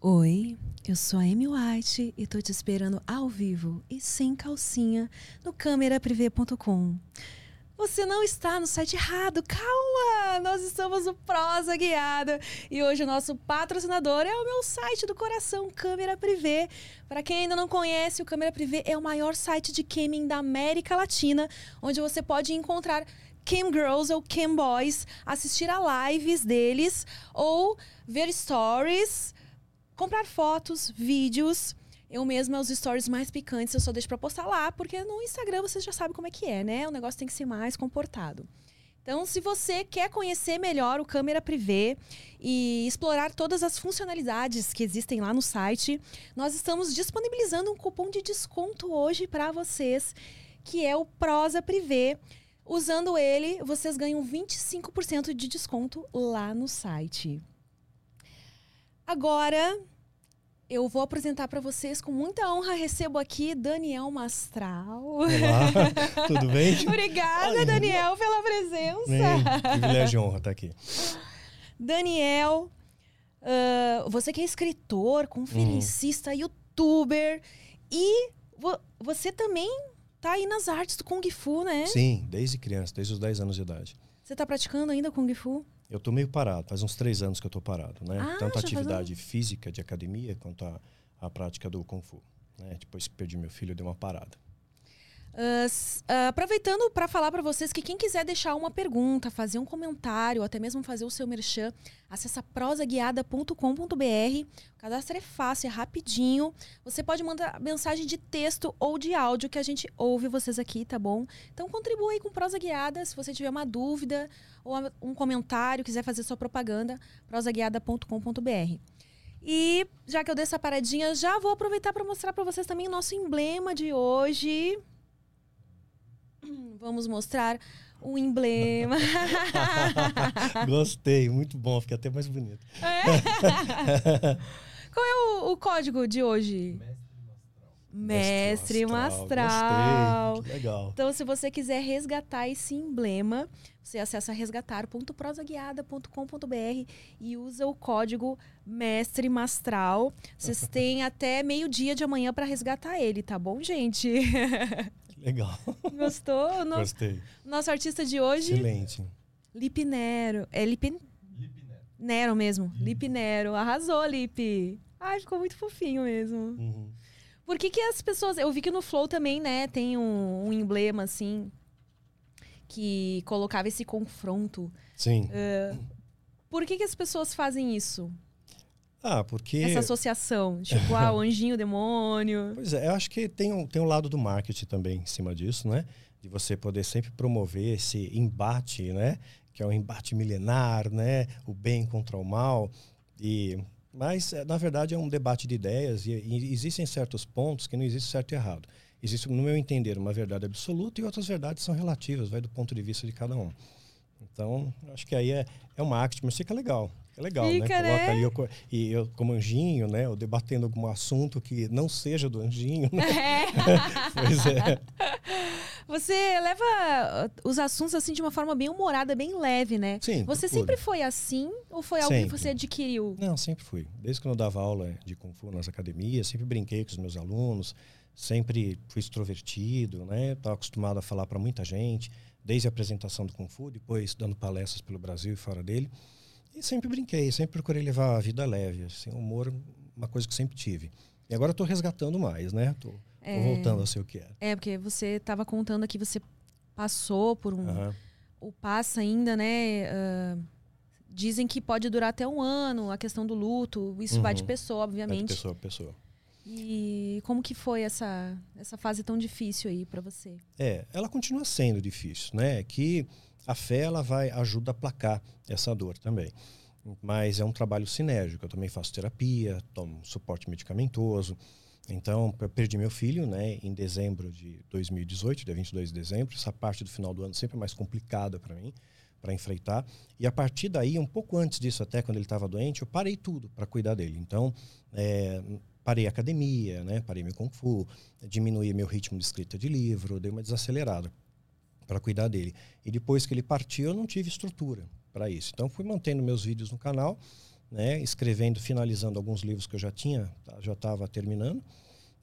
Oi, eu sou a Amy White e tô te esperando ao vivo e sem calcinha no cameraprivé.com. Você não está no site errado, calma! Nós estamos no Prosa Guiada e hoje o nosso patrocinador é o meu site do coração, Câmera Privé. Para quem ainda não conhece, o Câmera Privé é o maior site de camming da América Latina, onde você pode encontrar cam girls ou cam boys, assistir a lives deles ou ver stories comprar fotos, vídeos. Eu mesma, os stories mais picantes, eu só deixo pra postar lá, porque no Instagram você já sabe como é que é, né? O negócio tem que ser mais comportado. Então, se você quer conhecer melhor o câmera privê e explorar todas as funcionalidades que existem lá no site, nós estamos disponibilizando um cupom de desconto hoje para vocês, que é o Prosa Privê. Usando ele, vocês ganham 25% de desconto lá no site. Agora, eu vou apresentar para vocês com muita honra. Recebo aqui Daniel Mastral. Olá, tudo bem? Obrigada, Daniel, pela presença. Bem, privilégio e honra estar aqui. Daniel, uh, você que é escritor, conferencista, uhum. youtuber e vo você também tá aí nas artes do Kung Fu, né? Sim, desde criança, desde os 10 anos de idade. Você está praticando ainda Kung Fu? Eu tô meio parado, faz uns três anos que eu tô parado, né? Ah, Tanto a atividade física de academia quanto a, a prática do Kung Fu. Né? Depois que perdi meu filho, eu dei uma parada. Uh, uh, aproveitando para falar para vocês que quem quiser deixar uma pergunta, fazer um comentário, ou até mesmo fazer o seu merchan, acessa prosaguiada.com.br. O cadastro é fácil, é rapidinho. Você pode mandar mensagem de texto ou de áudio que a gente ouve vocês aqui, tá bom? Então contribua aí com Prosa Guiada, se você tiver uma dúvida ou um comentário, quiser fazer sua propaganda, prosaguiada.com.br. E já que eu dei essa paradinha, já vou aproveitar para mostrar para vocês também o nosso emblema de hoje. Vamos mostrar o emblema. Gostei, muito bom, fica até mais bonito. É? Qual é o, o, código de hoje? Mestre Mastral. Gostei, legal. Então, se você quiser resgatar esse emblema, você acessa resgatar.prosaguiada.com.br e usa o código Mestre Mastral. Vocês têm até meio-dia de amanhã para resgatar ele, tá bom, gente? Legal. Gostou? No... Gostei. Nosso artista de hoje. Excelente. Lipe Nero. É Lipe... Lipe Nero. Nero mesmo. Uhum. Lipe Nero. Arrasou, Lipe. Ai, ficou muito fofinho mesmo. Uhum. Por que, que as pessoas. Eu vi que no Flow também, né, tem um, um emblema assim. Que colocava esse confronto. Sim. Uh, por que, que as pessoas fazem isso? Ah, porque. Essa associação, tipo, ah, o anjinho, demônio. Pois é, eu acho que tem um, tem um lado do marketing também em cima disso, né? De você poder sempre promover esse embate, né? Que é um embate milenar, né? O bem contra o mal. E, mas, na verdade, é um debate de ideias e, e existem certos pontos que não existe certo e errado. Existe, no meu entender, uma verdade absoluta e outras verdades são relativas, vai do ponto de vista de cada um. Então, acho que aí é, é um marketing, mas fica legal. É legal, né? Fica, né? Coloca né? ali e eu como anjinho, né? Eu debatendo algum assunto que não seja do anjinho. Né? É. pois é. Você leva uh, os assuntos assim de uma forma bem humorada, bem leve, né? Sim. Você procuro. sempre foi assim ou foi algo sempre. que você adquiriu? Não, sempre fui. Desde que eu dava aula de Kung Fu nas academias, sempre brinquei com os meus alunos, sempre fui extrovertido, né? Estava acostumado a falar para muita gente, desde a apresentação do Kung Fu, depois dando palestras pelo Brasil e fora dele. E sempre brinquei, sempre procurei levar a vida leve. Assim, humor, uma coisa que sempre tive. E agora estou resgatando mais, né? Tô, é, voltando a ser o que era. É, porque você estava contando aqui, você passou por um. Uhum. Ou passa ainda, né? Uh, dizem que pode durar até um ano, a questão do luto. Isso uhum. vai de pessoa, obviamente. Vai de pessoa pessoa. E como que foi essa, essa fase tão difícil aí para você? É, ela continua sendo difícil, né? Que a fé ela vai ajuda a placar essa dor também. mas é um trabalho sinérgico. Eu também faço terapia, tomo suporte medicamentoso. Então, eu perdi meu filho né, em dezembro de 2018, dia 22 de dezembro. Essa parte do final do ano sempre é mais complicada para mim, para enfrentar. E a partir daí, um pouco antes disso, até quando ele estava doente, eu parei tudo para cuidar dele. Então, é, parei a academia, né, parei meu Kung Fu, diminuí meu ritmo de escrita de livro, dei uma desacelerada para cuidar dele. E depois que ele partiu, eu não tive estrutura para isso. Então, fui mantendo meus vídeos no canal né, escrevendo, finalizando alguns livros que eu já tinha, tá, já estava terminando,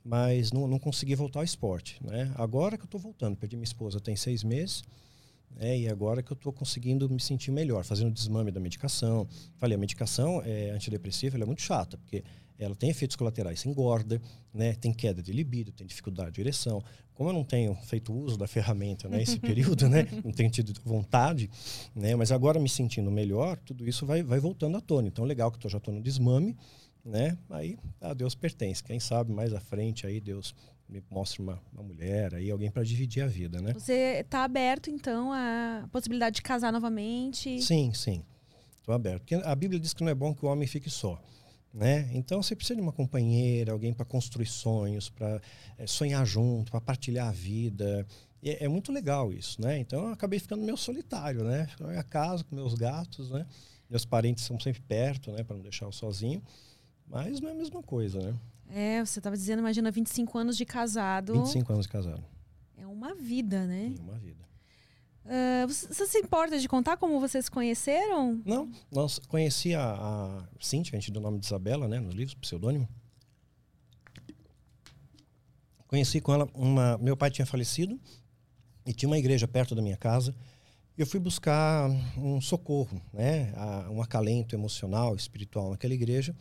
mas não, não consegui voltar ao esporte. Né? Agora que eu estou voltando, perdi minha esposa tem seis meses, né, e agora que eu estou conseguindo me sentir melhor, fazendo desmame da medicação. Falei, a medicação é, antidepressiva é muito chata, porque ela tem efeitos colaterais, engorda, né, tem queda de libido, tem dificuldade de ereção. Como eu não tenho feito uso da ferramenta nesse né, período, né, não tenho tido vontade, né, mas agora me sentindo melhor, tudo isso vai, vai voltando à tona. Então, legal que eu já estou no desmame, né, aí a Deus pertence. Quem sabe mais à frente aí Deus me mostra uma, uma mulher aí, alguém para dividir a vida, né? Você está aberto, então, à possibilidade de casar novamente? Sim, sim. Estou aberto. Porque a Bíblia diz que não é bom que o homem fique só. Né? Então você precisa de uma companheira, alguém para construir sonhos, para é, sonhar junto, para partilhar a vida. É, é, muito legal isso, né? Então eu acabei ficando meio solitário, né? Na minha casa com meus gatos, né? Meus parentes são sempre perto, né? Para não deixar eu sozinho. Mas não é a mesma coisa, né? É, você estava dizendo, imagina, 25 anos de casado. 25 anos de casado. É uma vida, né? É uma vida. Uh, você se importa de contar como vocês conheceram? Não, nós conheci a, a Cintia, a gente deu o nome de Isabela, né, nos livros, pseudônimo. Conheci com ela uma. Meu pai tinha falecido e tinha uma igreja perto da minha casa. Eu fui buscar um socorro, né, um acalento emocional, espiritual naquela igreja.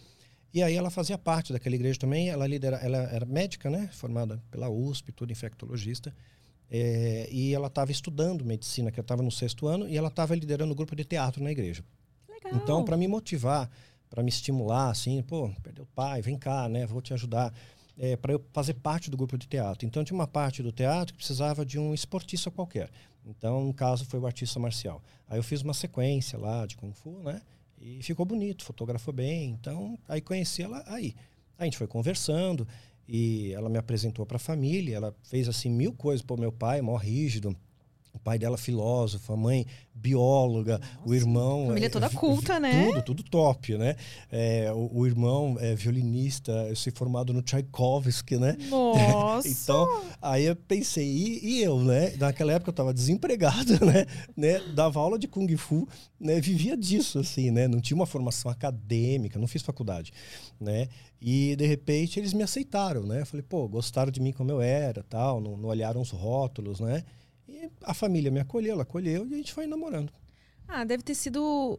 E aí ela fazia parte daquela igreja também. Ela lidera, ela era médica, né, formada pela USP, tudo infectologista. É, e ela estava estudando medicina, que eu estava no sexto ano, e ela estava liderando o grupo de teatro na igreja. Legal. Então, para me motivar, para me estimular, assim, pô, perdeu o pai, vem cá, né, vou te ajudar. É, para eu fazer parte do grupo de teatro. Então, tinha uma parte do teatro que precisava de um esportista qualquer. Então, no caso, foi o artista marcial. Aí eu fiz uma sequência lá de Kung Fu, né? E ficou bonito, fotografou bem. Então, aí conheci ela aí. A gente foi conversando e ela me apresentou para a família. Ela fez assim mil coisas para o meu pai, mó rígido. O pai dela filósofo, a mãe bióloga, Nossa, o irmão. Família é, toda culta, né? Tudo, tudo top, né? É, o, o, irmão é violinista, eu sei formado no Tchaikovsky, né? Nossa! então, aí eu pensei, e, e, eu, né? Naquela época eu estava desempregado, né? né? Dava aula de Kung Fu, né? Vivia disso, assim, né? Não tinha uma formação acadêmica, não fiz faculdade, né? E de repente eles me aceitaram, né? Eu falei, pô, gostaram de mim como eu era, tal, não, não olharam os rótulos, né? E a família me acolheu, ela acolheu e a gente foi namorando. Ah, deve ter sido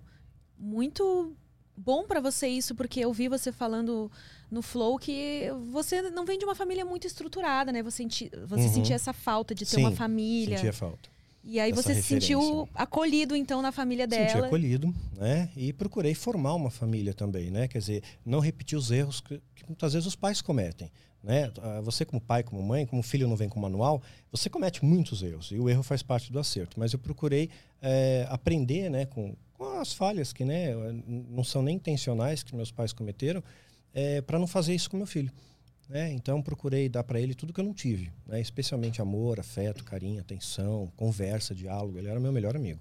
muito bom para você isso, porque eu vi você falando no Flow que você não vem de uma família muito estruturada, né? Você, senti, você uhum. sentia essa falta de ter Sim, uma família. sentia falta. E aí você se sentiu acolhido, então, na família dela. Senti acolhido, né? E procurei formar uma família também, né? Quer dizer, não repetir os erros que, que muitas vezes os pais cometem. Né? Ah, você como pai, como mãe, como filho não vem com manual, você comete muitos erros e o erro faz parte do acerto. Mas eu procurei é, aprender, né, com, com, as falhas que, né, não são nem intencionais que meus pais cometeram, é, para não fazer isso com meu filho. Né? Então procurei dar para ele tudo que eu não tive, né? especialmente amor, afeto, carinho, atenção, conversa, diálogo. Ele era meu melhor amigo.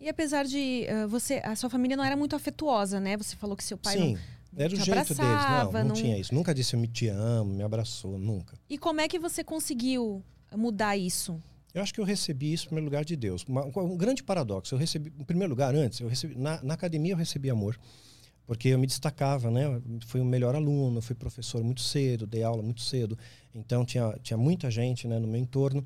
E apesar de uh, você, a sua família não era muito afetuosa, né? Você falou que seu pai Sim. não era o jeito abraçava, deles. Não, não, não, tinha isso. Nunca disse eu me te amo, me abraçou, nunca. E como é que você conseguiu mudar isso? Eu acho que eu recebi isso em primeiro lugar de Deus. Uma, um grande paradoxo. Eu recebi, em primeiro lugar, antes, eu recebi, na, na academia eu recebi amor, porque eu me destacava, né? Fui o melhor aluno, fui professor muito cedo, dei aula muito cedo. Então tinha, tinha muita gente né, no meu entorno.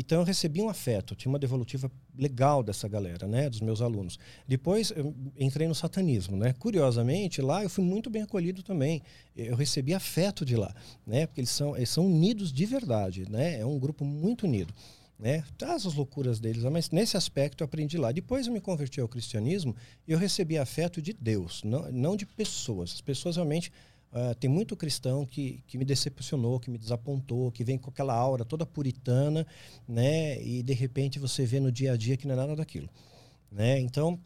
Então eu recebi um afeto, tinha uma devolutiva legal dessa galera, né, dos meus alunos. Depois eu entrei no satanismo, né? Curiosamente, lá eu fui muito bem acolhido também. Eu recebi afeto de lá, né? Porque eles são, eles são unidos de verdade, né? É um grupo muito unido. Né? Traz as loucuras deles, mas nesse aspecto eu aprendi lá. Depois eu me converti ao cristianismo e eu recebi afeto de Deus, não, não de pessoas. As pessoas realmente Uh, tem muito cristão que, que me decepcionou, que me desapontou, que vem com aquela aura toda puritana, né? E de repente você vê no dia a dia que não é nada daquilo, né? Então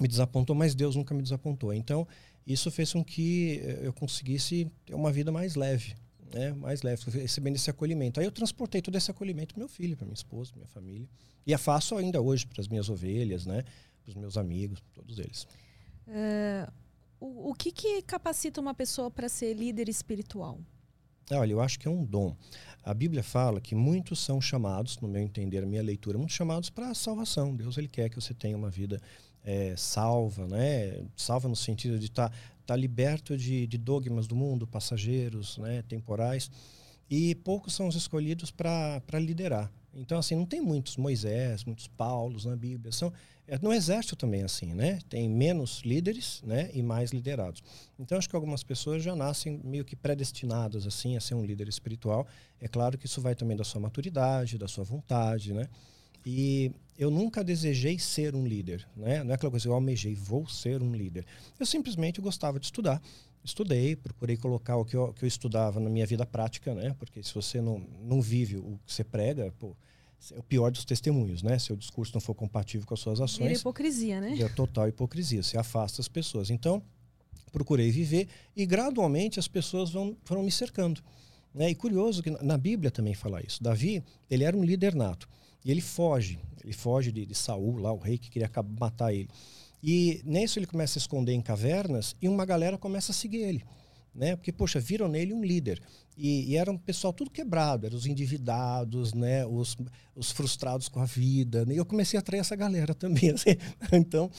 me desapontou, mas Deus nunca me desapontou. Então, isso fez com que eh, eu conseguisse ter uma vida mais leve, né? mais leve, recebendo esse acolhimento. Aí eu transportei todo esse acolhimento para meu filho, para minha esposa, minha família. E a faço ainda hoje para as minhas ovelhas, né? para os meus amigos, todos eles. É, o, o que, que capacita uma pessoa para ser líder espiritual? Olha, eu acho que é um dom. A Bíblia fala que muitos são chamados, no meu entender, minha leitura, muitos chamados para a salvação. Deus ele quer que você tenha uma vida é, salva, né? Salva no sentido de estar tá, tá liberto de, de, dogmas do mundo, passageiros, né? Temporais. E poucos são os escolhidos para liderar. Então, assim, não tem muitos Moisés, muitos Paulos na Bíblia. São, é, no exército também é assim, né? Tem menos líderes né? e mais liderados. Então, acho que algumas pessoas já nascem meio que predestinadas, assim, a ser um líder espiritual. É claro que isso vai também da sua maturidade, da sua vontade, né? E eu nunca desejei ser um líder, né? Não é aquela coisa que eu almejei, vou ser um líder. Eu simplesmente gostava de estudar. Estudei, procurei colocar o que eu, que eu estudava na minha vida prática, né? Porque se você não, não vive o que você prega, pô, é o pior dos testemunhos, né? Se o discurso não for compatível com as suas ações. Vira hipocrisia, né? É total hipocrisia, você afasta as pessoas. Então, procurei viver e gradualmente as pessoas vão, foram me cercando. Né? E curioso que na Bíblia também fala isso. Davi, ele era um líder nato. E ele foge, ele foge de, de Saul, lá, o rei que queria matar ele. E nisso ele começa a esconder em cavernas e uma galera começa a seguir ele. Né? Porque, poxa, viram nele um líder. E, e era um pessoal tudo quebrado, eram os endividados, né? os, os frustrados com a vida. Né? E eu comecei a atrair essa galera também. Assim. Então,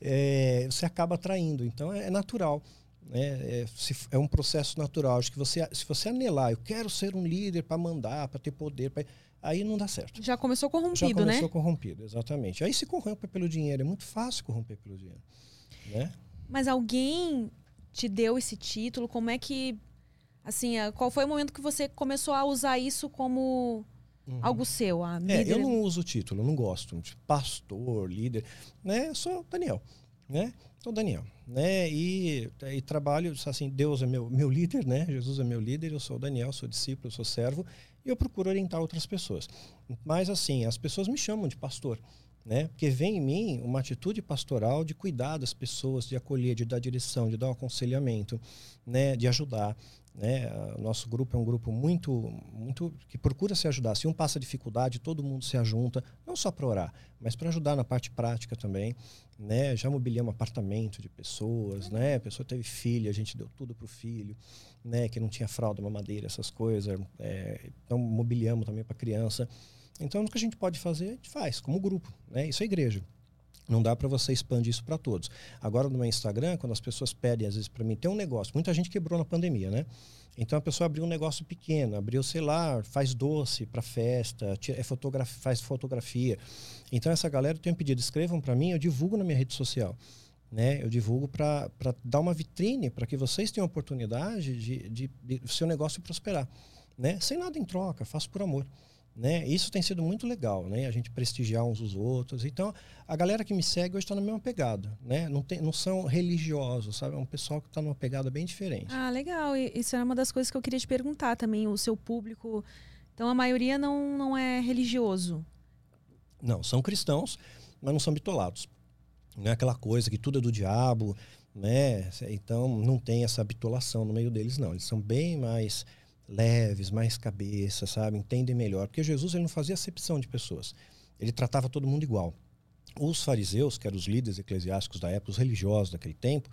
é, você acaba atraindo. Então, é, é natural. Né? É, se, é, um processo natural. Acho que você, se você anelar, eu quero ser um líder para mandar, para ter poder, pra aí não dá certo. Já começou corrompido, Já começou né? corrompido, exatamente. Aí se corrompe pelo dinheiro, é muito fácil corromper pelo dinheiro, né? Mas alguém te deu esse título? Como é que assim, qual foi o momento que você começou a usar isso como uhum. algo seu, a é, eu não uso o título, não gosto de pastor, líder, né? Eu sou Daniel, né? Sou Daniel, né? E, e trabalho assim, Deus é meu meu líder, né? Jesus é meu líder, eu sou Daniel, sou discípulo, sou servo e eu procuro orientar outras pessoas. Mas assim, as pessoas me chamam de pastor, né? Porque vem em mim uma atitude pastoral de cuidar das pessoas, de acolher, de dar direção, de dar um aconselhamento, né? De ajudar. Né? Nosso grupo é um grupo muito, muito que procura se ajudar. Se um passa dificuldade, todo mundo se ajunta, não só para orar, mas para ajudar na parte prática também. Né? Já mobiliamos apartamento de pessoas, né? A pessoa teve filho, a gente deu tudo para o filho né, que não tinha fralda, mamadeira, essas coisas. É, então, mobiliamos também para criança. Então, o que a gente pode fazer, a gente faz, como grupo. Né? Isso é igreja. Não dá para você expandir isso para todos. Agora, no meu Instagram, quando as pessoas pedem, às vezes, para mim, tem um negócio. Muita gente quebrou na pandemia, né? Então, a pessoa abriu um negócio pequeno, abriu, sei lá, faz doce para festa, é fotografia, faz fotografia. Então, essa galera, eu tenho pedido, escrevam para mim, eu divulgo na minha rede social né? Eu divulgo para dar uma vitrine para que vocês tenham a oportunidade de, de, de seu negócio prosperar, né? Sem nada em troca, faço por amor. Né? Isso tem sido muito legal, né? A gente prestigiar uns os outros. Então, a galera que me segue hoje está na mesma pegada, né? Não, tem, não são religiosos, sabe? É um pessoal que está numa pegada bem diferente. Ah, legal. Isso era uma das coisas que eu queria te perguntar também. O seu público, então a maioria não, não é religioso? Não, são cristãos, mas não são bitolados. Não é aquela coisa que tudo é do diabo, né? Então não tem essa bitolação no meio deles, não. Eles são bem mais leves, mais cabeça, sabe? Entendem melhor. Porque Jesus ele não fazia acepção de pessoas. Ele tratava todo mundo igual. Os fariseus, que eram os líderes eclesiásticos da época, os religiosos daquele tempo,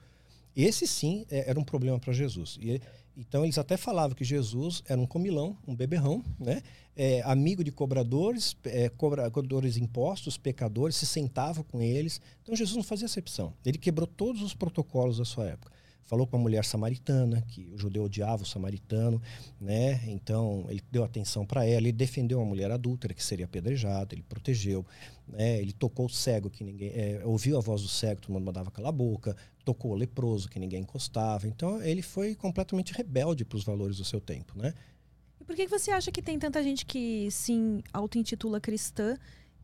esse sim é, era um problema para Jesus. E, então eles até falavam que Jesus era um comilão, um beberrão, né? É, amigo de cobradores, é, cobradores impostos, pecadores, se sentava com eles. Então Jesus não fazia exceção. Ele quebrou todos os protocolos da sua época falou com a mulher samaritana, que o judeu odiava o samaritano, né? Então ele deu atenção para ela, ele defendeu a mulher adúltera que seria apedrejada, ele protegeu, né? Ele tocou o cego que ninguém é, ouviu a voz do cego, todo mundo mandava calar a boca, tocou o leproso que ninguém encostava. Então ele foi completamente rebelde para os valores do seu tempo, né? E por que você acha que tem tanta gente que se auto-intitula cristã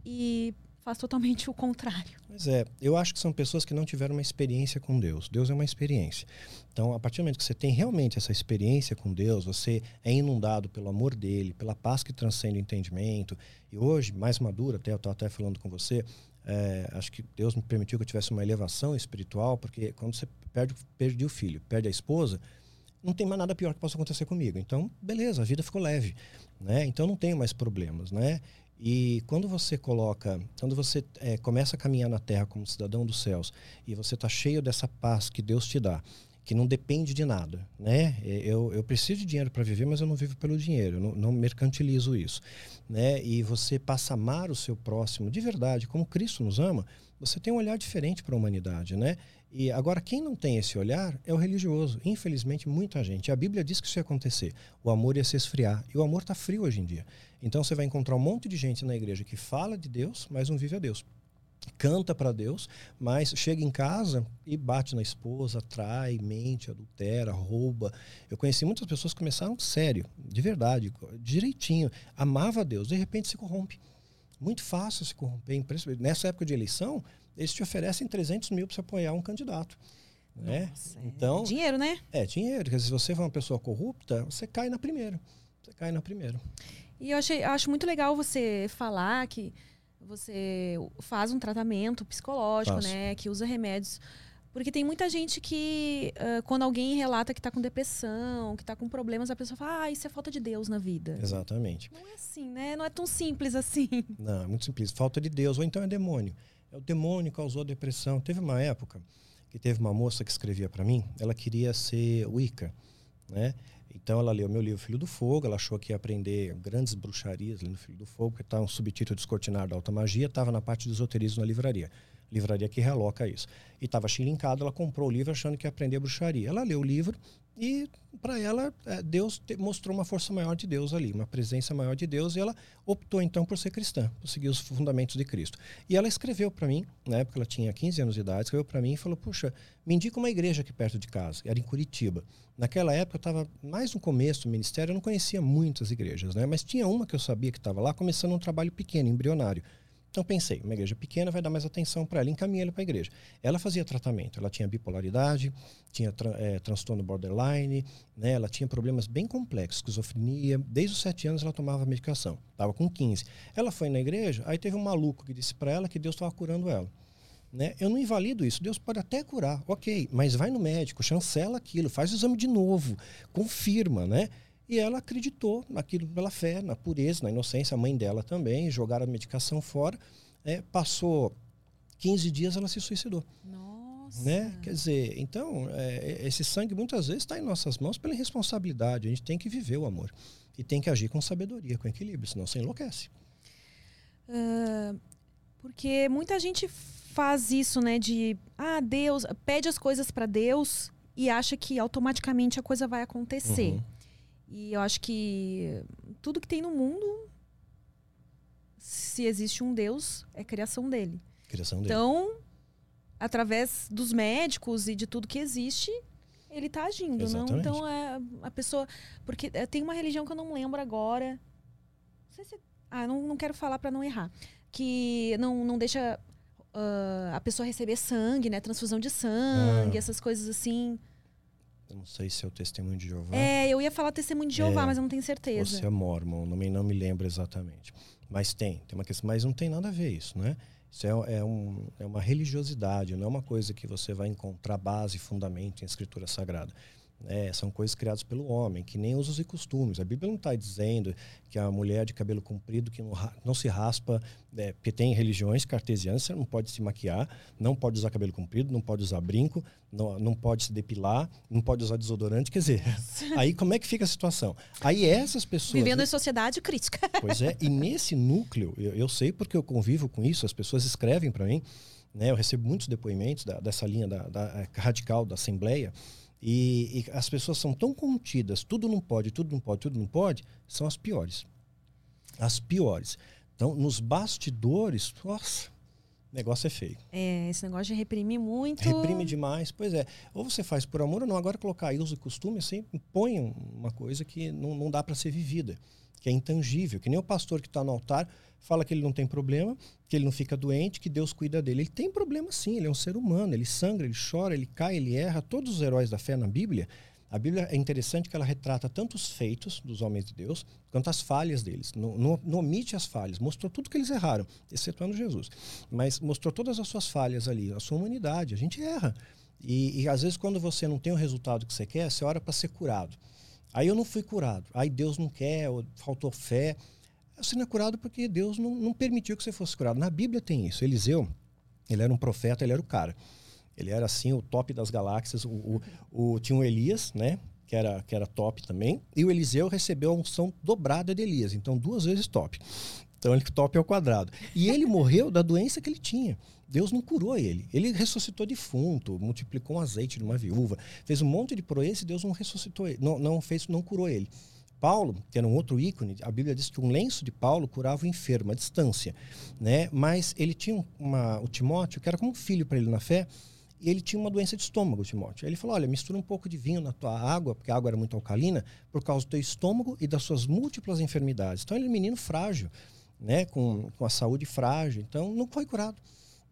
e faz totalmente o contrário. Pois é, eu acho que são pessoas que não tiveram uma experiência com Deus. Deus é uma experiência. Então, a partir do momento que você tem realmente essa experiência com Deus, você é inundado pelo amor dele, pela paz que transcende o entendimento. E hoje, mais maduro, até eu estava até falando com você, É, acho que Deus me permitiu que eu tivesse uma elevação espiritual, porque quando você perde, perde o filho, perde a esposa, não tem mais nada pior que possa acontecer comigo. Então, beleza, a vida ficou leve, né? Então não tenho mais problemas, né? E quando você coloca, quando você é, começa a caminhar na Terra como cidadão dos céus e você está cheio dessa paz que Deus te dá, que não depende de nada, né? Eu, eu preciso de dinheiro para viver, mas eu não vivo pelo dinheiro, eu não, não mercantilizo isso, né? E você passa a amar o seu próximo de verdade, como Cristo nos ama, você tem um olhar diferente para a humanidade, né? E agora quem não tem esse olhar é o religioso. Infelizmente, muita gente. A Bíblia diz que isso ia acontecer. O amor ia se esfriar. E o amor está frio hoje em dia. Então você vai encontrar um monte de gente na igreja que fala de Deus, mas não vive a Deus canta para Deus, mas chega em casa e bate na esposa, trai, mente, adultera, rouba. Eu conheci muitas pessoas que começaram sério, de verdade, direitinho, amava a Deus, de repente se corrompe. Muito fácil se corromper. Nessa época de eleição, eles te oferecem 300 mil para você apoiar um candidato. Né? Nossa, é então, é dinheiro, né? É, dinheiro. Porque se você for uma pessoa corrupta, você cai na primeira. Você cai na primeira. E eu achei, acho muito legal você falar que você faz um tratamento psicológico, Faço. né? Que usa remédios. Porque tem muita gente que, uh, quando alguém relata que está com depressão, que está com problemas, a pessoa fala, ah, isso é falta de Deus na vida. Exatamente. Não é assim, né? Não é tão simples assim. Não, é muito simples. Falta de Deus, ou então é demônio. É o demônio causou a depressão. Teve uma época que teve uma moça que escrevia para mim, ela queria ser Wicca, né? Então ela leu meu livro Filho do Fogo, ela achou que ia aprender grandes bruxarias no Filho do Fogo, que está um subtítulo Descortinar da Alta Magia, estava na parte de esoterismo na livraria. Livraria que reloca isso. E estava chilincada, ela comprou o livro achando que ia aprender bruxaria. Ela leu o livro e para ela é, Deus mostrou uma força maior de Deus ali, uma presença maior de Deus e ela optou então por ser cristã, por seguir os fundamentos de Cristo. E ela escreveu para mim, na época ela tinha 15 anos de idade, escreveu para mim e falou: "Puxa, me indica uma igreja aqui perto de casa". Era em Curitiba. Naquela época eu estava mais no começo do ministério, eu não conhecia muitas igrejas, né? Mas tinha uma que eu sabia que estava lá começando um trabalho pequeno, embrionário. Então pensei, uma igreja pequena vai dar mais atenção para ela, encaminhei ela para a igreja. Ela fazia tratamento, ela tinha bipolaridade, tinha tra é, transtorno borderline, né? ela tinha problemas bem complexos, esquizofrenia. Desde os sete anos ela tomava medicação, estava com 15. Ela foi na igreja, aí teve um maluco que disse para ela que Deus estava curando ela. Né? Eu não invalido isso, Deus pode até curar, ok, mas vai no médico, chancela aquilo, faz o exame de novo, confirma, né? E ela acreditou naquilo pela fé, na pureza, na inocência, a mãe dela também, jogaram a medicação fora. É, passou 15 dias, ela se suicidou. Nossa. Né? Quer dizer, então, é, esse sangue muitas vezes está em nossas mãos pela irresponsabilidade. A gente tem que viver o amor. E tem que agir com sabedoria, com equilíbrio, senão você enlouquece. Uh, porque muita gente faz isso, né? De, ah, Deus, pede as coisas para Deus e acha que automaticamente a coisa vai acontecer. Uhum. E eu acho que tudo que tem no mundo, se existe um Deus, é criação dele. Criação dele. Então, através dos médicos e de tudo que existe, ele está agindo, Exatamente. não? Então é a pessoa, porque é, tem uma religião que eu não lembro agora. Não sei se, ah, não, não quero falar para não errar, que não, não deixa uh, a pessoa receber sangue, né? Transfusão de sangue, ah. essas coisas assim. Não sei se é o testemunho de Jeová. É, eu ia falar testemunho de Jeová, é, mas eu não tenho certeza. Se é mormon, não me, não me lembro exatamente. Mas tem, tem uma questão, mas não tem nada a ver isso, né? Isso é, é, um, é uma religiosidade, não é uma coisa que você vai encontrar base, fundamento em escritura sagrada. É, são coisas criadas pelo homem, que nem usos e costumes. A Bíblia não está dizendo que a mulher de cabelo comprido que não, não se raspa, é, porque tem religiões cartesianas, você não pode se maquiar, não pode usar cabelo comprido, não pode usar brinco, não, não pode se depilar, não pode usar desodorante. Quer dizer, aí como é que fica a situação? Aí essas pessoas. Vivendo em sociedade crítica. Pois é, e nesse núcleo, eu, eu sei porque eu convivo com isso, as pessoas escrevem para mim, né, eu recebo muitos depoimentos da, dessa linha da, da radical da Assembleia. E, e, as pessoas são tão contidas, tudo não pode, tudo não pode, tudo não pode, são as piores. As piores. Então, nos bastidores, nossa, o negócio é feio. É, esse negócio de reprimir muito. Reprime demais, pois é. Ou você faz por amor ou não. Agora, colocar uso e costume, assim, impõe uma coisa que não, não dá para ser vivida, que é intangível. Que nem o pastor que está no altar fala que ele não tem problema, que ele não fica doente, que Deus cuida dele. Ele tem problema sim, ele é um ser humano, ele sangra, ele chora, ele cai, ele erra. Todos os heróis da fé na Bíblia, A Bíblia é interessante que ela retrata tanto os feitos dos homens de Deus, quanto as falhas deles. Não, não, não omite as falhas, mostrou tudo que eles erraram, excetuando Jesus. Mas mostrou todas as suas falhas ali, a sua humanidade. A gente erra. E, e às vezes, quando você não tem o resultado que você quer, você ora para ser curado. Aí eu não fui curado. Aí Deus não quer, ou faltou fé. Você não é curado porque Deus não, não permitiu que você fosse curado. Na Bíblia tem isso. Eliseu, ele era um profeta, ele era o cara. Ele era assim o top das galáxias. O, o, o, tinha o Elias, né? Que era, que era top também. E o Eliseu recebeu a unção dobrada de Elias. Então, duas vezes top. Então, ele top é o quadrado. E ele morreu da doença que ele tinha. Deus não curou ele. Ele ressuscitou defunto, multiplicou um azeite de uma viúva, fez um monte de proezas e Deus não ressuscitou ele, não, não fez, não curou ele. Paulo, que era um outro ícone, a Bíblia diz que um lenço de Paulo curava o enfermo, a distância, né? Mas ele tinha uma, o Timóteo, que era como um filho para ele na fé, e ele tinha uma doença de estômago, Timóteo. Ele falou: olha, mistura um pouco de vinho na tua água, porque a água era muito alcalina, por causa do teu estômago e das suas múltiplas enfermidades. Então ele é um menino frágil, né? com, com a saúde frágil. Então não foi curado.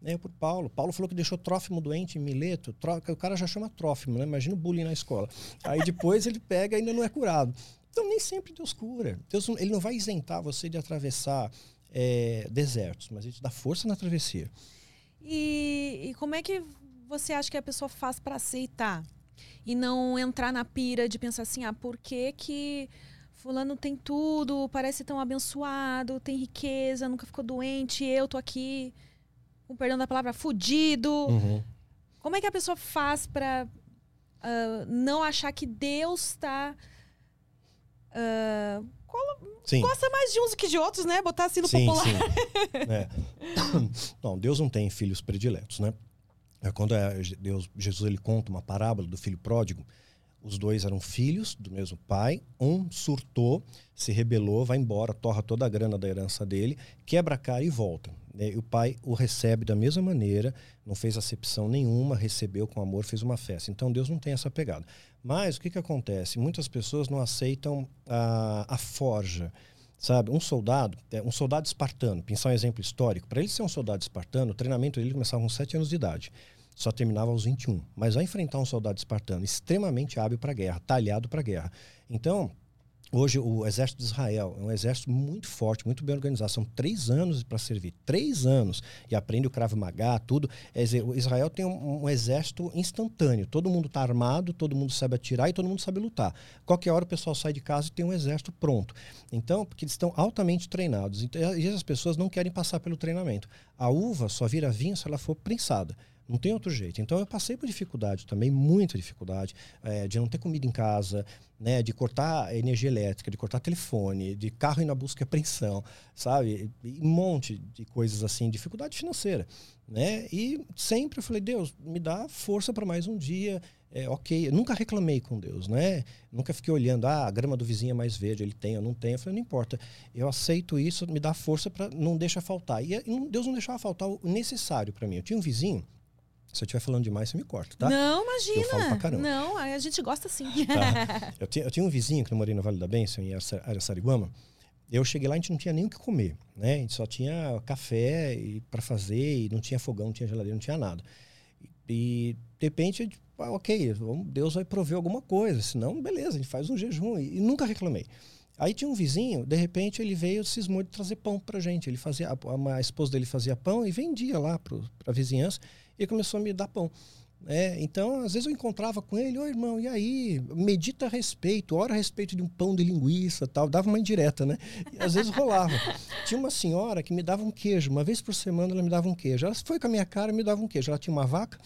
Né, por Paulo. Paulo falou que deixou Trófimo doente em Mileto. O cara já chama Trófimo, né? Imagina o bullying na escola. Aí depois ele pega e ainda não é curado. Então nem sempre Deus cura. Deus ele não vai isentar você de atravessar é, desertos, mas ele te dá força na travessia. E, e como é que você acha que a pessoa faz para aceitar e não entrar na pira de pensar assim, ah, por que que fulano tem tudo, parece tão abençoado, tem riqueza, nunca ficou doente, eu tô aqui, com perdão da palavra, fudido. Uhum. Como é que a pessoa faz para uh, ah, não achar que Deus está uh, gosta mais de uns que de outros, né? Botar assim no sim, popular. Sim. é. Não, Deus não tem filhos prediletos, né? É quando é Deus, Jesus ele conta uma parábola do filho pródigo, os dois eram filhos do mesmo pai, um surtou, se rebelou, vai embora, torra toda a grana da herança dele, quebra a cara e volta. Né? E o pai o recebe da mesma maneira, não fez acepção nenhuma, recebeu com amor, fez uma festa. Então Deus não tem essa pegada. Mas o que, que acontece? Muitas pessoas não aceitam a, a forja. Sabe, um soldado, é, um soldado espartano, pensar um exemplo histórico, para ele ser um soldado espartano, o treinamento dele começava com 7 anos de idade só terminava aos 21. Mas vai enfrentar um soldado espartano extremamente hábil para a guerra, talhado para a guerra. Então, hoje o exército de Israel é um exército muito forte, muito bem organizado. São três anos para servir, três anos. E aprende o Krav Maga, tudo. Dizer, o Israel tem um, um exército instantâneo. Todo mundo está armado, todo mundo sabe atirar e todo mundo sabe lutar. Qualquer hora o pessoal sai de casa e tem um exército pronto. Então, porque eles estão altamente treinados. Então, e as pessoas não querem passar pelo treinamento. A uva só vira vinho se ela for prensada. Não tem outro jeito. Então eu passei por dificuldade também, muita dificuldade, é, de não ter comida em casa, né, de cortar energia elétrica, de cortar telefone, de carro ir na busca e apreensão, sabe? E um monte de coisas assim, dificuldade financeira, né? E sempre eu falei, Deus, me dá força para mais um dia. É, ok, eu nunca reclamei com Deus, né? Nunca fiquei olhando, ah, a grama do vizinho é mais verde, ele tem, eu não tenho. Eu falei, não importa, eu aceito isso, me dá força para não deixar faltar. E Deus não deixava faltar o necessário para mim. Eu tinha um vizinho se eu estiver falando demais, você me corta, tá? Não, imagina. Eu falo pra caramba. Não, a gente gosta sim. Tá. Eu, tinha, eu tinha um vizinho que eu morei no Vale da Bênção, em Araçariguama. Eu cheguei lá, a gente não tinha nem o que comer, né? A gente só tinha café para fazer, e não tinha fogão, não tinha geladeira, não tinha nada. E, de repente, ah, ok, Deus vai prover alguma coisa, senão, beleza, a gente faz um jejum. E, e nunca reclamei. Aí tinha um vizinho, de repente ele veio, cismou de trazer pão pra gente. Ele fazia, a, a esposa dele fazia pão e vendia lá para a vizinhança e começou a me dar pão. É, então, às vezes eu encontrava com ele, ô irmão, e aí? Medita a respeito, ora a respeito de um pão de linguiça tal, dava uma indireta, né? E às vezes rolava. Tinha uma senhora que me dava um queijo, uma vez por semana ela me dava um queijo. Ela foi com a minha cara e me dava um queijo. Ela tinha uma vaca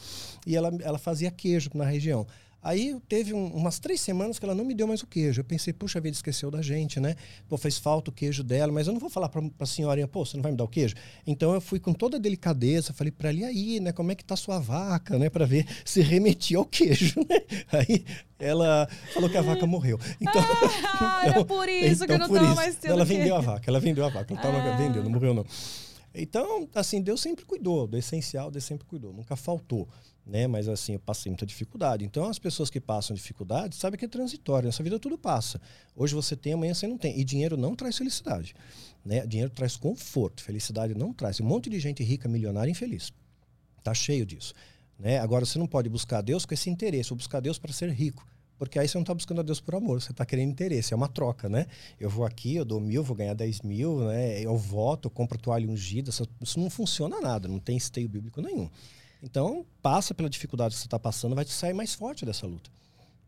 e ela, ela fazia queijo na região. Aí teve um, umas três semanas que ela não me deu mais o queijo. Eu pensei, puxa vida, esqueceu da gente, né? Pô, fez falta o queijo dela, mas eu não vou falar para a senhorinha, pô, você não vai me dar o queijo? Então eu fui com toda a delicadeza, falei para ela, e aí, né? Como é que tá sua vaca, né? Para ver se remetia ao queijo, né? Aí ela falou que a vaca morreu. Então, ah, então, era por isso então, que eu não tava mais tendo Ela vendeu a vaca, ela vendeu a vaca. Ela tava, ah. vendeu, não morreu não. Então, assim, Deus sempre cuidou, do essencial, Deus sempre cuidou, nunca faltou né? Mas assim, eu passei muita dificuldade. Então, as pessoas que passam dificuldade sabem que é transitório. Nessa vida tudo passa. Hoje você tem, amanhã você não tem. E dinheiro não traz felicidade, né? Dinheiro traz conforto, felicidade não traz. Um monte de gente rica, milionária, infeliz. Tá cheio disso, né? Agora você não pode buscar Deus com esse interesse, ou buscar Deus para ser rico. Porque aí você não está buscando a Deus por amor, você está querendo interesse, é uma troca, né? Eu vou aqui, eu dou mil, vou ganhar dez mil, né? Eu voto, eu compro toalha ungida, isso não funciona nada, não tem esteio bíblico nenhum. Então, passa pela dificuldade que você está passando, vai te sair mais forte dessa luta.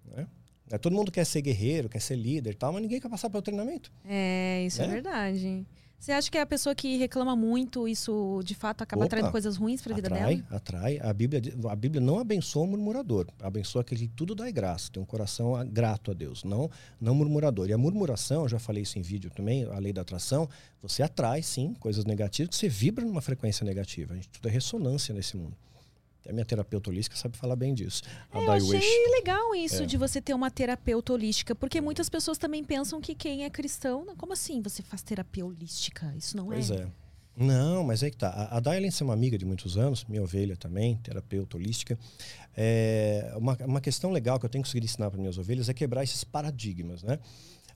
Né? É, todo mundo quer ser guerreiro, quer ser líder e tal, mas ninguém quer passar pelo treinamento. É, isso é, é verdade. Você acha que é a pessoa que reclama muito, isso de fato acaba Opa, atraindo coisas ruins para a vida dela? Atrai, A Bíblia, a Bíblia não abençoa o murmurador, abençoa aquele que tudo dá graça, tem um coração grato a Deus, não, não murmurador. E a murmuração, eu já falei isso em vídeo também, a lei da atração, você atrai sim coisas negativas, você vibra numa frequência negativa. A gente tudo é ressonância nesse mundo. A minha terapeuta holística sabe falar bem disso. É, eu achei legal isso é. de você ter uma terapeuta holística, porque muitas pessoas também pensam que quem é cristão, como assim você faz terapia holística? Isso não pois é. Pois é. Não, mas é que tá. A, a Dailin é uma amiga de muitos anos, minha ovelha também, terapeuta holística. É, uma, uma questão legal que eu tenho conseguido ensinar para minhas ovelhas é quebrar esses paradigmas, né?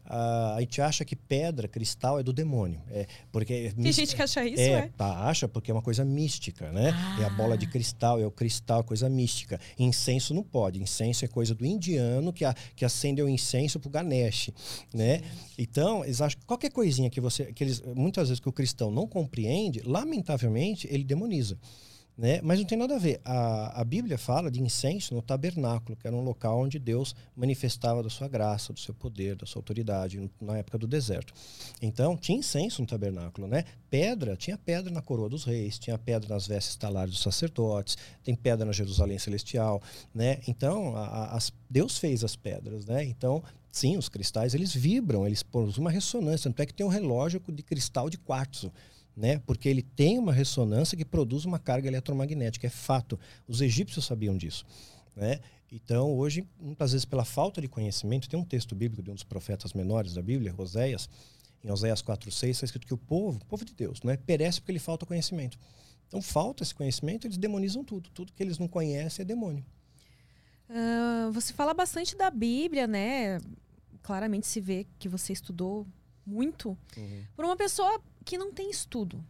A gente acha que pedra, cristal é do demônio. É, porque Tem gente que acha isso, é? é? Tá, acha porque é uma coisa mística, né? Ah. É a bola de cristal, é o cristal, é coisa mística. Incenso não pode. Incenso é coisa do indiano que, a, que acende o incenso pro Ganesh, né? Então, eles acham que qualquer coisinha que você... Que eles, muitas vezes que o cristão não compreende, lamentavelmente, ele demoniza. Né? Mas não tem nada a ver. A, a Bíblia fala de incenso no tabernáculo, que era um local onde Deus manifestava da sua graça, do seu poder, da sua autoridade, na época do deserto. Então, tinha incenso no tabernáculo. Né? Pedra, tinha pedra na coroa dos reis, tinha pedra nas vestes talares dos sacerdotes, tem pedra na Jerusalém Celestial. Né? Então, a, a, Deus fez as pedras. Né? Então, sim, os cristais eles vibram, eles produzem uma ressonância. Tanto é que tem um relógio de cristal de quartzo né? Porque ele tem uma ressonância que produz uma carga eletromagnética, é fato. Os egípcios sabiam disso, né? Então, hoje, muitas vezes pela falta de conhecimento, tem um texto bíblico de um dos profetas menores da Bíblia, Oséias, em Oséias 4:6 está escrito que o povo, o povo de Deus, né, perece porque lhe falta conhecimento. Então, falta esse conhecimento, eles demonizam tudo. Tudo que eles não conhecem é demônio. Uh, você fala bastante da Bíblia, né? Claramente se vê que você estudou muito. Uhum. Por uma pessoa que não tem estudo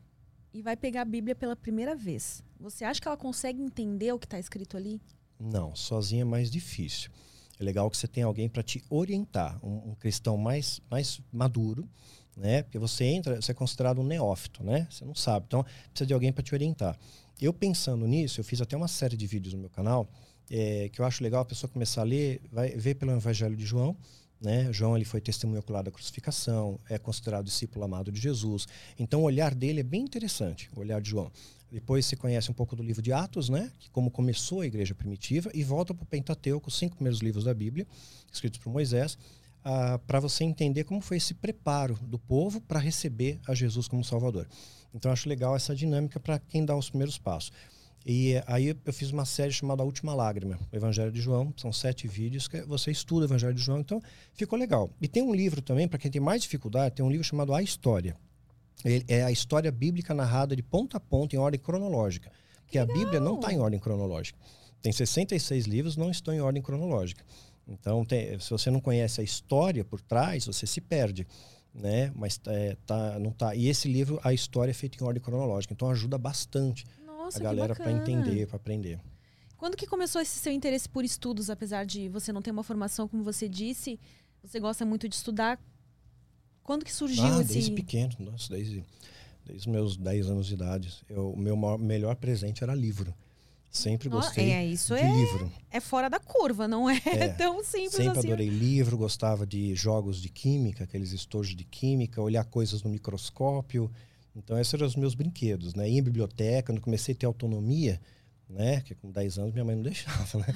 e vai pegar a Bíblia pela primeira vez, você acha que ela consegue entender o que está escrito ali? Não, sozinha é mais difícil. É legal que você tenha alguém para te orientar, um, um, cristão mais, mais maduro, né? Porque você entra, você é considerado um neófito, né? Você não sabe, então precisa de alguém para te orientar. Eu pensando nisso, eu fiz até uma série de vídeos no meu canal é, que eu acho legal a pessoa começar a ler, vai ver pelo Evangelho de João né? João ele foi testemunho ocular da crucificação, é considerado discípulo amado de Jesus. Então o olhar dele é bem interessante, o olhar de João. Depois você conhece um pouco do livro de Atos, né? Que como começou a igreja primitiva e volta para o Pentateuco, os cinco primeiros livros da Bíblia, escritos por Moisés, ah, para você entender como foi esse preparo do povo para receber a Jesus como Salvador. Então acho legal essa dinâmica para quem dá os primeiros passos. E aí eu fiz uma série chamada A Última Lágrima, o Evangelho de João. São sete vídeos que você estuda o Evangelho de João, então ficou legal. E tem um livro também, para quem tem mais dificuldade, tem um livro chamado A História. Ele é a história bíblica narrada de ponta a ponta em ordem cronológica. Que a Bíblia não está em ordem cronológica. Tem 66 livros, não estão em ordem cronológica. Então, tem, se você não conhece a história por trás, você se perde. Né? Mas é, tá, não tá. E esse livro, a história é feita em ordem cronológica, então ajuda bastante nossa, a galera para entender, para aprender. Quando que começou esse seu interesse por estudos, apesar de você não ter uma formação, como você disse, você gosta muito de estudar? Quando que surgiu ah, esse... desde pequeno, nossa, desde, desde meus 10 anos de idade. O meu maior, melhor presente era livro. Sempre gostei é, isso de é, livro. É fora da curva, não é, é tão simples sempre assim. Sempre adorei livro, gostava de jogos de química, aqueles estojos de química, olhar coisas no microscópio. Então, esses eram os meus brinquedos, né? Em biblioteca, quando comecei a ter autonomia, né? Que com 10 anos minha mãe não deixava, né?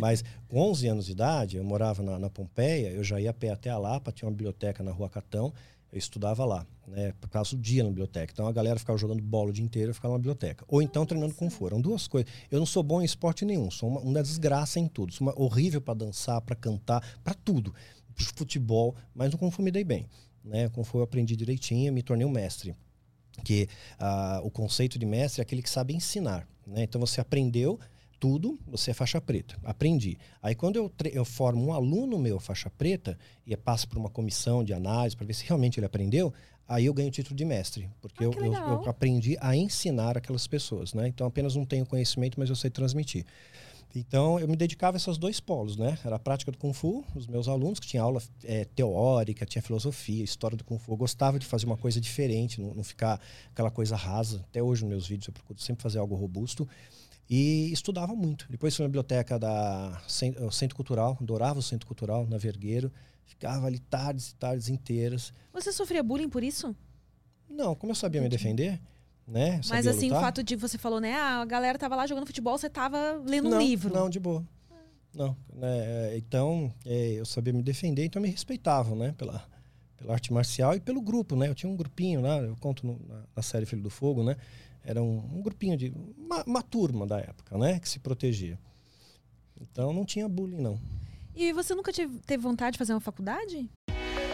Mas com 11 anos de idade, eu morava na, na Pompeia, eu já ia a pé até a Lapa, tinha uma biblioteca na Rua Catão, eu estudava lá, né? Por causa do dia na biblioteca. Então a galera ficava jogando bola o dia inteiro, eu ficava na biblioteca. Ou então treinando com fora. Eram duas coisas. Eu não sou bom em esporte nenhum, sou uma, uma desgraça em tudo. Sou uma, horrível para dançar, para cantar, para tudo. Futebol, mas no Kung Fu me dei bem. Né? Kung Fu eu aprendi direitinho, me tornei um mestre que uh, o conceito de mestre é aquele que sabe ensinar. Né? Então você aprendeu tudo, você é faixa preta. Aprendi. Aí quando eu, eu formo um aluno meu faixa preta e passo por uma comissão de análise para ver se realmente ele aprendeu, aí eu ganho o título de mestre, porque ah, eu, eu, eu, aprendi a ensinar aquelas pessoas. Né? Então apenas não tenho conhecimento, mas eu sei transmitir. Então, eu me dedicava a esses dois polos, né? Era a prática do Kung Fu, os meus alunos, que tinha aula é, teórica, tinha filosofia, história do Kung Fu. Eu gostava de fazer uma coisa diferente, não, não ficar aquela coisa rasa. Até hoje, nos meus vídeos, eu procuro sempre fazer algo robusto. E estudava muito. Depois fui na biblioteca da Centro Cultural, adorava o Centro Cultural, na Vergueiro. Ficava ali tardes e tardes inteiras. Você sofria bullying por isso? Não, como eu sabia me defender, né? Mas assim, lutar. o fato de você falou, né? Ah, a galera tava lá jogando futebol, você tava lendo não, um livro. Não, de boa. Não. Né? Então, é, eu sabia me defender, então me respeitavam, né? Pela, pela arte marcial e pelo grupo, né? Eu tinha um grupinho lá, eu conto no, na, na, série Filho do Fogo, né? Era um, um grupinho de. Uma, uma turma da época, né? Que se protegia. Então não tinha bullying, não. E você nunca teve vontade de fazer uma faculdade?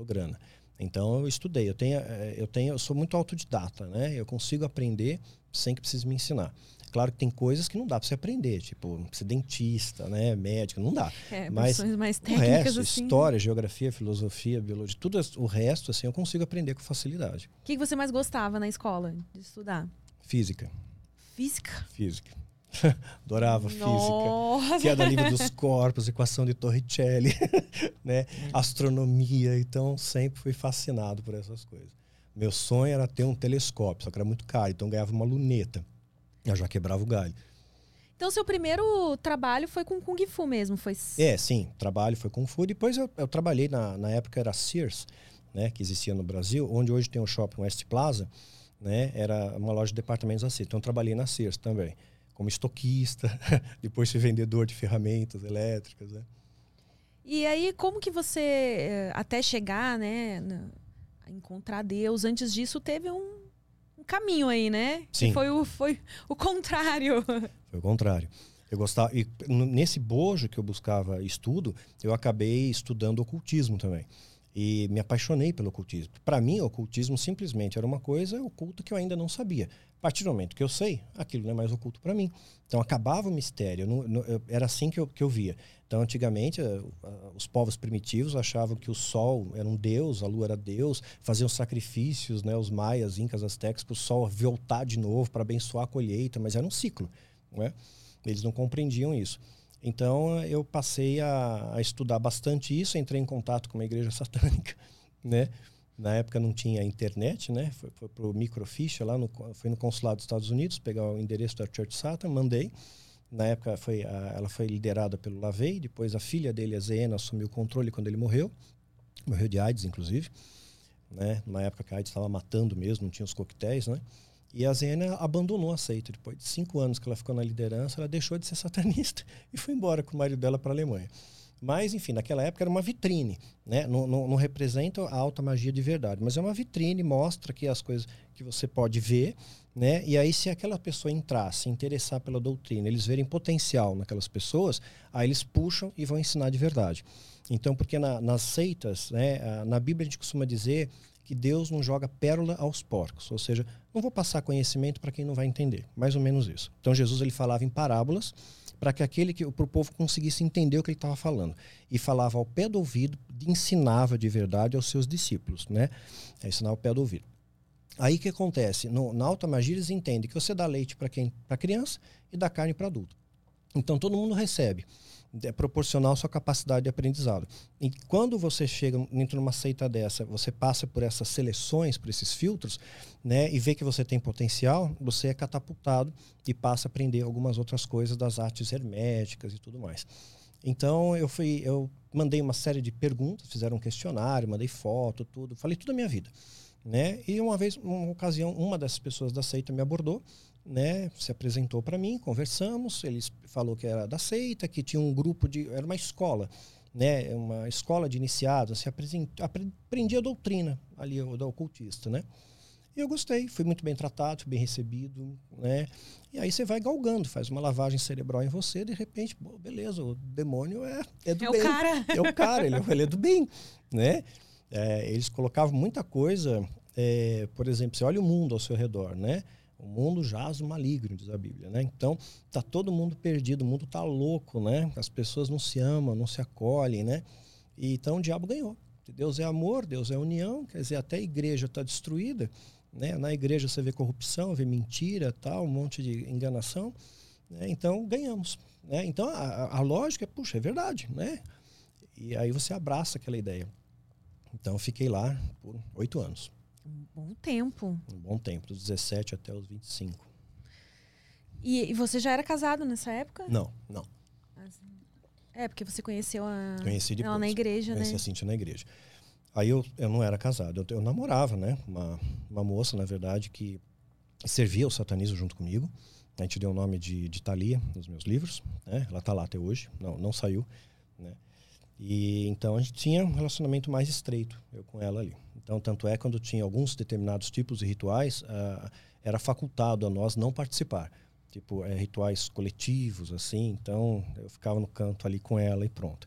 Faltou grana. Então eu estudei. Eu tenho, eh, eu tenho, eu sou muito autodidata, né? Eu consigo aprender sem que precise me ensinar. Claro que tem coisas que não dá para você aprender, tipo ser dentista, né, médico, não dá. É, Mas mais técnicas, o resto, assim. história, geografia, filosofia, biologia, tudo o resto assim eu consigo aprender com facilidade. O que você mais gostava na escola de estudar? Física. Física. Física. Adorava Nossa. física, queda livre dos corpos, equação de Torricelli, né? astronomia. Então, sempre fui fascinado por essas coisas. Meu sonho era ter um telescópio, só que era muito caro, então ganhava uma luneta. Eu já quebrava o galho. Então, seu primeiro trabalho foi com Kung Fu mesmo? Foi... É, sim, trabalho foi Kung Fu. Depois eu, eu trabalhei, na, na época era Sears, né, que existia no Brasil, onde hoje tem o shopping West Plaza, né, era uma loja de departamentos assim. Então, eu trabalhei na Sears também como estoquista, depois fui vendedor de ferramentas elétricas. Né? E aí, como que você, eh, até chegar né, a encontrar Deus, antes disso teve um, um caminho aí, né? Sim. Que foi o, foi o contrário. Foi o contrário. Eu gostava, e nesse bojo que eu buscava estudo, eu acabei estudando ocultismo também. E me apaixonei pelo ocultismo. Para mim, o ocultismo simplesmente era uma coisa oculta que eu ainda não sabia. A partir do momento que eu sei, aquilo não é mais oculto para mim. Então acabava o mistério. Eu não, não, eu, era assim que eu, que eu via. Então, antigamente, uh, os povos primitivos achavam que o sol era um deus, a lua era deus, faziam sacrifícios, né, os maias, incas, aztecas, para o sol voltar de novo, para abençoar a colheita, mas era um ciclo. Né? Eles não compreendiam isso. Então, eu passei a, a estudar bastante isso, entrei em contato com uma igreja satânica, né? Na época não tinha internet, né? Foi, foi para o microficha lá, no, foi no consulado dos Estados Unidos, pegar o endereço da Church Satan, mandei. Na época foi a, ela foi liderada pelo Lavey, depois a filha dele, a Zena, assumiu o controle quando ele morreu. Morreu de AIDS, inclusive. Né? Na época que a AIDS estava matando mesmo, não tinha os coquetéis, né? E a Zena abandonou a seita. Depois de cinco anos que ela ficou na liderança, ela deixou de ser satanista e foi embora com o marido dela para a Alemanha. Mas, enfim, naquela época era uma vitrine, né? Não, não, não, representa a alta magia de verdade, mas é uma vitrine, mostra que as coisas que você pode ver, né? E aí, se aquela pessoa entrar, se interessar pela doutrina, eles verem potencial naquelas pessoas, aí eles puxam e vão ensinar de verdade. Então, porque na, nas seitas, né? Na Bíblia a gente costuma dizer que Deus não joga pérola aos porcos, ou seja, não vou passar conhecimento para quem não vai entender, mais ou menos isso. Então Jesus ele falava em parábolas para que aquele que o povo conseguisse entender o que ele estava falando e falava ao pé do ouvido, ensinava de verdade aos seus discípulos, né? É ensinar ao pé do ouvido. Aí que acontece? No, na alta magia eles entendem que você dá leite para quem para criança e dá carne para adulto. Então todo mundo recebe é proporcional à sua capacidade de aprendizado. E quando você chega dentro de uma seita dessa, você passa por essas seleções, por esses filtros, né, e vê que você tem potencial, você é catapultado e passa a aprender algumas outras coisas das artes herméticas e tudo mais. Então eu fui, eu mandei uma série de perguntas, fizeram um questionário, mandei foto, tudo, falei toda a minha vida, né? E uma vez, uma ocasião, uma dessas pessoas da seita me abordou né, se apresentou para mim, conversamos, ele falou que era da seita, que tinha um grupo de, era uma escola, né, uma escola de iniciados, se aprendia a doutrina ali do ocultista, né? E eu gostei, fui muito bem tratado, fui bem recebido, né? E aí você vai galgando, faz uma lavagem cerebral em você, de repente, pô, beleza, o demônio é, é do É o bem. cara. É o cara, ele, é- ele é do bem, né? É, eles colocavam muita coisa, é, por exemplo, você olha o mundo ao seu redor, né? O mundo jaz no maligno, diz a Bíblia, né? Então, tá todo mundo perdido, o mundo tá louco, né? As pessoas não se amam, não se acolhem, né? E, então o diabo ganhou. Deus é amor, Deus é união, quer dizer, até a igreja está destruída, né? Na igreja você vê corrupção, vê mentira, tal, um monte de enganação, né? Então ganhamos, né? Então a, a- lógica é, puxa, é verdade, né? E aí você abraça aquela ideia. Então fiquei lá por oito anos, Um bom tempo. um bom tempo, dos 17 até os 25. E, e você já era casado nessa época? Não, não. É, porque você conheceu a. Conheci depois. Ela na igreja, Conheci né? a Cintia na igreja. Aí eu, eu não era casado, eu, eu namorava, né? Uma, uma moça, na verdade, que servia o satanismo junto comigo. A gente deu o nome de, de Thalia nos meus livros, né? Ela tá lá até hoje, não, não saiu, né? E então a gente tinha um relacionamento mais estreito, eu com ela ali. Então, tanto é quando tinha alguns determinados tipos de rituais, ah, era facultado a nós não participar. Tipo, é, rituais coletivos, assim. Então, eu ficava no canto ali com ela e pronto.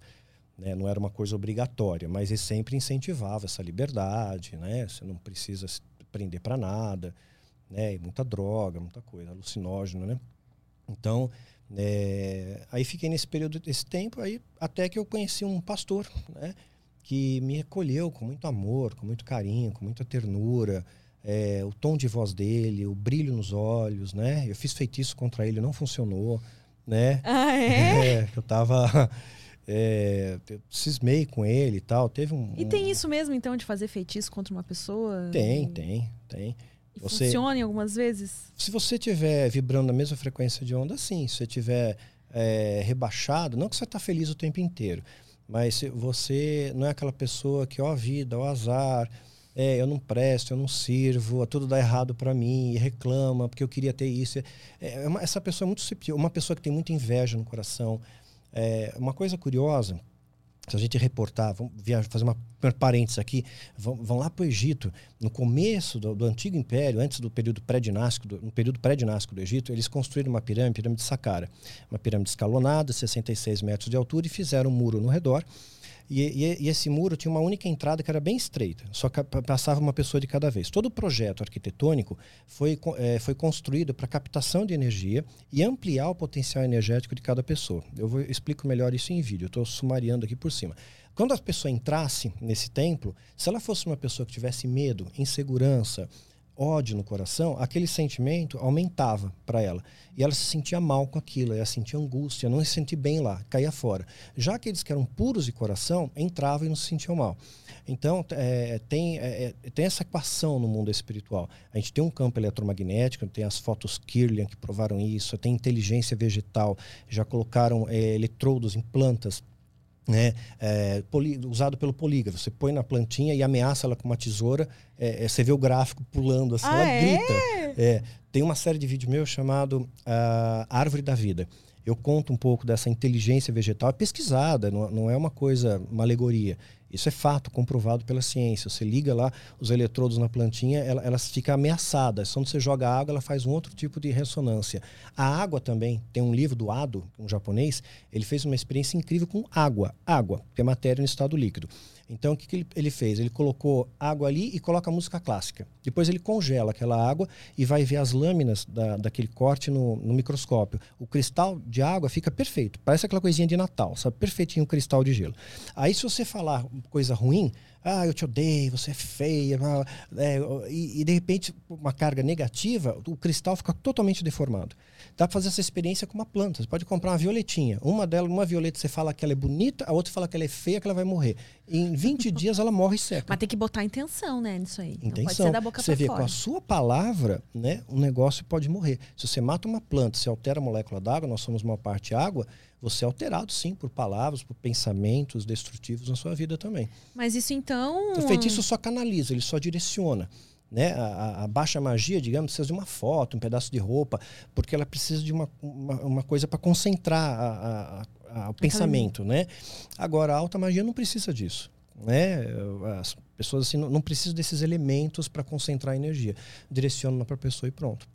Né? Não era uma coisa obrigatória, mas ele sempre incentivava essa liberdade, né? Você não precisa se prender para nada, né? E muita droga, muita coisa, alucinógeno, né? Então, é, aí fiquei nesse período, esse tempo, aí até que eu conheci um pastor, né? Que me acolheu com muito amor, com muito carinho, com muita ternura, é, o tom de voz dele, o brilho nos olhos, né? Eu fiz feitiço contra ele, não funcionou, né? Ah, é? É, eu tava. é, eu cismei com ele e tal. Teve um. E tem isso mesmo, então, de fazer feitiço contra uma pessoa? Tem, tem, tem. E Você- funciona em algumas vezes? Se você estiver vibrando na mesma frequência de onda, sim. Se você estiver é, rebaixado, não que você está feliz o tempo inteiro, mas você não é aquela pessoa que, ó, a vida, ó, azar, é, eu não presto, eu não sirvo, tudo dá errado para mim, e reclama porque eu queria ter isso. É, é uma- essa pessoa é muito uma pessoa que tem muita inveja no coração. É, uma coisa curiosa, se a gente reportar, vamos viajar, fazer uma um parênteses aqui, vão, vão lá para o Egito, no começo do, do antigo império, antes do período pré-dinástico, no período pré-dinástico do Egito, eles construíram uma pirâmide, pirâmide de Saqqara, uma pirâmide escalonada, 66 metros de altura, e fizeram um muro no redor. E, e- e esse muro tinha uma única entrada que era bem estreita, só passava uma pessoa de cada vez. Todo o projeto arquitetônico foi, eh, foi construído para captação de energia e ampliar o potencial energético de cada pessoa. Eu vou explico melhor isso em vídeo, estou sumariando aqui por cima. Quando a pessoa entrasse nesse templo, se ela fosse uma pessoa que tivesse medo, insegurança, ódio no coração, aquele sentimento aumentava para ela. E ela se sentia mal com aquilo, ela sentia angústia, não se sentia bem lá, caía fora. Já aqueles que eram puros de coração, entravam e não se sentiam mal. Então, é, tem, é, é, tem essa equação no mundo espiritual. A gente tem um campo eletromagnético, tem as fotos Kirlian que provaram isso, tem inteligência vegetal, já colocaram é, eletrodos em plantas né, é, poli- usado pelo polígrafo. Você põe na plantinha e ameaça ela com uma tesoura, é, é, você vê o gráfico pulando assim, Ah, ela é? grita. É, tem uma série de vídeos meus chamado ah, Árvore da Vida. Eu conto um pouco dessa inteligência vegetal, é pesquisada, não, não é uma coisa, uma alegoria. Isso é fato, comprovado pela ciência. Você liga lá os eletrodos na plantinha, ela, ela fica ameaçada. Quando você joga água, ela faz um outro tipo de ressonância. A água também, tem um livro do Ado, um japonês, ele fez uma experiência incrível com água. Água, que é matéria no estado líquido. Então, o que, que ele, ele fez? Ele colocou água ali e coloca música clássica. Depois ele congela aquela água e vai ver as lâminas da, daquele corte no, no microscópio. O cristal de água fica perfeito. Parece aquela coisinha de Natal, sabe? Perfeitinho o cristal de gelo. Aí, se você falar coisa ruim, ah, eu te odeio, você é feia, é, e, e de repente uma carga negativa, o cristal fica totalmente deformado. Dá para fazer essa experiência com uma planta. Você pode comprar uma violetinha. Uma delas, uma violeta, você fala que ela é bonita, a outra fala que ela é feia, que ela vai morrer. Em 20 dias ela morre e seca. Mas tem que botar intenção, né, nisso aí. Não pode Intenção. ser da boca você vê, fora. com a sua palavra, né, um negócio pode morrer. Se você mata uma planta, se altera a molécula d'água, nós somos uma parte água, você é alterado sim por palavras, por pensamentos destrutivos na sua vida também. Mas isso então. O feitiço só canaliza, ele só direciona. Né? A, a- a baixa magia, digamos, precisa de uma foto, um pedaço de roupa, porque ela precisa de uma, uma, uma coisa para concentrar a- a- o pensamento. Né? Agora, a alta magia não precisa disso. Né? As pessoas assim, não, não precisam desses elementos para concentrar a energia. Direciona para a pessoa e pronto.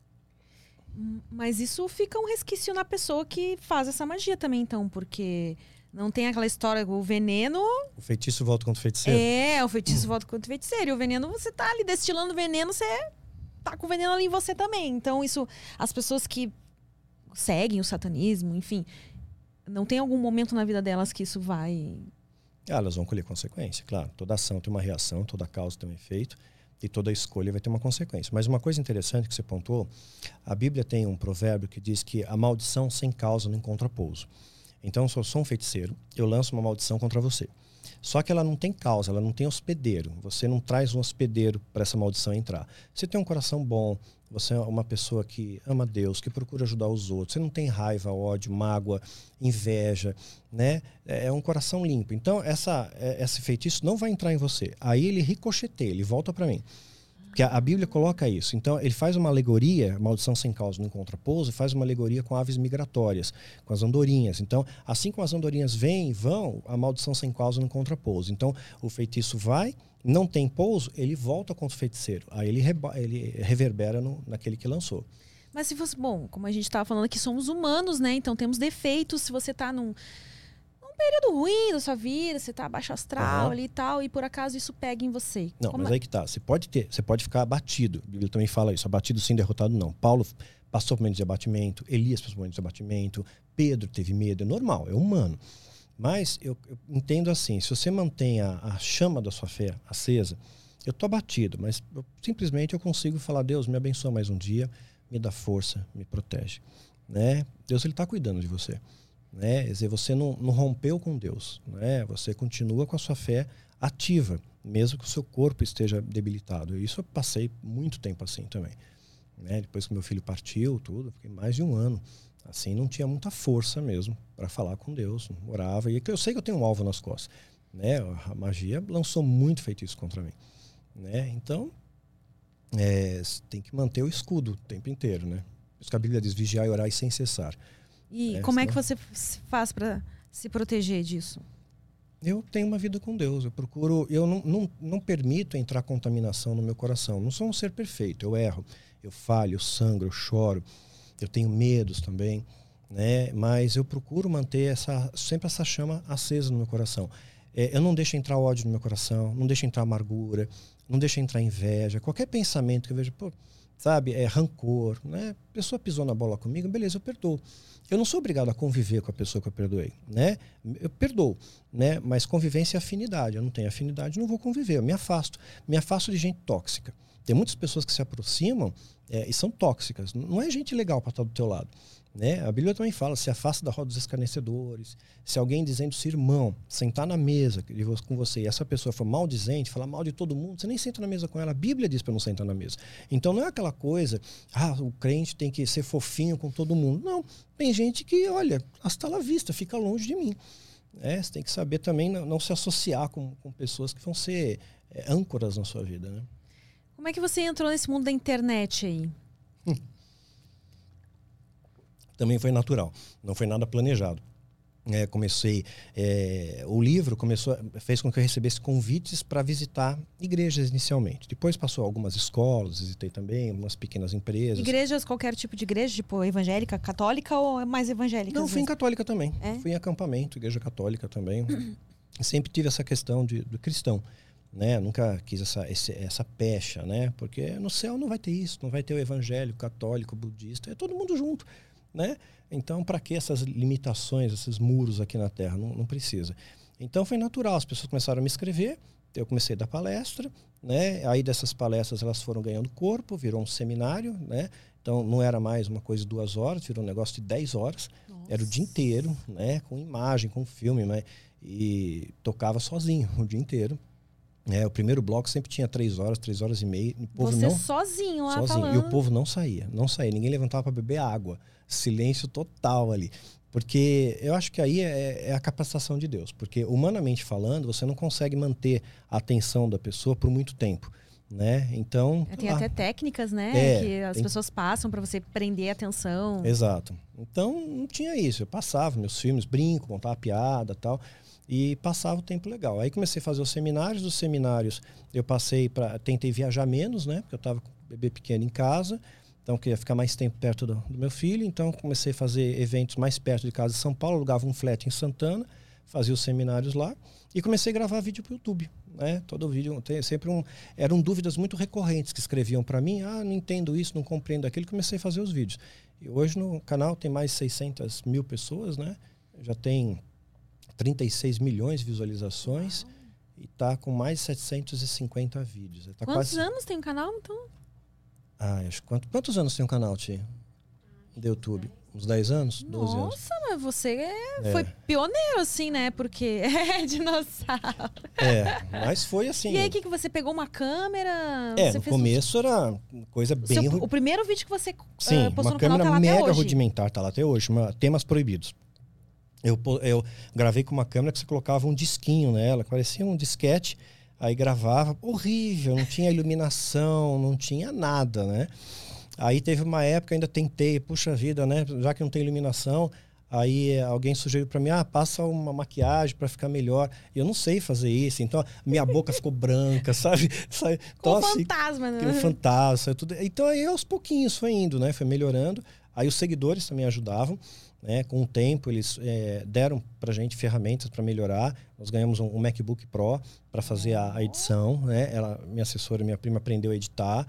Mas isso fica um resquício na pessoa que faz essa magia também, então, porque não tem aquela história o veneno. O feitiço volta contra o feiticeiro. É, o feitiço volta contra o feiticeiro. E o veneno, você tá ali destilando veneno, você tá com veneno ali em você também. Então, isso, as pessoas que seguem o satanismo, enfim, não tem algum momento na vida delas que isso vai. Ah, elas vão colher consequência, claro. Toda ação tem uma reação, toda causa tem um efeito e toda escolha vai ter uma consequência. Mas uma coisa interessante que você pontuou, a Bíblia tem um provérbio que diz que a maldição sem causa não encontra pouso. Então, se eu sou um feiticeiro, eu lanço uma maldição contra você. Só que ela não tem causa, ela não tem hospedeiro. Você não traz um hospedeiro para essa maldição entrar. Você tem um coração bom, você é uma pessoa que ama Deus, que procura ajudar os outros. Você não tem raiva, ódio, mágoa, inveja, né? É, é um coração limpo. Então, essa, é, esse feitiço não vai entrar em você. Aí ele ricocheteia, ele volta para mim. Porque a, Bíblia coloca isso. Então, ele faz uma alegoria, maldição sem causa não encontra pouso, faz uma alegoria com aves migratórias, com as andorinhas. Então, assim como as andorinhas vêm e vão, a maldição sem causa não encontra pouso. Então, o feitiço vai, não tem pouso, ele volta contra o feiticeiro. Aí ele, ele reverbera no, naquele que lançou. Mas se fosse, bom, como a gente estava falando aqui, somos humanos, né? Então temos defeitos. Se você está num, período ruim da sua vida, você tá baixo astral uhum. ali e tal, e por acaso isso pega em você. Não, Como mas é? aí que tá. Você pode ter, você pode ficar abatido. A Bíblia também fala isso, abatido sem derrotado não. Paulo passou por momentos de abatimento, Elias passou por momentos de abatimento, Pedro teve medo, é normal, é humano. Mas eu, eu entendo assim, se você mantém a, a, chama da sua fé acesa, eu tô abatido, mas eu, simplesmente eu consigo falar, Deus, me abençoa mais um dia, me dá força, me protege. Né? Deus está cuidando de você. Né? Quer dizer, você não, não rompeu com Deus. Né? Você continua com a sua fé ativa, mesmo que o seu corpo esteja debilitado. Isso eu passei muito tempo assim também. Né? Depois que meu filho partiu, tudo, fiquei mais de um ano. Assim, não tinha muita força mesmo para falar com Deus. Orava. E eu sei que eu tenho um alvo nas costas. Né? A magia lançou muito feitiço contra mim. Né? Então, é, tem que manter o escudo o tempo inteiro. Né? Isso que a Bíblia diz: vigiar e orar sem cessar. E é, como é que você faz para se proteger disso? Eu tenho uma vida com Deus. Eu procuro, eu não, não, não permito entrar contaminação no meu coração. Não sou um ser perfeito. Eu erro, eu falho, eu sangro, eu choro. Eu tenho medos também, né? Mas eu procuro manter essa sempre essa chama acesa no meu coração. É, eu não deixo entrar ódio no meu coração, não deixo entrar amargura, não deixo entrar inveja, qualquer pensamento que eu vejo, pô, sabe, é rancor, né? A pessoa pisou na bola comigo, beleza, eu perdoo. Eu não sou obrigado a conviver com a pessoa que eu perdoei, né? Eu perdoo, né? Mas convivência é afinidade. Eu não tenho afinidade, não vou conviver. Eu me afasto. Me afasto de gente tóxica. Tem muitas pessoas que se aproximam é, e são tóxicas. Não é gente legal para estar do teu lado. Né? A Bíblia também fala: se afasta da roda dos escarnecedores. Se alguém dizendo se irmão, sentar na mesa com você e essa pessoa for maldizente, falar mal de todo mundo, você nem senta na mesa com ela. A Bíblia diz para não sentar na mesa. Então não é aquela coisa, ah, o crente tem que ser fofinho com todo mundo. Não. Tem gente que, olha, hasta la vista, fica longe de mim. É, você tem que saber também não, não se associar com, com, pessoas que vão ser é, âncoras na sua vida. Né? Como é que você entrou nesse mundo da internet aí? Hum também foi natural, não foi nada planejado. É, comecei é, o livro começou fez com que eu recebesse convites para visitar igrejas inicialmente. Depois passou algumas escolas visitei também algumas pequenas empresas. Igrejas qualquer tipo de igreja tipo evangélica católica ou mais evangélica não fui em católica também. É? fui em acampamento igreja católica também. Sempre tive essa questão de, do cristão né nunca quis essa esse, essa pecha né porque no céu não vai ter isso não vai ter o evangélico católico budista é todo mundo junto né? Então, para que essas limitações, esses muros aqui na Terra? Não, não, precisa. Então, foi natural. As pessoas começaram a me escrever. Eu comecei a dar palestra, né? Aí dessas palestras elas foram ganhando corpo, virou um seminário, né? Então não era mais uma coisa de duas horas, virou um negócio de dez horas. Nossa. Era o dia inteiro, né? Com imagem, com filme, né? e tocava sozinho o dia inteiro. É, o primeiro bloco sempre tinha três horas, três horas e meia. O povo Você não, sozinho lá sozinho. falando. E o povo não saía, não saía. Ninguém levantava para beber água. Silêncio total ali. Porque eu acho que aí é, é, a capacitação de Deus. Porque, humanamente falando, você não consegue manter a atenção da pessoa por muito tempo. Né? Então. É, tem até técnicas, né? É, que as tem... pessoas passam para você prender a atenção. Exato. Então, não tinha isso. Eu passava meus filmes, brinco, montava piada tal. E passava o tempo legal. Aí comecei a fazer os seminários, dos seminários eu passei para tentei viajar menos, né? Porque eu estava com o bebê pequeno em casa, então queria ficar mais tempo perto do, do, meu filho, então comecei a fazer eventos mais perto de casa em São Paulo, alugava um flat em Santana, fazia os seminários lá e comecei a gravar vídeo para o YouTube. Né? Todo vídeo tem sempre um. Eram dúvidas muito recorrentes que escreviam para mim: ah, não entendo isso, não compreendo aquilo. Comecei a fazer os vídeos. E hoje no canal tem mais de 600 mil pessoas, né? Já tem 36 milhões de visualizações Uau. e está com mais de 750 vídeos. Tá Quantos quase... anos tem o canal, então? Ah, acho quantos, quantos anos tem o canal, Tia? Do YouTube? Uns 10 anos? 12 Nossa, anos. Nossa, mas você é, foi pioneiro, assim, né? Porque é dinossauro. É, mas foi assim. E aí, que, que você pegou uma câmera? É, no começo um... era coisa bem. Seu, o primeiro vídeo que você Sim, uh, postou uma câmera canal, tá mega rudimentar, tá lá até hoje, uma, temas proibidos. Eu, eu gravei com uma câmera que você colocava um disquinho nela, parecia um disquete, aí gravava, horrível, não tinha iluminação, não tinha nada, né? Aí teve uma época, ainda tentei, puxa vida, né? Já que não tem iluminação, aí alguém sugeriu para mim, ah, passa uma maquiagem para ficar melhor. Eu não sei fazer isso, então minha boca ficou branca, sabe? Com um fantasma, né? Um fantasma, tudo. Então aí aos pouquinhos foi indo, né? Foi melhorando. Aí os seguidores também ajudavam. Né? Com o tempo, eles é, deram para a gente ferramentas para melhorar. Nós ganhamos um, um MacBook Pro para fazer a, a, edição. Né? Ela, minha assessora, minha prima, aprendeu a editar.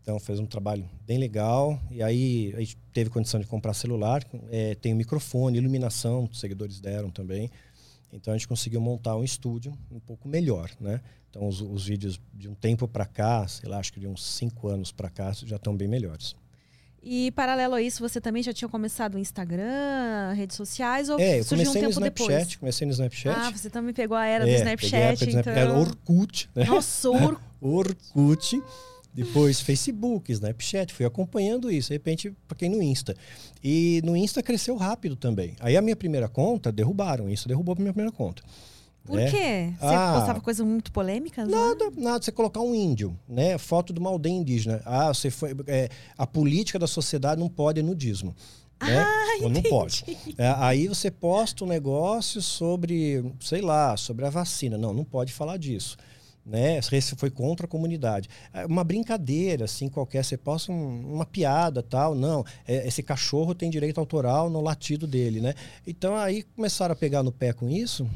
Então, fez um trabalho bem legal. E aí, a gente teve condição de comprar celular. É, tem um microfone, iluminação, os seguidores deram também. Então, a gente conseguiu montar um estúdio um pouco melhor, né? Então, os, os vídeos de um tempo para cá, sei lá, acho que de uns cinco anos para cá, já estão bem melhores. E paralelo a isso, você também já tinha começado o Instagram, redes sociais, ou é, eu surgiu comecei um tempo no Snapchat, depois? comecei no Snapchat. Ah, você também pegou a era é, do Snapchat, então. Era Orkut, né? Nossa, Or... Orkut. Depois Facebook, Snapchat, fui acompanhando isso, de repente, para quem no Insta. E no Insta cresceu rápido também. Aí a minha primeira conta derrubaram, isso derrubou a minha primeira conta. Por né? quê? Você ah, postava coisas muito polêmicas? Nada, nada. Você colocar um índio, né? Foto de uma aldeia indígena. Ah, você foi. É, a política da sociedade não pode é nudismo. Né? Ah, não entendi. pode. É, aí você posta um negócio sobre, sei lá, sobre a vacina. Não, não pode falar disso. Né? Esse foi contra a comunidade. É uma brincadeira, assim, qualquer. Você posta um, uma piada tal. Não, é, esse cachorro tem direito autoral no latido dele, né? Então aí começaram a pegar no pé com isso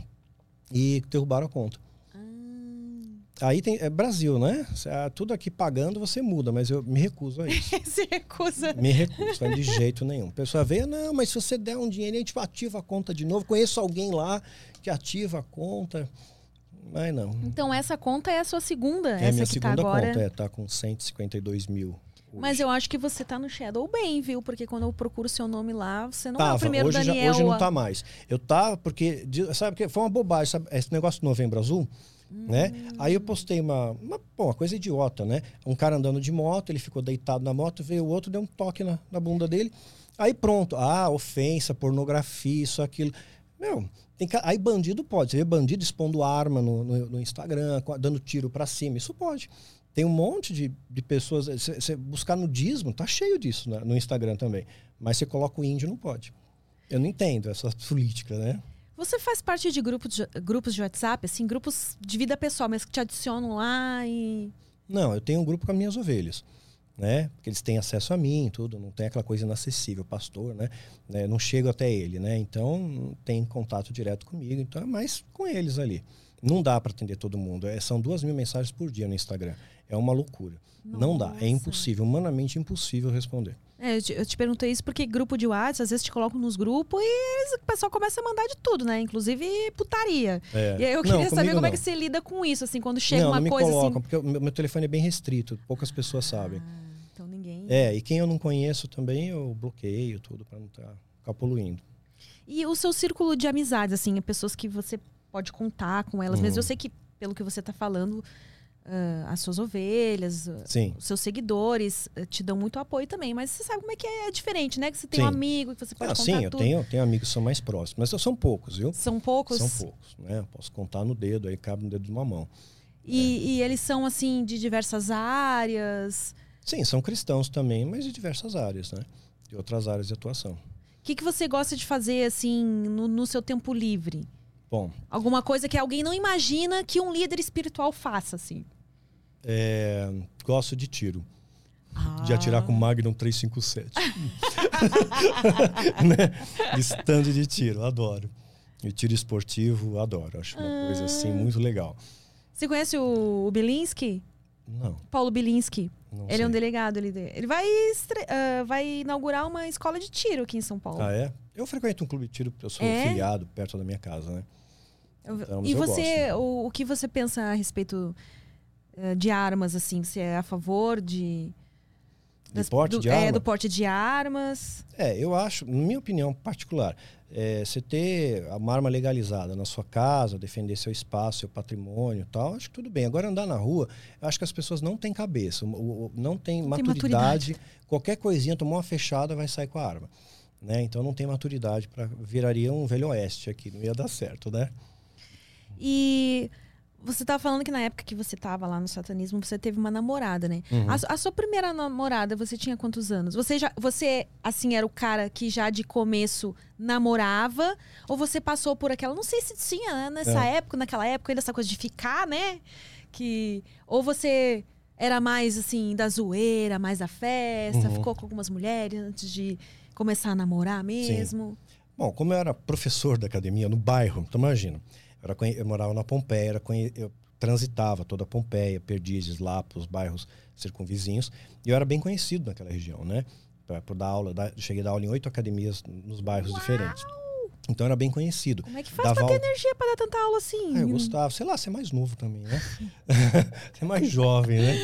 e derrubaram a conta. Ah. Aí tem é Brasil, né? Ah, tudo aqui pagando você muda, mas eu me recuso a isso. Se recusa? Me recuso, de jeito nenhum. A pessoa vê, não, mas se você der um dinheiro, a gente ativa a conta de novo. Conheço alguém lá que ativa a conta. Mas não. Então essa conta é a sua segunda? É a minha tá segunda tá agora... conta, é, tá com 152 mil. Mas eu acho que você tá no Shadow bem, viu? Porque quando eu procuro seu nome lá, você não Tava, é o primeiro hoje Daniel. Já, hoje não tá mais. Eu tava porque, sabe que foi uma bobagem, sabe? Esse negócio do Novembro Azul, hum. né? Aí eu postei uma, uma, uma, coisa idiota, né? Um cara andando de moto, ele ficou deitado na moto, veio o outro, deu um toque na, na bunda dele. Aí pronto, ah, ofensa, pornografia, isso, aquilo. Meu, tem, aí bandido pode. Você vê bandido expondo arma no, no, no Instagram, dando tiro para cima, isso pode. Tem um monte de, de pessoas. Você buscar nudismo, tá cheio disso né, no Instagram também. Mas você coloca o índio, não pode. Eu não entendo essa política, né? Você faz parte de grupos de, grupos de WhatsApp, assim, grupos de vida pessoal, mas que te adicionam lá e. Não, eu tenho um grupo com as minhas ovelhas. Né? Porque eles têm acesso a mim, tudo, não tem aquela coisa inacessível, pastor, né? né? Não chego até ele, né? Então tem contato direto comigo, então é mais com eles ali. Não dá para atender todo mundo. É, são duas mil mensagens por dia no Instagram. É uma loucura. Nossa. Não dá. É impossível, humanamente impossível responder. É, eu, te, eu te perguntei isso porque grupo de WhatsApp, às vezes te colocam nos grupos e o pessoal começa a mandar de tudo, né? Inclusive putaria. É. E aí eu queria não, saber como não. é que você lida com isso, assim, quando chega não, uma não coisa me colocam, assim. Porque o meu, telefone é bem restrito, poucas pessoas ah, sabem. Então ninguém. É, e quem eu não conheço também eu bloqueio tudo para não tá, ficar poluindo. E o seu círculo de amizades, assim, pessoas que você pode contar com elas, hum. mas eu sei que, pelo que você está falando, uh, as suas ovelhas, Sim. os seus seguidores uh, te dão muito apoio também. Mas você sabe como é que é, é diferente, né? Que você tem sim. um amigo que você pode ah, contar Sim, eu tenho, tenho amigos que são mais próximos. Mas são poucos, viu? São poucos? São poucos, né? Posso contar no dedo, aí cabe no dedo de uma mão. E, é. e eles são, assim, de diversas áreas? Sim, são cristãos também, mas de diversas áreas, né? De outras áreas de atuação. O que, que você gosta de fazer, assim, no, no seu tempo livre? Bom, Alguma coisa que alguém não imagina que um líder espiritual faça, assim. é, gosto de tiro. De Ah. atirar com Magnum 357. né? Stand de tiro, adoro. E tiro esportivo, adoro. Acho uma coisa assim Ah. muito legal. Você conhece o, Bilinski? Não, Paulo Bilinski. não Ele sei. é um delegado de- Ele vai, ah, vai inaugurar uma escola de tiro aqui em São Paulo. Ah, é? Eu frequento um clube de tiro, eu sou É? filiado perto da minha casa, né? Então, e você, o, o que você pensa a respeito eh, de armas, assim? Você é a favor de... De porte do, de É, arma? do porte de armas. É, eu acho, na minha opinião particular, é, você ter uma arma legalizada na sua casa, defender seu espaço, seu patrimônio e tal, acho que tudo bem. Agora, andar na rua, acho que as pessoas não têm cabeça, não têm maturidade. maturidade. Qualquer coisinha, tomou uma fechada, vai sair com a arma. Né? Então, não tem maturidade para viraria um velho oeste aqui, não ia dar certo, né? E você tava falando que na época que você tava lá no satanismo, você teve uma namorada, né? Uhum. A, a sua primeira namorada, você tinha quantos anos? Você já, você assim era o cara que já de começo namorava ou você passou por aquela, não sei se tinha né, nessa É. época, naquela época ainda essa coisa de ficar, né? Que ou você era mais assim da zoeira, mais da festa, Uhum. ficou com algumas mulheres antes de começar a namorar mesmo. Bom, como eu era professor da academia no bairro, então imagina, eu, era eu morava na Pompeia, era eu transitava toda a Pompeia, Perdizes, Lapos, bairros circunvizinhos, e eu era bem conhecido naquela região, né? Por dar aula, dar- cheguei a dar aula em oito academias nos bairros diferentes. Então era bem conhecido. Como é que faz Dava pra ter aula- energia pra dar tanta aula assim? Ah, eu gostava, sei lá, você é mais novo também, né? você é mais jovem, né?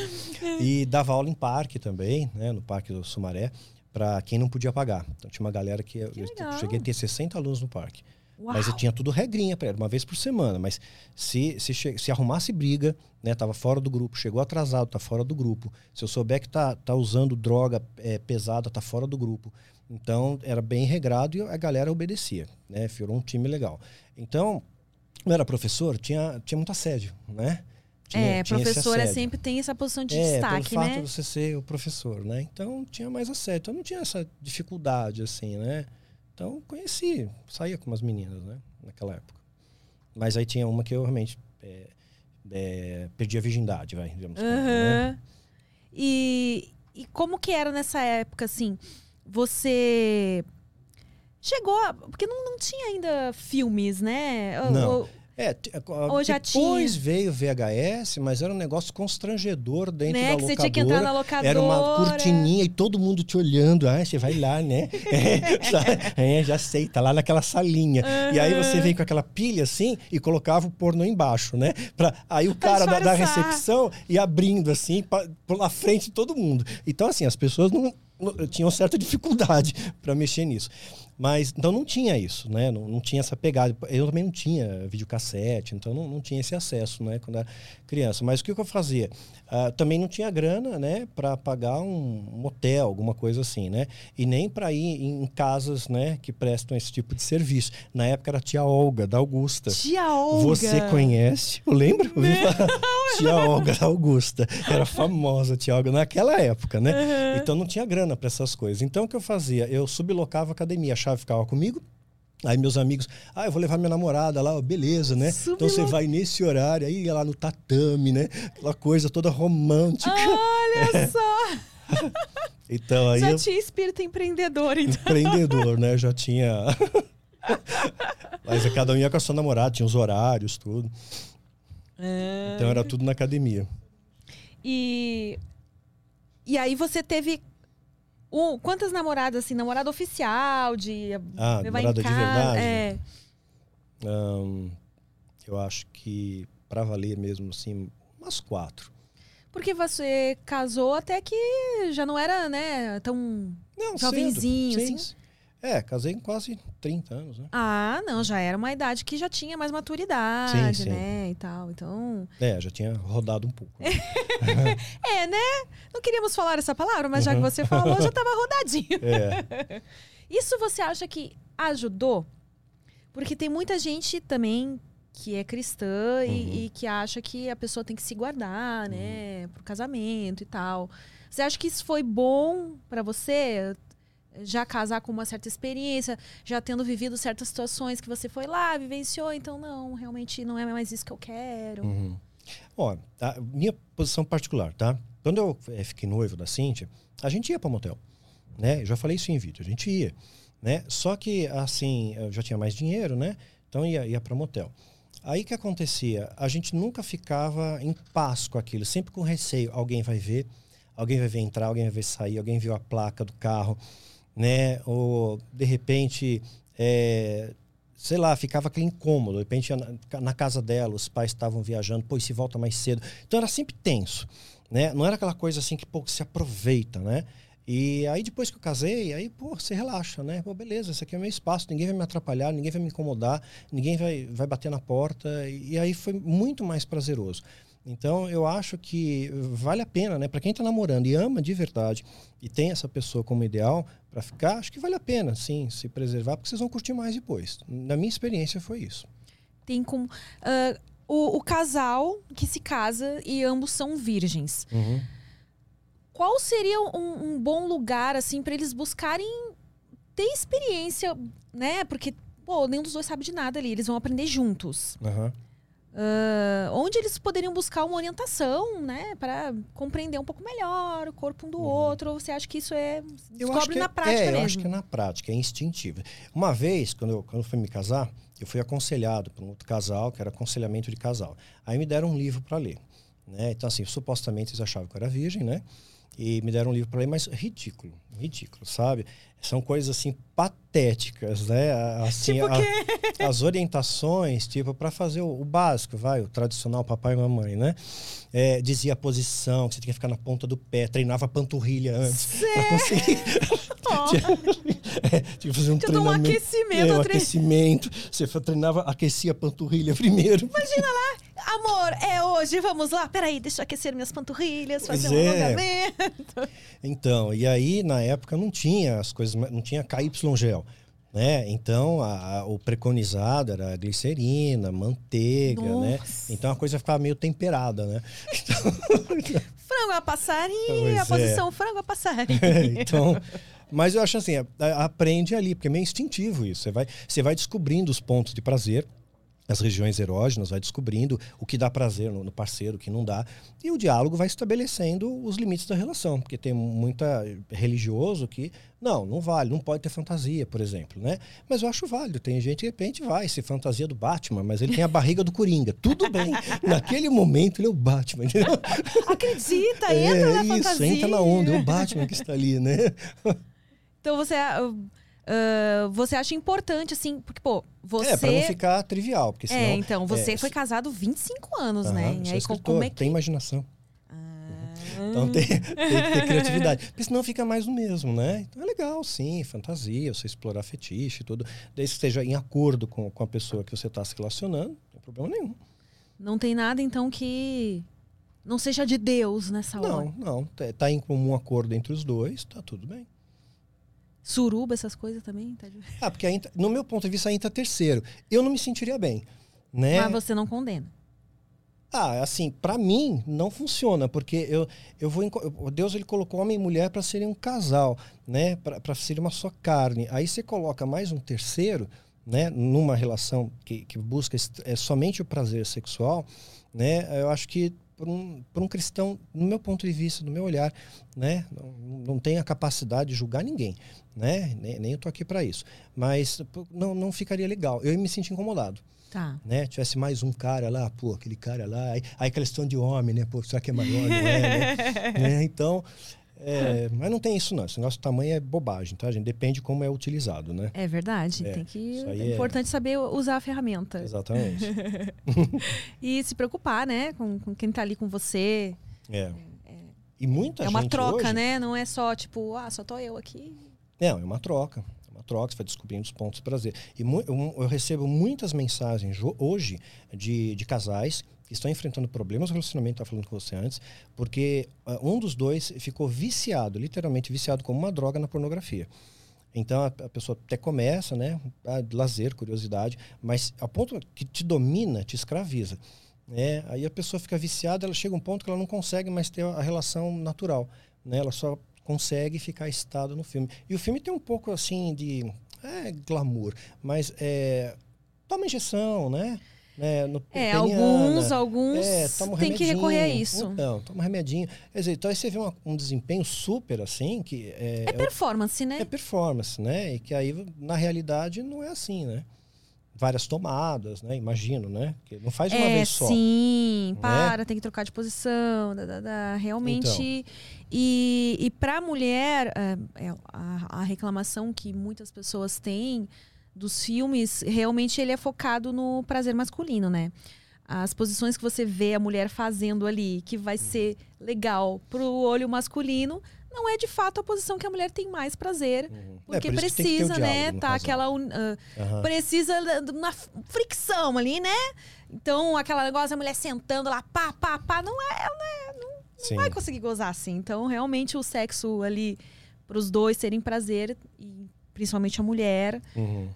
E dava aula em parque também, né? No Parque do Sumaré, para quem não podia pagar. Então tinha uma galera que, eu- eu legal. cheguei a ter 60 alunos no parque. Uau. Mas eu tinha tudo regrinha para uma vez por semana. Mas se, se, se arrumasse briga, né? Tava fora do grupo, chegou atrasado, tá fora do grupo. Se eu souber que tá, tá usando droga é, pesada, tá fora do grupo. Então era bem regrado e a galera obedecia, né? Virou um time legal. Então, eu era professor, tinha, tinha muito assédio, né? Tinha- é, tinha professor sempre tem essa posição de é, destaque, pelo fato né? de você ser o professor, né? Então tinha mais assédio. Então não tinha essa dificuldade, assim, né? Então conheci, saía com umas meninas, né? Naquela época. Mas aí tinha uma que eu realmente é, é, perdi a virgindade, vai, digamos assim, né? Aham. E, e como que era nessa época, assim? Você chegou a... Porque não, não tinha ainda filmes, né? Não. ou- É, t- Ou já depois tinha? veio VHS, mas era um negócio constrangedor dentro né? da Que locadora. você tinha que entrar na locadora. Era uma cortininha e todo mundo te olhando. Ah, você vai lá, né? É, já, é, já sei, tá lá naquela salinha. E aí você vem com aquela pilha assim e colocava o porno embaixo, né? Pra, aí o cara da, da recepção ia abrindo assim, pra, pela frente de todo mundo. Então, assim, as pessoas não, não- tinham certa dificuldade para mexer nisso. Mas, então não tinha isso, né? Não, não tinha essa pegada. Eu também não tinha videocassete, então não, não tinha esse acesso, né? Quando era criança. Mas o que, que eu fazia? Ah, também não tinha grana, né? Para pagar um, um hotel, alguma coisa assim, né? E nem para ir em casas, né? Que prestam esse tipo de serviço. Na época era a tia Olga, da Augusta. Tia Olga. Você conhece? Eu lembro? Tia Olga da Augusta. Era famosa tia Olga naquela época, né? Então não tinha grana para essas coisas. Então o que eu fazia? Eu sublocava a academia, chave ficava comigo. Aí meus amigos, ah, eu vou levar minha namorada lá, beleza, né? Então você vai nesse horário, aí ia lá no tatame, né? Aquela coisa toda romântica. Olha só! Então aí Já eu, tinha espírito empreendedor, então. empreendedor, né? Já tinha. Mas cada um ia com a sua namorada, tinha os horários, tudo. É. Então era tudo na academia. E, e aí você teve um, quantas namoradas, assim? Namorada oficial, de Ah, namorada de casa? verdade? É. Ahn, eu acho que pra valer mesmo assim, umas quatro. Porque você casou até que já não era, né, tão... Não, Jovenzinho, cedo. Sim. É, casei com quase 30 anos, né? Ah, não, já era uma idade que já tinha mais maturidade, Sim, sim. né, e tal. Então, É, já tinha rodado um pouco. né? é, né? Não queríamos falar essa palavra, mas já que Uhum. você falou, já tava rodadinho. É. Isso você acha que ajudou? Porque tem muita gente também que é cristã e- Uhum. e, que acha que a pessoa tem que se guardar, né, pro casamento e tal. Você acha que isso foi bom pra você? Já casar com uma certa experiência, já tendo vivido certas situações que você foi lá, vivenciou, então não, realmente não é mais isso que eu quero. Uhum. Ó, a minha posição particular, tá? Quando eu eh, fiquei noivo da Cintia, a gente ia para motel, né? Eu já falei isso em vídeo, a gente ia, né? Só que assim, eu já tinha mais dinheiro, né? Então ia, ia para motel. Aí que acontecia? A gente nunca ficava em paz com aquilo, sempre com receio. Alguém vai ver, alguém vai ver entrar, alguém vai ver sair, alguém viu a placa do carro, né? Ou de repente, é, sei lá, ficava aquele incômodo. De repente, na, na casa dela, os pais estavam viajando, e se volta mais cedo. Então era sempre tenso, né? Não era aquela coisa assim que pouco se aproveita, né? E aí depois que eu casei, aí, pô, você relaxa, né? Pô, beleza, esse aqui é meu espaço, ninguém vai me atrapalhar, ninguém vai me incomodar, ninguém vai, vai bater na porta. E, e aí foi muito mais prazeroso. Então eu acho que vale a pena, né? Para quem está namorando e ama de verdade e tem essa pessoa como ideal para ficar, acho que vale a pena, sim, se preservar, porque vocês vão curtir mais depois. Na minha experiência foi isso. Tem como uh, o, o, casal que se casa e ambos são virgens. Uhum. Qual seria um, um bom lugar assim para eles buscarem ter experiência, né? Porque pô, nenhum dos dois sabe de nada ali, eles vão aprender juntos. Uhum. Uh, onde eles poderiam buscar uma orientação, né, para compreender um pouco melhor o corpo um do uhum. outro? Ou você acha que isso é descobre na é, prática é, mesmo? Eu acho que é na prática, é instintivo. Uma vez, quando eu, quando eu fui me casar, eu fui aconselhado por um outro casal, que era aconselhamento de casal. Aí me deram um livro para ler, né? Então assim, supostamente eles achavam que eu era virgem, né? E me deram um livro para ler, mas ridículo, ridículo, sabe? São coisas assim patéticas, né? Assim, tipo a, as orientações, tipo, para fazer o, o, básico, vai, o tradicional papai e mamãe, né? É, dizia a posição, que você tinha que ficar na ponta do pé, treinava panturrilha antes. Pra conseguir. Oh. tinha, é, tinha que fazer um tinha treinamento. Um aquecimento, é, um aquecimento. Você treinava, aquecia a panturrilha primeiro. Imagina lá, amor, é hoje, vamos lá. Peraí, deixa eu aquecer minhas panturrilhas, fazer pois um é. alongamento. Então, e aí, na época, não tinha as coisas, não tinha KY gel. Né? Então, a, a, o preconizado era glicerina, manteiga, Nossa. né? Então a coisa ficava meio temperada, né? Então, frango a passarinho, a posição frango a passarinho. então, mas eu acho assim, aprende ali, porque é meio instintivo isso. Você vai, você vai descobrindo os pontos de prazer, as regiões erógenas, vai descobrindo o que dá prazer no, no parceiro, o que não dá. E o diálogo vai estabelecendo os limites da relação, porque tem muita religioso que não, não vale, não pode ter fantasia, por exemplo, né? Mas eu acho válido. Tem gente que de repente vai se fantasia do Batman, mas ele tem a barriga do Coringa. Tudo bem. Naquele momento ele é o Batman. entendeu? Acredita, É, entra na isso, fantasia. entra na onda, é o Batman que está ali, né? Então você, ah, você acha importante, assim, porque, pô, você. É, pra não ficar trivial, porque senão... É, então, você é, foi casado 25 anos, Aham, né? E aí, escritor, como é que. Tem imaginação. Ah, Então tem, tem que ter criatividade. Porque senão fica mais o mesmo, né? Então é legal, sim, fantasia, você explorar fetiche e tudo. Desde que esteja em acordo com, com a pessoa que você está se relacionando, não tem problema nenhum. Não tem nada, então, que não seja de Deus nessa hora. Não, não. tá- Tá em comum acordo entre os dois, tá tudo bem. Suruba, essas coisas também. Tá de... Ah, porque aí, no meu ponto de vista, aí entra terceiro. Eu não me sentiria bem. Né? Mas você não condena. Ah, assim, para mim não funciona, porque eu, eu vou Deus ele colocou homem e mulher para serem um casal, né? Para serem uma só carne. Aí você coloca mais um terceiro, né? Numa relação que, que busca é, somente o prazer sexual, né? Eu acho que para um, pra um cristão, no meu ponto de vista, no meu olhar, né? Não, não tem a capacidade de julgar ninguém, né? Nem, nem eu tô aqui para isso. Mas não, não ficaria legal. Eu ia me sentir incomodado Tá. né? Tivesse mais um cara lá, pô, aquele cara lá, aí, aí questão de homem, né? Pô, será que é maior? Não é, né? Né? Então, é, mas não tem isso não. Esse nosso tamanho é bobagem, tá, gente? Depende de como é utilizado, né? É verdade. É, tem que. É é- importante saber usar a ferramenta. Exatamente. E se preocupar, né? Com, com quem tá ali com você. É. E muita é uma gente troca, hoje- né? Não é só, tipo, ah, só tô eu aqui. Não, é uma troca. É uma troca, você vai descobrindo os pontos de prazer. E eu, eu recebo muitas mensagens hoje de, de casais estão enfrentando problemas no relacionamento, estava falando com você antes, porque ah, um dos dois ficou viciado, literalmente viciado como uma droga na pornografia. Então a, a pessoa até começa, né? A lazer, curiosidade, mas ao ponto que te domina, te escraviza. Né? Aí a pessoa fica viciada, ela chega a um ponto que ela não consegue mais ter a relação natural. Né? Ela só consegue ficar excitado no filme. E o filme tem um pouco assim de é, glamour, mas é, toma injeção, né? Né, no, é, alguns, alguns é, tem que recorrer a isso. Então, toma um remedinho. Quer dizer, então aí você vê uma, um desempenho super assim, que é, é performance, né? É performance, né? E que aí, na realidade, não é assim, né? Várias tomadas, né? Imagino, né? Que não faz uma é, vez só. Sim, né? para, tem que trocar de posição, da, da, da. realmente. Então. E, e para a mulher, é, é, a, a reclamação que muitas pessoas têm dos filmes, realmente ele é focado no prazer masculino, né? As posições que você vê a mulher fazendo ali, que vai ser legal pro olho masculino, não é de fato a posição que a mulher tem mais prazer. Uhum. Porque é, por precisa, um né? Tá aquela. Uh, uhum. Precisa de uma fricção ali, né? Então, aquela negócio, a mulher sentando lá, pá, pá, pá, não é. Não, é, não, não vai conseguir gozar assim. Então, realmente, o sexo ali, para os dois terem prazer, e principalmente a mulher. Uhum.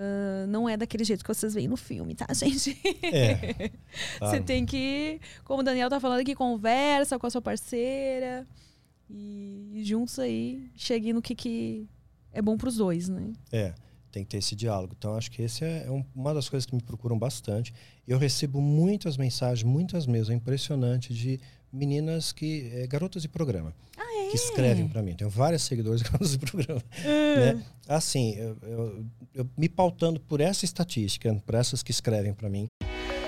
Uh, não é daquele jeito que vocês veem no filme, tá, gente? É. Você ah. tem que, como o Daniel tá falando aqui, conversa com a sua parceira e, e juntos aí cheguem no que, que é bom para os dois, né? É, tem que ter esse diálogo. Então, acho que esse é um, uma das coisas que me procuram bastante. Eu recebo muitas mensagens, muitas mesmo, é impressionante, de meninas que. É, garotas de programa. Ah, é? Que escrevem para mim. Tenho várias seguidores garotas de programa. É. Né? Assim, eu, eu, eu, me pautando por essa estatística, por essas que escrevem para mim.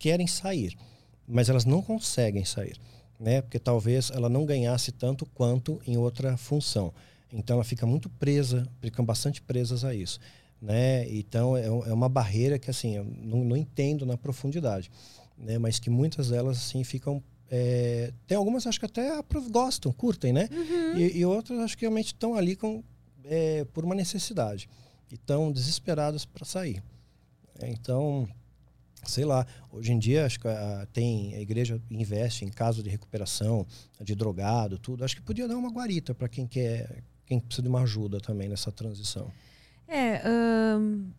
querem sair, mas elas não conseguem sair, né? Porque talvez ela não ganhasse tanto quanto em outra função. Então ela fica muito presa, ficam bastante presas a isso, né? Então é, é uma barreira que assim eu não, não entendo na profundidade, né? Mas que muitas delas assim ficam é, tem algumas acho que até gostam, curtem, né? Uhum. E, e, outras acho que realmente estão ali com, é, por uma necessidade e estão desesperadas para sair. Então sei lá, hoje em dia acho que a, tem a igreja investe em caso de recuperação de drogado, tudo. Acho que podia dar uma guarita para quem quer, quem precisa de uma ajuda também nessa transição. É, hum,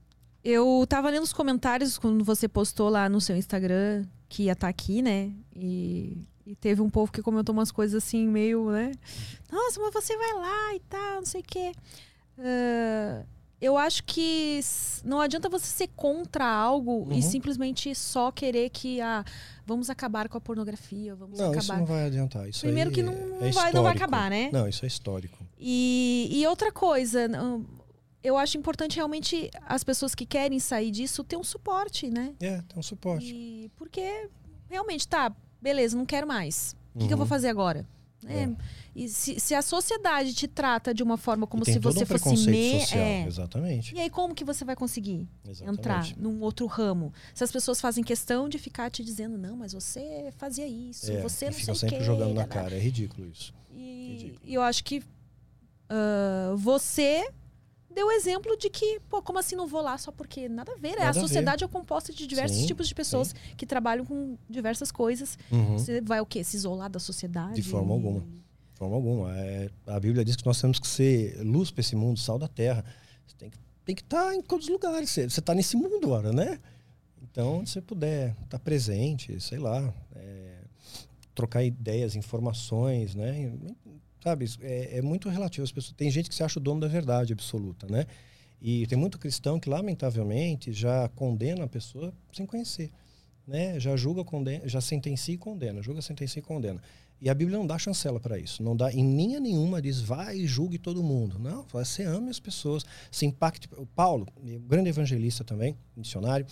eu tava lendo os comentários quando você postou lá no seu Instagram que ia estar tá aqui, né? E, e, teve um povo que comentou umas coisas assim meio, né? Nossa, mas você vai lá e tal, não sei o quê. Uh, eu acho que não adianta você ser contra algo uhum. e simplesmente só querer que ah, vamos acabar com a pornografia, vamos não, acabar. Isso não vai adiantar. Isso Primeiro que não, é vai, não vai acabar, né? Não, isso é histórico. E, e outra coisa, eu acho importante realmente as pessoas que querem sair disso ter um suporte, né? É, ter um suporte. E porque realmente, tá, beleza, não quero mais. O que, uhum. que eu vou uhum. fazer agora? É. é. E se, se, a sociedade te trata de uma forma como se você um fosse me... social, é. exatamente. E aí como que você vai conseguir exatamente. entrar num outro ramo? Se as pessoas fazem questão de ficar te dizendo, não, mas você fazia isso, é, você não sei o sempre jogando na cara, é ridículo isso. E, ridículo. e eu acho que uh, você deu exemplo de que, pô, como assim não vou lá só porque nada a ver? Nada a sociedade é composta de diversos sim, tipos de pessoas sim. que trabalham com diversas coisas. Uhum. Você vai o quê? Se isolar da sociedade? De forma alguma. De forma alguma. É, a Bíblia diz que nós temos que ser luz para esse mundo, sal da terra. Você tem que tem que estar tá em todos os lugares. Você está nesse mundo agora, né? Então, se você puder estar tá presente, sei lá, é, trocar ideias, informações, né? Sabe, é, é, muito relativo. As pessoas, tem gente que se acha o dono da verdade absoluta, né? E tem muito cristão que, lamentavelmente, já condena a pessoa sem conhecer. Né? Já julga, condena, já sentencia e condena. Julga, sentencia e condena. E a Bíblia não dá chancela para isso. Não dá, em linha nenhuma diz, vai e julgue todo mundo. Não, você ame as pessoas, se impacte. O Paulo, grande evangelista também, missionário,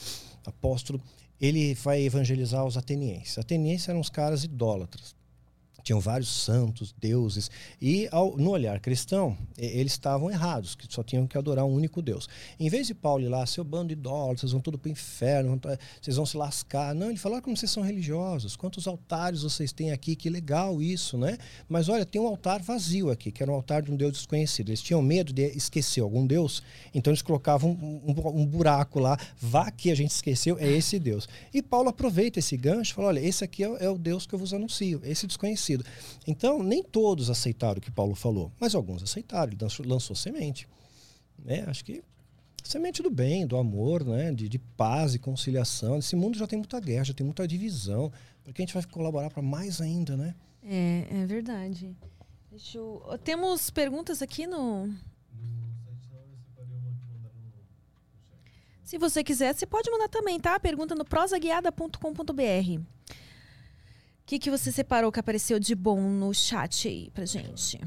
apóstolo, ele vai evangelizar os atenienses. Atenienses eram os caras idólatras tinham vários santos, deuses, e ao, no olhar cristão, eles estavam errados, que só tinham que adorar um único Deus. Em vez de Paulo ir lá, seu bando de idólatras, vocês vão tudo para o inferno, vocês vão se lascar. Não, ele falou como vocês são religiosos, quantos altares vocês têm aqui, que legal isso, né? Mas olha, tem um altar vazio aqui, que era um altar de um Deus desconhecido. Eles tinham medo de esquecer algum Deus, então eles colocavam um, um, um buraco lá, vá que a gente esqueceu, é esse Deus. E Paulo aproveita esse gancho e fala: olha, esse aqui é, é o Deus que eu vos anuncio, esse desconhecido. Então, nem todos aceitaram o que Paulo falou, mas alguns aceitaram. Ele lançou, lançou semente. Né? Acho que semente do bem, do amor, né? de, de paz e conciliação. Esse mundo já tem muita guerra, já tem muita divisão. Para que a gente vai colaborar para mais ainda, né? É, é verdade. Eu... Temos perguntas aqui no. Se você quiser, você pode mandar também, tá? Pergunta no prosaguiada.com.br que, que você separou que apareceu de bom no chat aí pra gente?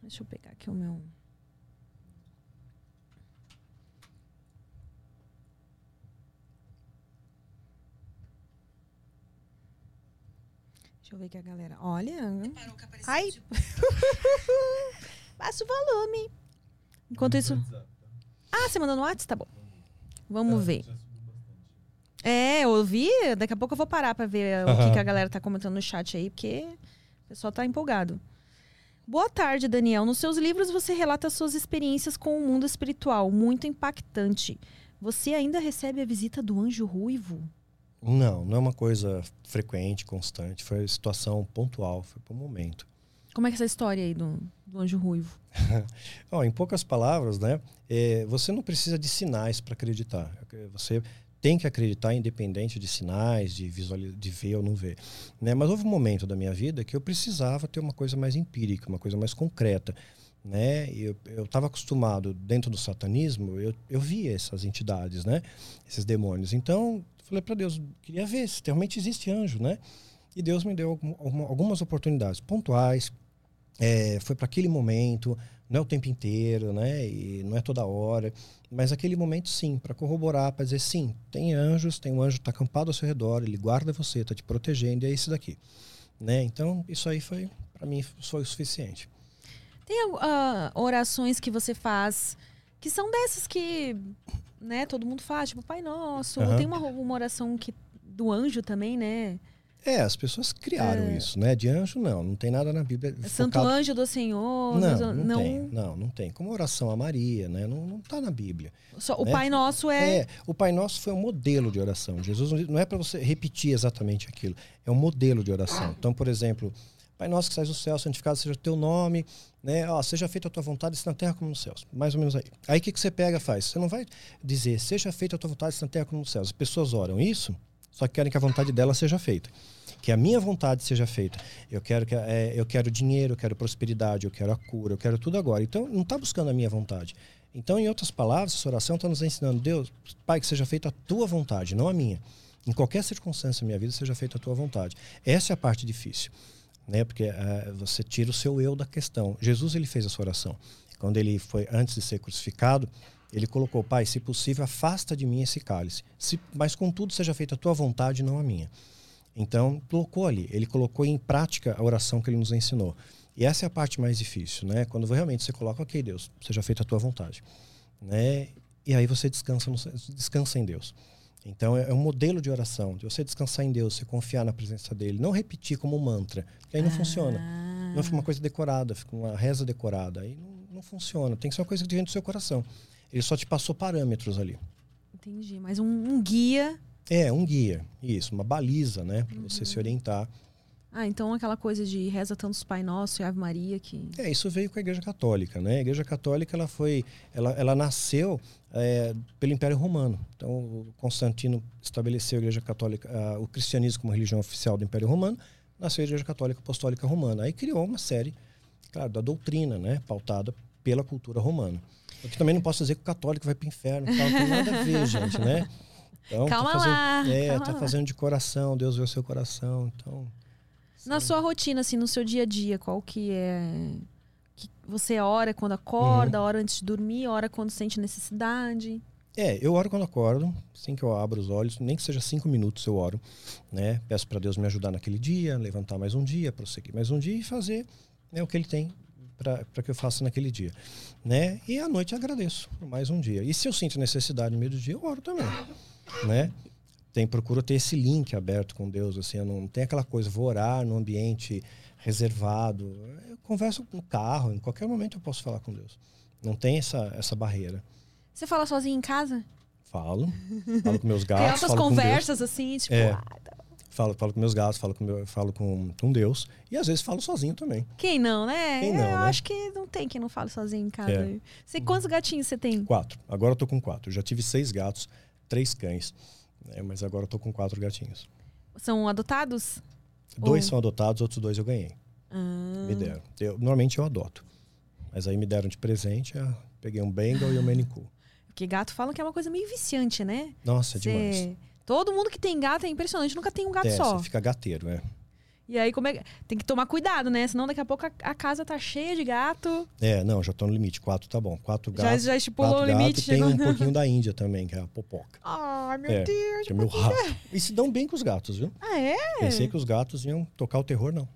Deixa eu pegar aqui o meu. Deixa eu ver aqui a galera. Olha. Ai. Baixa o volume. Enquanto isso. Ah, você mandou no WhatsApp? Tá bom. Vamos ver. É, eu ouvi. Daqui a pouco eu vou parar para ver uhum. o que, que, a galera tá comentando no chat aí, porque o pessoal tá empolgado. Boa tarde, Daniel. Nos seus livros você relata suas experiências com o mundo espiritual, muito impactante. Você ainda recebe a visita do anjo ruivo? Não, não é uma coisa frequente, constante. Foi situação pontual, foi por um momento. Como é que é essa história aí do, do anjo ruivo? oh, em poucas palavras, né? É, você não precisa de sinais para acreditar. Você tem que acreditar independente de sinais, de visualizar, de ver ou não ver. Né? Mas houve um momento da minha vida que eu precisava ter uma coisa mais empírica, uma coisa mais concreta. Né? Eu estava acostumado, dentro do satanismo, eu, eu via essas entidades, né? esses demônios. Então, falei para Deus, queria ver se realmente existe anjo. Né? E Deus me deu algumas oportunidades pontuais, é, foi para aquele momento, não é o tempo inteiro, né? E não é toda hora, mas aquele momento sim, para corroborar, para dizer sim, tem anjos, tem um anjo está acampado ao seu redor, ele guarda você, está te protegendo, e é esse daqui, né? Então isso aí foi para mim foi o suficiente. Tem uh, orações que você faz que são dessas que, né? Todo mundo faz, tipo Pai Nosso. Uhum. Tem uma, uma oração que do anjo também, né? É, as pessoas criaram é. isso, né? De anjo, não. Não tem nada na Bíblia. Santo focado... anjo do Senhor. Não, não, não, tem. Não, não tem. Como oração a Maria, né? Não, não tá na Bíblia. Só, né? O Pai Nosso é... é... O Pai Nosso foi um modelo de oração. Jesus não é para você repetir exatamente aquilo. É um modelo de oração. Então, por exemplo, Pai Nosso que sai do céu, santificado seja o teu nome, né? Ó, seja feita a tua vontade, se na terra como nos céus. Mais ou menos aí. Aí o que, que você pega faz? Você não vai dizer, seja feita a tua vontade, se na terra como nos céus. As pessoas oram isso, só que querem que a vontade dela seja feita que a minha vontade seja feita. Eu quero que é, eu quero dinheiro, eu quero prosperidade, eu quero a cura, eu quero tudo agora. Então não está buscando a minha vontade. Então, em outras palavras, essa oração está nos ensinando, Deus, Pai, que seja feita a tua vontade, não a minha. Em qualquer circunstância da minha vida, seja feita a tua vontade. Essa é a parte difícil, né? Porque uh, você tira o seu eu da questão. Jesus ele fez essa oração. Quando ele foi antes de ser crucificado, ele colocou, Pai, se possível, afasta de mim esse cálice. Se, mas contudo seja feita a tua vontade, não a minha. Então, colocou ali, ele colocou em prática a oração que ele nos ensinou. E essa é a parte mais difícil, né? Quando realmente você coloca, ok, Deus, seja feita a tua vontade, né? E aí você descansa, no, descansa em Deus. Então é, é um modelo de oração, de você descansar em Deus, você confiar na presença dele, não repetir como mantra, que aí não ah. funciona. Não fica uma coisa decorada, fica uma reza decorada, aí não, não funciona. Tem que ser uma coisa que vem do seu coração. Ele só te passou parâmetros ali. Entendi, mas um, um guia é, um guia, isso, uma baliza, né? Para uhum. você se orientar. Ah, então aquela coisa de reza tantos Pai Nosso e Ave Maria que... É, isso veio com a Igreja Católica, né? A Igreja Católica, ela foi... Ela, ela nasceu é, pelo Império Romano. Então, Constantino estabeleceu a Igreja Católica, o cristianismo como religião oficial do Império Romano, nasceu a Igreja Católica Apostólica Romana. Aí criou uma série, claro, da doutrina, né? Pautada pela cultura romana. Eu também não posso dizer que o católico vai para o inferno, não tem nada a ver, gente, né? Então, tá calma tá fazendo, lá. É, calma tá lá. fazendo de coração, Deus vê o seu coração. Então. Na sua rotina, assim, no seu dia a dia, qual que é. Que você ora quando acorda, uhum. ora antes de dormir, ora quando sente necessidade? É, eu oro quando acordo, assim que eu abro os olhos, nem que seja cinco minutos eu oro, né? Peço para Deus me ajudar naquele dia, levantar mais um dia, prosseguir mais um dia e fazer né, o que Ele tem para que eu faça naquele dia, né? E à noite agradeço por mais um dia. E se eu sinto necessidade no meio do dia, eu oro também, né? Tem procuro ter esse link aberto com Deus, assim, eu não tem aquela coisa vou orar no ambiente reservado. Eu converso no carro, em qualquer momento eu posso falar com Deus. Não tem essa essa barreira. Você fala sozinho em casa? Falo. Falo com meus gatos. Tem falo conversas assim, tipo. É. Ah, tá. Falo, falo com meus gatos, falo com, meu, falo com, com Deus. E às vezes falo sozinho também. Quem não, né? Quem não, eu né? acho que não tem quem não fale sozinho em casa. É. Você, quantos gatinhos você tem? Quatro. Agora eu tô com quatro. Eu já tive seis gatos, três cães. né, mas agora eu tô com quatro gatinhos. São adotados? Dois Oh. são adotados, outros dois eu ganhei. Ah. Me deram. Eu, normalmente eu adoto. Mas aí me deram de presente, eu peguei um Bengal e um Maine Coon. Porque gato falam que é uma coisa meio viciante, né? Nossa, é Cê- demais. Todo mundo que tem gato é impressionante, nunca tem um gato É, só. você fica gateiro, é. E aí, como é Tem que tomar cuidado, né? Senão daqui a pouco a, a casa tá cheia de gato. É, não, já tô no limite. Quatro tá bom. Quatro Já- gatos. já estipulou quatro o limite, gatos, Tem um pouquinho da Índia também, que é a popoca. Ai, meu É, Deus. Que é meu rato. E se dão bem com os gatos, viu? Ah, é? Pensei que os gatos iam tocar o terror, não.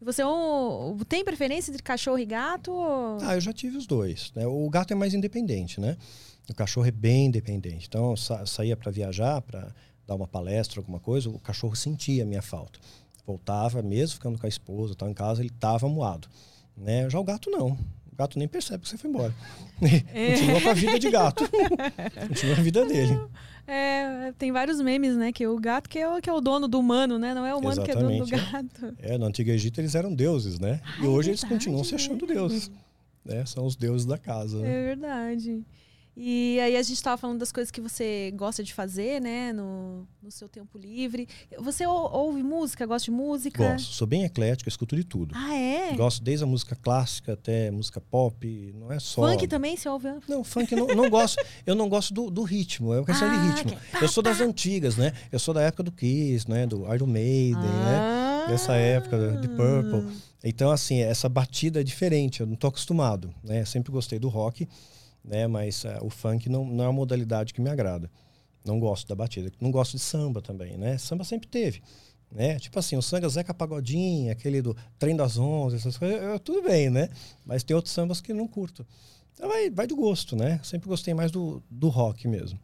Você é um- tem preferência entre cachorro e gato? ou- Ah, eu já tive os dois. Né? O gato é mais independente, né? O cachorro é bem independente. Então, eu sa saía para viajar, para dar uma palestra, alguma coisa, o cachorro sentia a minha falta. Voltava, mesmo ficando com a esposa, tal, em casa, ele estava moado. Né? Já o gato não. O gato nem percebe que você foi embora. Continua com a vida de gato. Continua a vida dele. É, tem vários memes, né? Que o gato que é o, que é o dono do humano, né? Não é o humano que é dono do Exatamente, gato. É, no Antigo Egito eles eram deuses, né? Ah, e é hoje eles verdade, continuam se achando deuses. Né? São os deuses da casa. né? É verdade. E aí a gente tava falando das coisas que você gosta de fazer, né? No, no seu tempo livre. Você ou- ouve música? Gosta de música? Gosto. Sou bem eclético, escuto de tudo. Ah, é? Gosto desde a música clássica até música pop, não é só. Funk também, você ouve? Não, funk não, não gosto. Eu não gosto do, do ritmo, é uma questão Ah, de ritmo. Eu sou das antigas, né? Eu sou da época do Kiss, né? Do Iron Maiden, né? Ah. Dessa época de Purple. Então, assim, essa batida é diferente, eu não tô acostumado, né? Sempre gostei do rock, né? Mas eh, o funk não, não é uma modalidade que me agrada. Não gosto da batida. Não gosto de samba também, né? Samba sempre teve. Né? Tipo assim, o samba Zeca Pagodinho, aquele do Trem das Onze, essas coisas, eu- tudo bem, né? Mas tem outros sambas que não curto. Então vai, vai do gosto, né? Sempre gostei mais do, do rock mesmo.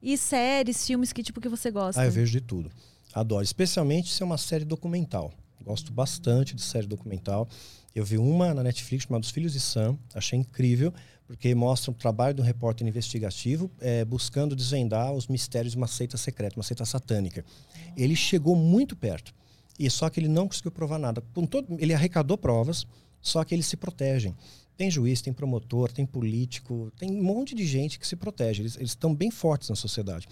E séries, filmes, que tipo que você gosta? Ah, eu vejo de tudo. Adoro. Especialmente se é uma série documental. Gosto bastante de série documental. Eu vi uma na Netflix chamada Os Filhos de Sam. Achei incrível, porque mostra o trabalho de um repórter investigativo eh, buscando desvendar os mistérios de uma seita secreta, uma seita satânica. Ele chegou muito perto. E só que ele não conseguiu provar nada. Todo, ele arrecadou provas, só que eles se protegem. Tem juiz, tem promotor, tem político, tem um monte de gente que se protege. Eles, eles estão bem fortes na sociedade.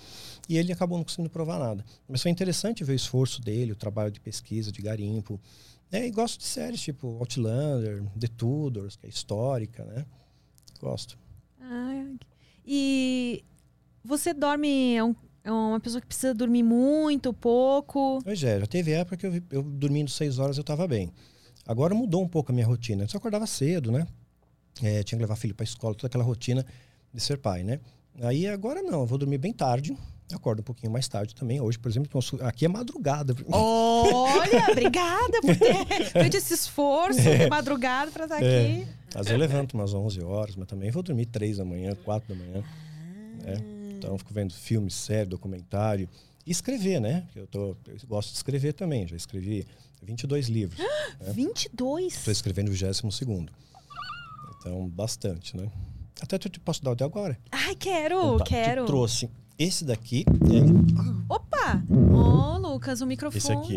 E ele acabou não conseguindo provar nada. Mas foi interessante ver o esforço dele, o trabalho de pesquisa, de garimpo. É, e gosto de séries tipo Outlander, The Tudors, que é histórica, né? Gosto. Ah, e você dorme. É, um- é uma pessoa que precisa dormir muito, pouco. Pois é, já teve época que eu, eu dormindo seis horas eu estava bem. Agora mudou um pouco a minha rotina. Antes eu acordava cedo, né? É, tinha que levar filho para escola, toda aquela rotina de ser pai, né? Aí agora não, eu vou dormir bem tarde. Acordo um pouquinho mais tarde também. Hoje, por exemplo, aqui é madrugada. Olha, obrigada por ter feito esse esforço de madrugada pra estar É. Às vezes eu levanto umas 11 horas, mas também vou dormir 3 da manhã, 4 da manhã. né? Então fico vendo filme, série, documentário. E escrever, né? Eu, tô, eu gosto de escrever também. Já escrevi 22 livros. né? 22. Estou escrevendo o 22 Então, bastante, né? Até eu te posso dar o de agora. Ai, quero, Então tá, quero. Te trouxe esse daqui, é, Opa! Ô, Lucas, o microfone. esse aqui.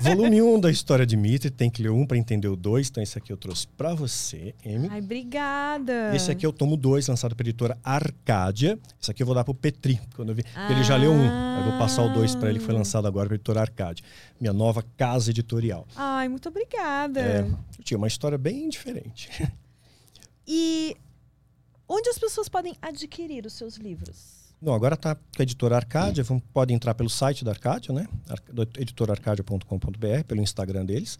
Volume 1 da história de Mitre, tem que ler um para entender o 2. Então, esse aqui eu trouxe para você, Amy. Ai, obrigada. Esse aqui é o tomo 2, lançado pela editora Arcádia. Esse aqui eu vou dar pro Petri, quando eu vi. porque Ele já leu um. Eu vou passar o 2 para ele, que foi lançado agora pela editora Arcádia. Minha nova casa editorial. Ai, muito obrigada. É, tinha uma história bem diferente. E onde as pessoas podem adquirir os seus livros? Não, agora tá com a editora Arcádia. Vão, pode entrar pelo site da Arcádia, né? Editorarcadia.com.br, pelo Instagram deles.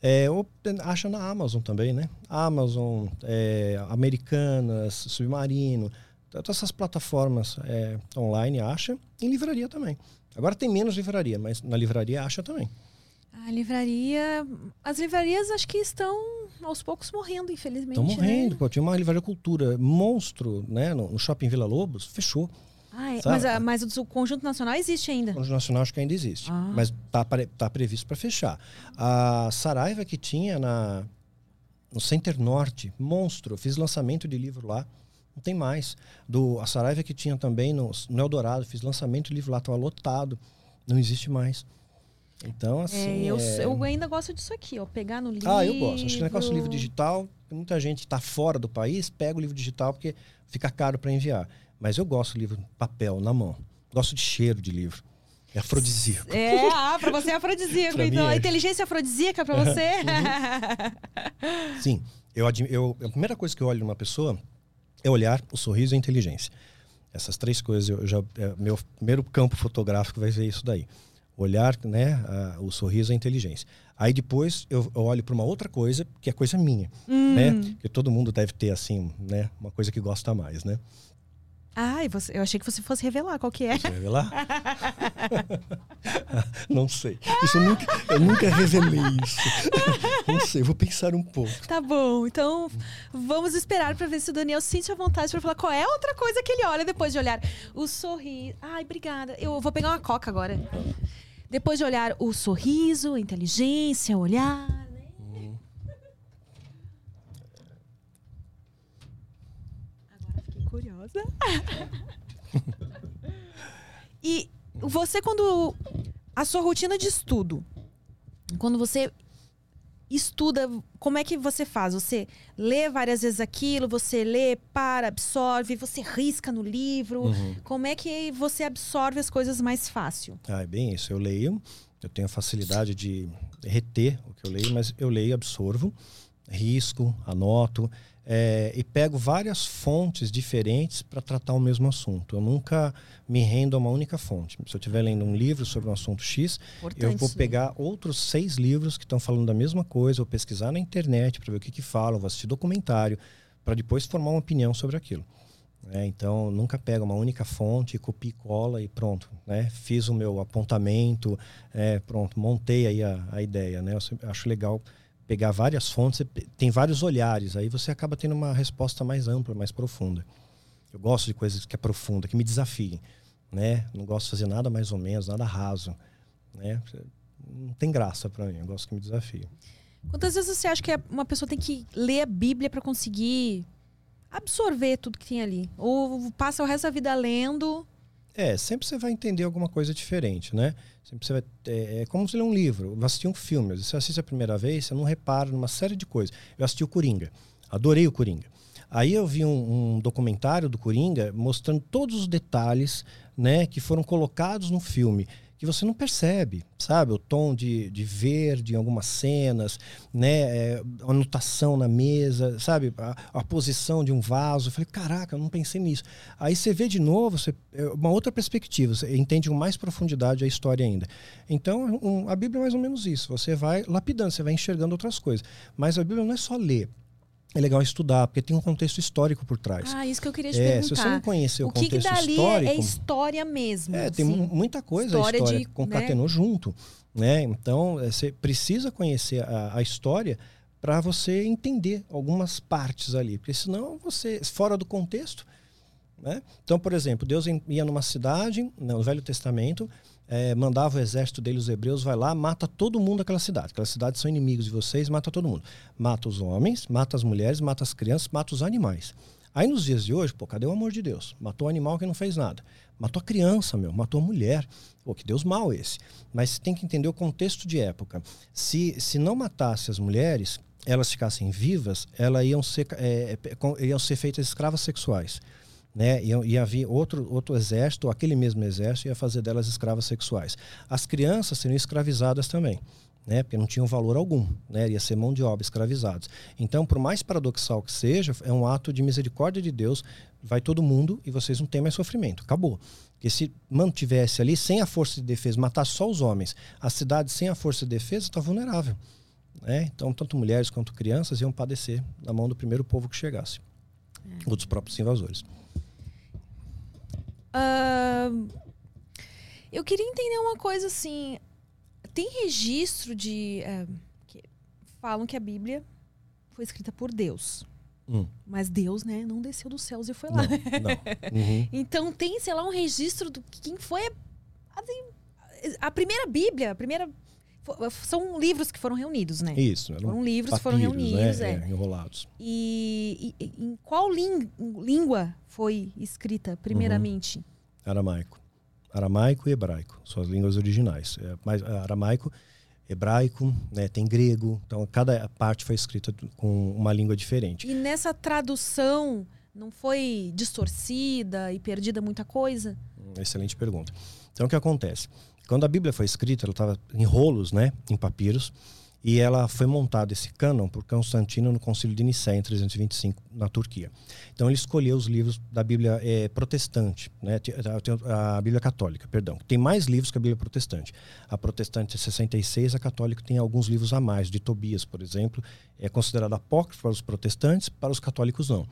É, ou acha na Amazon também, né? Amazon, é, Americanas, Submarino. Todas essas plataformas é, online acha, em livraria também. Agora tem menos livraria, mas na livraria acha também. A livraria. As livrarias acho que estão aos poucos morrendo, infelizmente. Estão morrendo. Né? Pô, tinha uma livraria cultura monstro, né? No, no shopping Vila Lobos, fechou. Ah, é. mas, a, mas o Conjunto Nacional existe ainda? O Conjunto Nacional acho que ainda existe. Ah. Mas está tá previsto para fechar. A Saraiva que tinha na, no Center Norte, monstro. fiz lançamento de livro lá. Não tem mais. Do, a Saraiva que tinha também no, no Eldorado, fiz lançamento de livro lá, estava lotado. Não existe mais. Então, assim. É, eu, é... eu, ainda gosto disso aqui, ó. Pegar no livro. Ah, eu gosto. Acho que o negócio do livro digital, muita gente está fora do país, pega o livro digital porque fica caro para enviar. Mas eu gosto do livro papel, na mão. Gosto de cheiro de livro. É afrodisíaco. É, ah, pra você é afrodisíaco. então, é. inteligência é afrodisíaca pra você? uhum. Sim. Eu, eu, a primeira coisa que eu olho numa pessoa é olhar, o sorriso e a inteligência. Essas três coisas, eu já, é, meu primeiro campo fotográfico vai ser isso daí olhar, né, a, o sorriso, a inteligência. Aí depois eu, eu olho para uma outra coisa que é coisa minha, hum. né? Que todo mundo deve ter assim, né, uma coisa que gosta mais, né? Ah, você, eu achei que você fosse revelar qual que é. Você revelar? não sei. Isso eu nunca, eu nunca revelei isso. não sei, vou pensar um pouco. Tá bom, então vamos esperar para ver se o Daniel sente a vontade para falar qual é a outra coisa que ele olha depois de olhar o sorriso. Ai, obrigada. Eu vou pegar uma coca agora. Depois de olhar o sorriso, a inteligência, o olhar. Né? Uhum. Agora curiosa. e você, quando. A sua rotina de estudo, quando você estuda, como é que você faz? Você lê várias vezes aquilo, você lê, para, absorve, você risca no livro. Uhum. Como é que você absorve as coisas mais fácil? Ah, é bem isso. Eu leio, eu tenho facilidade de reter o que eu leio, mas eu leio, absorvo, risco, anoto é, e pego várias fontes diferentes para tratar o mesmo assunto. Eu nunca me rendo a uma única fonte. Se eu estiver lendo um livro sobre um assunto X, Importante, eu vou pegar outros seis livros que estão falando da mesma coisa, vou pesquisar na internet para ver o que, que falam, vou assistir documentário, para depois formar uma opinião sobre aquilo. É, então, nunca pego uma única fonte, copio e cola e pronto. Né? Fiz o meu apontamento, é, pronto, montei aí a, a ideia. Né? Eu acho legal pegar várias fontes, tem vários olhares, aí você acaba tendo uma resposta mais ampla, mais profunda. Eu gosto de coisas que é profunda, que me desafiem, né? Não gosto de fazer nada mais ou menos, nada raso, né? Não tem graça para mim, eu gosto que me desafie. Quantas vezes você acha que uma pessoa tem que ler a Bíblia para conseguir absorver tudo que tem ali? Ou passa o resto da vida lendo é, sempre você vai entender alguma coisa diferente, né? Sempre você vai, é, é como se ler um livro, vai assistir um filme. Você assiste a primeira vez, você não repara numa série de coisas. Eu assisti o Coringa, adorei o Coringa. Aí eu vi um, um, documentário do Coringa mostrando todos os detalhes né, que foram colocados no filme que você não percebe, sabe? O tom de, de verde em algumas cenas, né? É, a anotação na mesa, sabe? A, a, posição de um vaso. Eu falei, caraca, eu não pensei nisso. Aí você vê de novo, você, é uma outra perspectiva, você entende com mais profundidade a história ainda. Então, um, a Bíblia é mais ou menos isso. Você vai lapidando, você vai enxergando outras coisas. Mas a Bíblia não é só ler é legal estudar, porque tem um contexto histórico por trás. Ah, isso que eu queria te é, perguntar. Se você não conhecer o, o que contexto que dali histórico... é história mesmo. É, tem assim. muita coisa história a história de, concatenou né? junto. Né? Então, é, você precisa conhecer a, a história para você entender algumas partes ali. Porque senão você, fora do contexto... Né? Então, por exemplo, Deus ia numa cidade, no Velho Testamento, é, mandava o exército dele, os hebreus, vai lá, mata todo mundo daquela cidade. Aquelas cidades são inimigos de vocês, mata todo mundo. Mata os homens, mata as mulheres, mata as crianças, mata os animais. Aí nos dias de hoje, pô, cadê o amor de Deus? Matou o animal que não fez nada. Matou a criança, meu, matou a mulher. Pô, que Deus mal esse. Mas você tem que entender o contexto de época. Se, se não matasse as mulheres, elas ficassem vivas, elas iam ser, é, é iam ser feitas escravas sexuais né? Ia, ia vir outro, outro exército, aquele mesmo exército, ia fazer delas escravas sexuais. As crianças seriam escravizadas também. Né, porque não tinham valor algum, né, ia ser mão de obra escravizados. Então, por mais paradoxal que seja, é um ato de misericórdia de Deus, vai todo mundo e vocês não têm mais sofrimento, acabou. Porque se mantivesse ali sem a força de defesa, matar só os homens, a cidade sem a força de defesa está vulnerável. Né? Então, tanto mulheres quanto crianças iam padecer na mão do primeiro povo que chegasse, é. ou dos próprios invasores. Ah, eu queria entender uma coisa assim. Tem registro de. eh, que falam que a Bíblia foi escrita por Deus. Hum. Mas Deus, né, não desceu dos céus e foi Não, lá. não. Uhum. Então tem, sei lá, um registro do quem foi assim, a primeira Bíblia, a primeira são livros que foram reunidos, né? Isso. Foram livros que foram papiros, reunidos, né? é. enrolados. E, e- em qual língua foi escrita primeiramente? Aramaico. Aramaico e hebraico, são as línguas originais. É, mas ah, aramaico, hebraico, né, tem grego. Então, cada parte foi escrita com uma língua diferente. E nessa tradução não foi distorcida e perdida muita coisa? Hum, Excelente pergunta. Então, o que acontece? Quando a Bíblia foi escrita, ela estava em rolos, né, em papiros, e ela foi montada esse cânon por Constantino no Concílio de Nicéia em 325 na Turquia. Então ele escolheu os livros da Bíblia eh, protestante, né, a, Bíblia católica, perdão. Tem mais livros que a Bíblia protestante. A protestante é 66, a católica tem alguns livros a mais. De Tobias, por exemplo, é considerado apócrifo para os protestantes, para os católicos não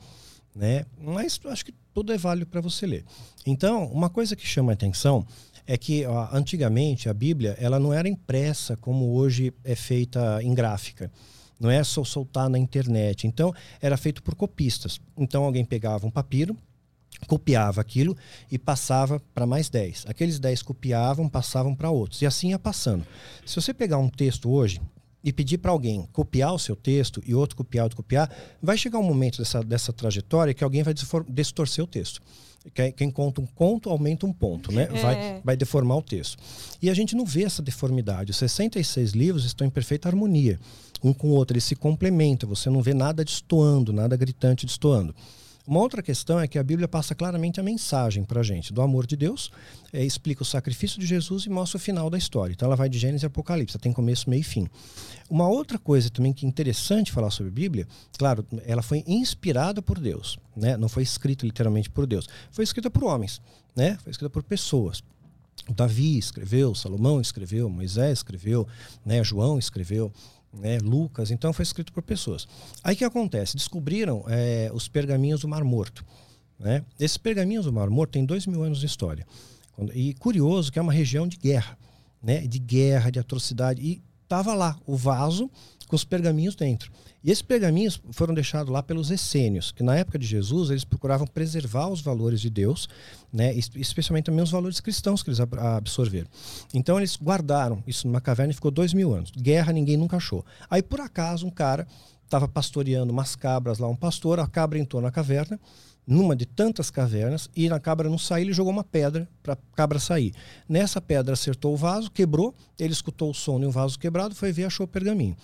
né? Mas acho que tudo é válido para você ler. Então, uma coisa que chama a atenção é que ó, antigamente a Bíblia ela não era impressa como hoje é feita em gráfica. Não é só soltar na internet. Então, era feito por copistas. Então, alguém pegava um papiro, copiava aquilo e passava para mais 10. Aqueles 10 copiavam, passavam para outros. E assim ia passando. Se você pegar um texto hoje e pedir para alguém copiar o seu texto e outro copiar, outro copiar, vai chegar um momento dessa, dessa trajetória que alguém vai desfor- distorcer o texto. Quem, quem conta um conto aumenta um ponto, né? Vai, vai deformar o texto. E a gente não vê essa deformidade. Os 66 livros estão em perfeita harmonia. Um com o outro, eles se complementam. Você não vê nada destoando, nada gritante destoando. Uma outra questão é que a Bíblia passa claramente a mensagem para a gente do amor de Deus, é, explica o sacrifício de Jesus e mostra o final da história. Então ela vai de Gênesis e Apocalipse, tem começo, meio e fim. Uma outra coisa também que é interessante falar sobre a Bíblia, claro, ela foi inspirada por Deus, né? não foi escrita literalmente por Deus, foi escrita por homens, né? foi escrita por pessoas. Davi escreveu, Salomão escreveu, Moisés escreveu, né? João escreveu, né? Lucas, então foi escrito por pessoas. Aí o que acontece? Descobriram é, os pergaminhos do Mar Morto. Né? Esses pergaminhos do Mar Morto têm dois mil anos de história. E curioso que é uma região de guerra, né? de guerra, de atrocidade. E estava lá o vaso com os pergaminhos dentro. E esses pergaminhos foram deixados lá pelos essênios, que na época de Jesus eles procuravam preservar os valores de Deus, né? es- especialmente também os valores cristãos que eles ab- absorveram. Então eles guardaram isso numa caverna e ficou dois mil anos. Guerra ninguém nunca achou. Aí por acaso um cara estava pastoreando umas cabras lá, um pastor, a cabra entrou na caverna, numa de tantas cavernas, e na cabra não sair, ele jogou uma pedra para a cabra sair. Nessa pedra acertou o vaso, quebrou, ele escutou o som de um vaso quebrado, foi ver, achou o pergaminho.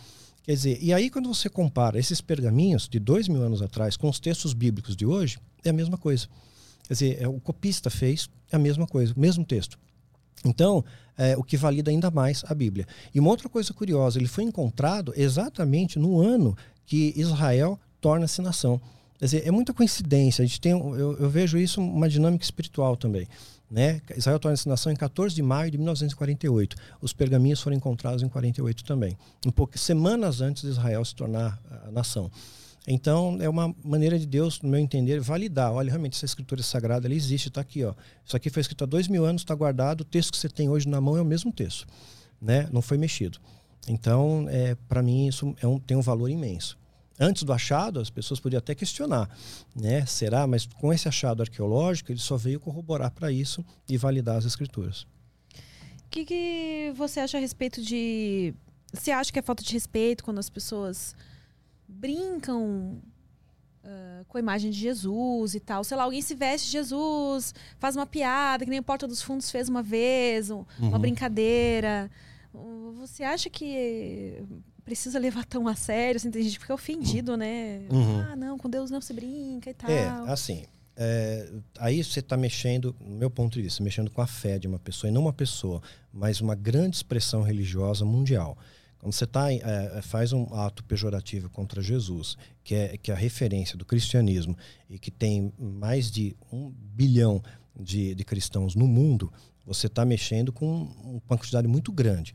Quer dizer, e aí quando você compara esses pergaminhos de dois mil anos atrás com os textos bíblicos de hoje, é a mesma coisa. Quer dizer, é, o copista fez a mesma coisa, o mesmo texto. Então, é, o que valida ainda mais a Bíblia. E uma outra coisa curiosa, ele foi encontrado exatamente no ano que Israel torna-se nação. Quer dizer, é muita coincidência. A gente tem, eu, eu vejo isso uma dinâmica espiritual também. Né? Israel torna-se nação em 14 de maio de 1948. Os pergaminhos foram encontrados em 48 também, um pouco semanas antes de Israel se tornar a nação. Então, é uma maneira de Deus, no meu entender, validar. Olha, realmente, essa escritura sagrada ela existe, está aqui. Ó. Isso aqui foi escrito há dois mil anos, está guardado. O texto que você tem hoje na mão é o mesmo texto. Né? Não foi mexido. Então, é, para mim, isso é um, tem um valor imenso. Antes do achado, as pessoas podiam até questionar, né? Será? Mas com esse achado arqueológico, ele só veio corroborar para isso e validar as escrituras. O que, que você acha a respeito de. Você acha que é falta de respeito quando as pessoas brincam ah, com a imagem de Jesus e tal? Sei lá, alguém se veste de Jesus, faz uma piada, que nem o Porta dos Fundos fez uma vez, um- uma Uhum. brincadeira. Uh, Você acha que precisa levar tão a sério? Assim, tem gente que fica ofendido, né? Uhum. Ah, não, com Deus não se brinca e tal. É, assim, é, aí você está mexendo, no meu ponto de vista, mexendo com a fé de uma pessoa, e não uma pessoa, mas uma grande expressão religiosa mundial. Quando você tá, é, faz um ato pejorativo contra Jesus, que é, que é a referência do cristianismo, e que tem mais de um bilhão de, de cristãos no mundo, você está mexendo com uma quantidade muito grande.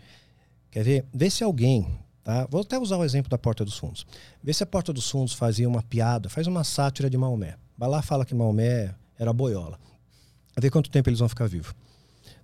Quer ver? Vê se alguém. Tá? Vou até usar o exemplo da Porta dos Fundos. Vê se a Porta dos Fundos fazia uma piada, faz uma sátira de Maomé. Vai lá fala que Maomé era boiola. ver quanto tempo eles vão ficar vivos.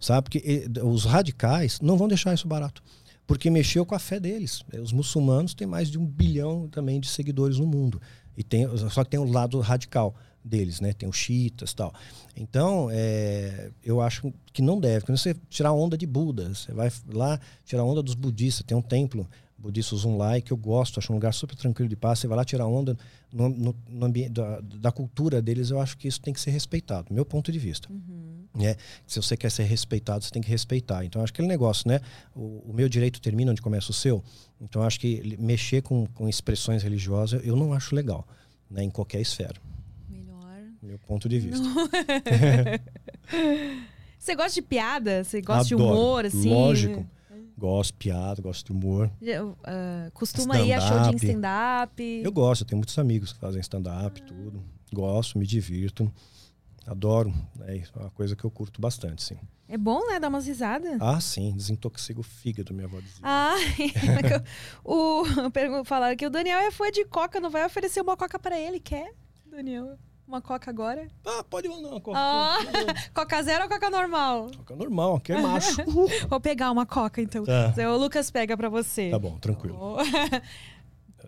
Sabe? Porque os radicais não vão deixar isso barato. Porque mexeu com a fé deles. Eh, Os muçulmanos têm mais de um bilhão também de seguidores no mundo. E tem, só que tem o lado radical deles, né? Tem os xiitas e tal. Então, é, eu acho que não deve. Quando você tirar onda de Buda, você vai lá tirar onda dos budistas. Tem um templo budista Zunlai que eu gosto, acho um lugar super tranquilo de paz. Você vai lá tirar onda no, no, no ambiente da, da, cultura deles. Eu acho que isso tem que ser respeitado, meu ponto de vista. Uhum. É, se você quer ser respeitado, você tem que respeitar. Então, acho que aquele negócio, né? O, o meu direito termina onde começa o seu. Então, acho que mexer com, com expressões religiosas eu não acho legal, né? Em qualquer esfera. Melhor. Meu ponto de vista. você gosta de piada? Você gosta Adoro. de humor, assim? Lógico. Gosto de piada, gosto de humor. Uh, costuma ir a show de stand-up? Eu gosto, eu tenho muitos amigos que fazem stand-up, ah. tudo. Gosto, me divirto. Adoro. É uma coisa que eu curto bastante, sim. É bom, né? Dar umas risadas. Ah, sim. Desintoxica o fígado, minha avó dizia. Ah, o, falaram que o Daniel é fã de coca, não vai oferecer uma coca para ele. Quer, Daniel? Uma coca agora? Ah, pode mandar uma coca. Ah, coca zero ou coca normal? Coca normal, que é macho. Vou pegar uma coca, então. Tá. O Lucas pega pra você. Tá bom, tranquilo.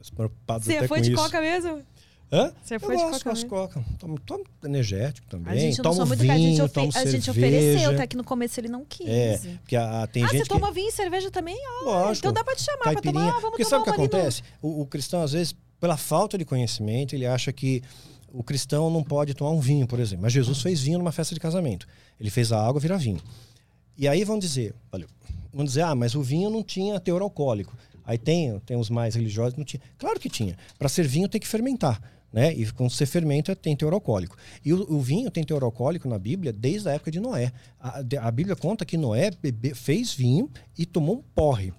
Oh. Você foi de isso. coca mesmo? Hã? Você foi eu de gosto, coca gosto coca. Tomo, tomo energético também. A gente não tomo muito vinho, a gente, tomo a gente ofereceu, até que no começo ele não quis. É, porque a, tem ah, gente você que... toma vinho e cerveja também? Ah, Lógico. Então dá pra te chamar pra tomar. Ah, vamos porque tomar sabe o que acontece? No... O, o cristão, às vezes, pela falta de conhecimento, ele acha que o cristão não pode tomar um vinho, por exemplo. Mas Jesus fez vinho numa festa de casamento. Ele fez a água virar vinho. E aí vão dizer, vão dizer, ah, mas o vinho não tinha teor alcoólico. Aí tem, tem os mais religiosos, não tinha. Claro que tinha. Para ser vinho tem que fermentar. Né? E quando você fermenta, tem teor alcoólico. E o, o, vinho tem teor alcoólico na Bíblia desde a época de Noé. A, a Bíblia conta que Noé bebe, fez vinho e tomou um porre.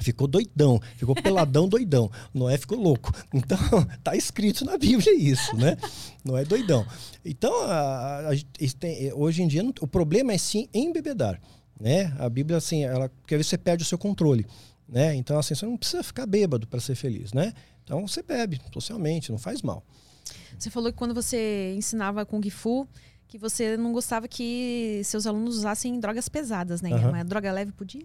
Ficou doidão, ficou peladão, doidão. Noé ficou louco. Então, tá escrito na Bíblia isso, né? Noé doidão. Então, a, a, tem, hoje em dia, o problema é sim embebedar, né? A Bíblia, assim, ela, porque aí você perde o seu controle, né? Então, assim, você não precisa ficar bêbado para ser feliz, né? Então, você bebe socialmente, não faz mal. Você falou que quando você ensinava Kung Fu, que você não gostava que seus alunos usassem drogas pesadas, né? Uhum. Mas droga leve podia?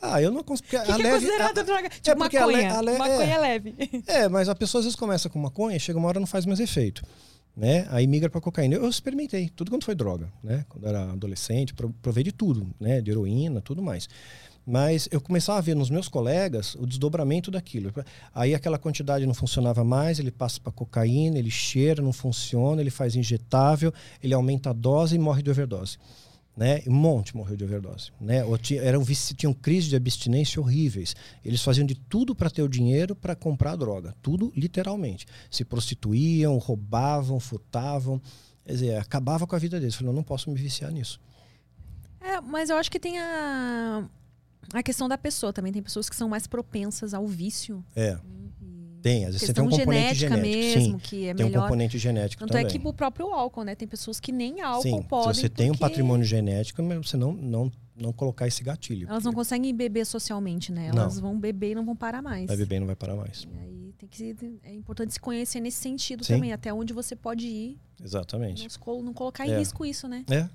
Ah, eu não consigo. Que, que é considerado a, droga? Tipo, é maconha. A le, a le, maconha é, leve. É, mas a pessoa às vezes começa com maconha, chega uma hora não faz mais efeito. Né? Aí migra para cocaína. Eu experimentei tudo quando foi droga, né? Quando era adolescente, provei de tudo, né? De heroína, tudo mais. Mas eu começava a ver nos meus colegas o desdobramento daquilo. Aí aquela quantidade não funcionava mais, ele passa para cocaína, ele cheira, não funciona, ele faz injetável, ele aumenta a dose e morre de overdose né? Um monte morreu de overdose, né? Ou tinha, eram tinham crises de abstinência horríveis. Eles faziam de tudo para ter o dinheiro para comprar droga, tudo literalmente. Se prostituíam, roubavam, furtavam, quer dizer, acabava com a vida deles. Falei, não posso me viciar nisso. É, mas eu acho que tem a a questão da pessoa também. Tem pessoas que são mais propensas ao vício. É. Tem, às vezes você tem um componente genético. Mesmo, sim, que é tem melhor. um componente genético Tanto também. é que o próprio álcool, né? Tem pessoas que nem álcool sim, podem. Se você tem um patrimônio genético, mas você não, não, não colocar esse gatilho. Elas não conseguem beber socialmente, né? Elas Não. vão beber e não vão parar mais. Vai beber e não vai parar mais. E aí tem que é importante se conhecer nesse sentido Sim. também, até onde você pode ir, não, Exatamente. colo- não colocar em É. risco isso, né? É.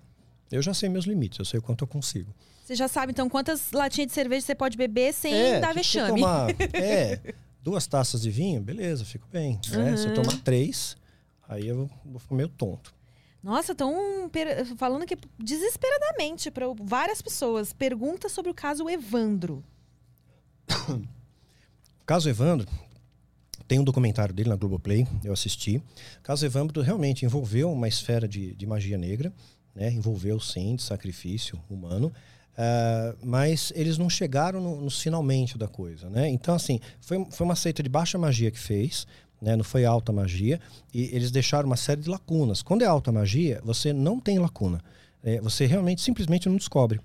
Eu já sei meus limites, eu sei o quanto eu consigo. Você já sabe, então, quantas latinhas de cerveja você pode beber sem é, dar vexame. tomar, é, duas taças de vinho, beleza, fico bem. né? Se eu tomar três, aí eu vou, ficar meio tonto. Nossa, estão falando aqui desesperadamente para várias pessoas. Pergunta sobre o caso Evandro. O caso Evandro, tem um documentário dele na Globoplay, eu assisti. O caso Evandro realmente envolveu uma esfera de, de magia negra, né? envolveu sim, de sacrifício humano. Ah, mas eles não chegaram no, nos finalmente da coisa, né? Então, assim, foi, foi uma seita de baixa magia que fez, né? Não foi alta magia. E eles deixaram uma série de lacunas. Quando é alta magia, você não tem lacuna. É, você realmente, simplesmente não descobre.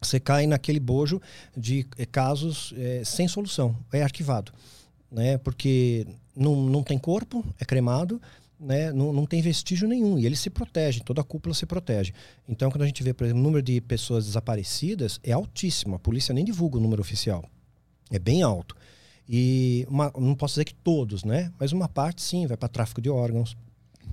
Você cai naquele bojo de eh, casos eh, sem solução. É arquivado. Né? Porque não, não tem corpo, é cremado, né? não, não tem vestígio nenhum. E ele se protege, toda a cúpula se protege. Então, quando a gente vê, por exemplo, o número de pessoas desaparecidas, é altíssimo. A polícia nem divulga o número oficial. É bem alto. E uma- não posso dizer que todos, né? Mas uma parte sim, vai para tráfico de órgãos,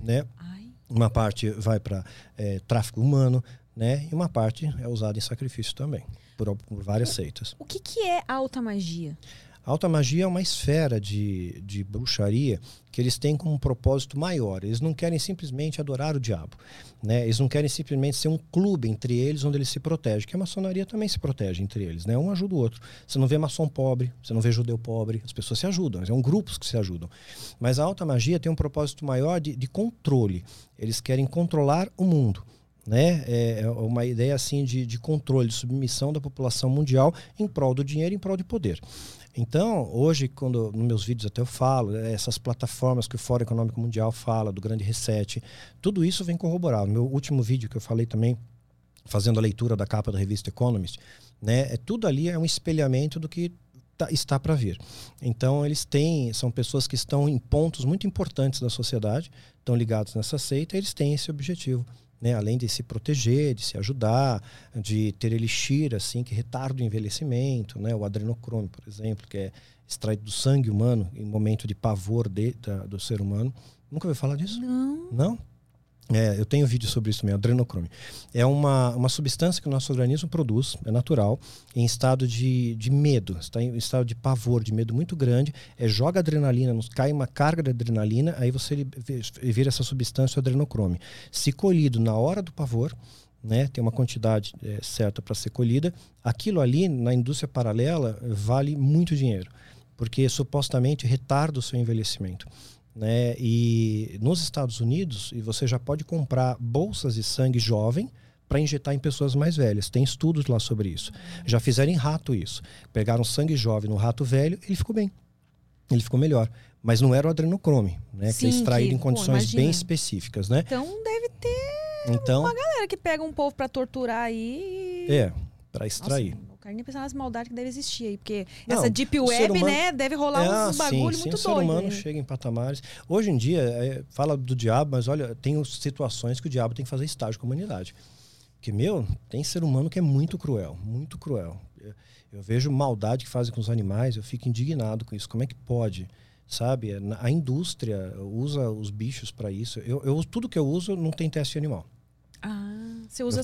né? Ai. uma parte vai para é, tráfico humano, né? E uma parte é usada em sacrifício também, por, por várias seitas. O que, que é alta magia? A alta magia é uma esfera de, de bruxaria que eles têm como um propósito maior. Eles não querem simplesmente adorar o diabo. Né? Eles não querem simplesmente ser um clube entre eles onde eles se protegem, que a maçonaria também se protege entre eles. Né? Um ajuda o outro. Você não vê maçom pobre, você não vê judeu pobre, as pessoas se ajudam, são grupos que se ajudam. Mas a alta magia tem um propósito maior de, de controle. Eles querem controlar o mundo. Né? É, é uma ideia assim de, de controle, de submissão da população mundial em prol do dinheiro, em prol de poder. Então, hoje, quando nos meus vídeos até eu falo, né, essas plataformas que o Fórum Econômico Mundial fala, do Grande Reset, tudo isso vem corroborar. No meu último vídeo que eu falei também, fazendo a leitura da capa da revista Economist, né, é, tudo ali é um espelhamento do que tá, está para vir. Então, eles têm, são pessoas que estão em pontos muito importantes da sociedade, estão ligados nessa seita, e eles têm esse objetivo né? além de se proteger, de se ajudar, de ter elixir assim que retarda o envelhecimento, né? o adrenocrome, por exemplo, que é extraído do sangue humano em momento de pavor de, da, do ser humano. Nunca ouviu falar disso? Não. Não? É, eu tenho vídeo sobre isso mesmo, adrenocrome. É uma, uma substância que o nosso organismo produz, é natural, em estado de, de medo, está em estado de pavor, de medo muito grande. É, joga adrenalina, nos cai uma carga de adrenalina, aí você vira essa substância, o adrenocrome. Se colhido na hora do pavor, né, tem uma quantidade é, certa para ser colhida, aquilo ali, na indústria paralela, vale muito dinheiro, porque supostamente retarda o seu envelhecimento. Né? E nos Estados Unidos, e você já pode comprar bolsas de sangue jovem para injetar em pessoas mais velhas. Tem estudos lá sobre isso. Já fizeram em rato isso. Pegaram sangue jovem no rato velho, ele ficou bem. Ele ficou melhor. Mas não era o adrenocrome, né? Sim, que é extraído que, em condições pô, bem específicas, né? Então deve ter então, uma galera que pega um povo para torturar aí. É, para extrair. Nossa, quero nem pensar nas maldades que deve existir aí, porque Não, essa deep o web, humano- né, deve rolar Ah, uns bagulho sim, muito sim, o doido. ser humano né? chega em patamares. Hoje em dia, é, fala do diabo, mas olha, tem situações que o diabo tem que fazer estágio com a humanidade. Porque, meu, tem ser humano que é muito cruel, muito cruel. Eu, vejo maldade que fazem com os animais, eu fico indignado com isso. Como é que pode? Sabe? Na- A indústria usa os bichos para isso. Eu, eu- tudo que eu uso não tem teste animal. Ah, você usa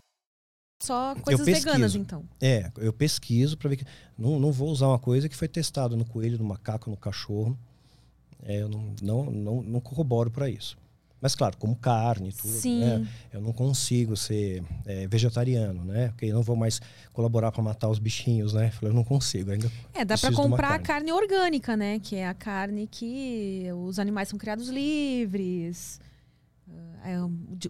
Só coisas veganas, então. É, eu pesquiso para ver que. Não, não vou usar uma coisa que foi testada no coelho, no macaco, no cachorro. É, eu não, não, não, não corroboro para isso. Mas, claro, como carne e tudo. Sim. né, eu não consigo ser é, vegetariano, né? Porque eu não vou mais colaborar para matar os bichinhos, né? Eu não consigo ainda. É, dá uma comprar carne. carne orgânica, né? Que é a carne que os animais são criados livres. Ah, é,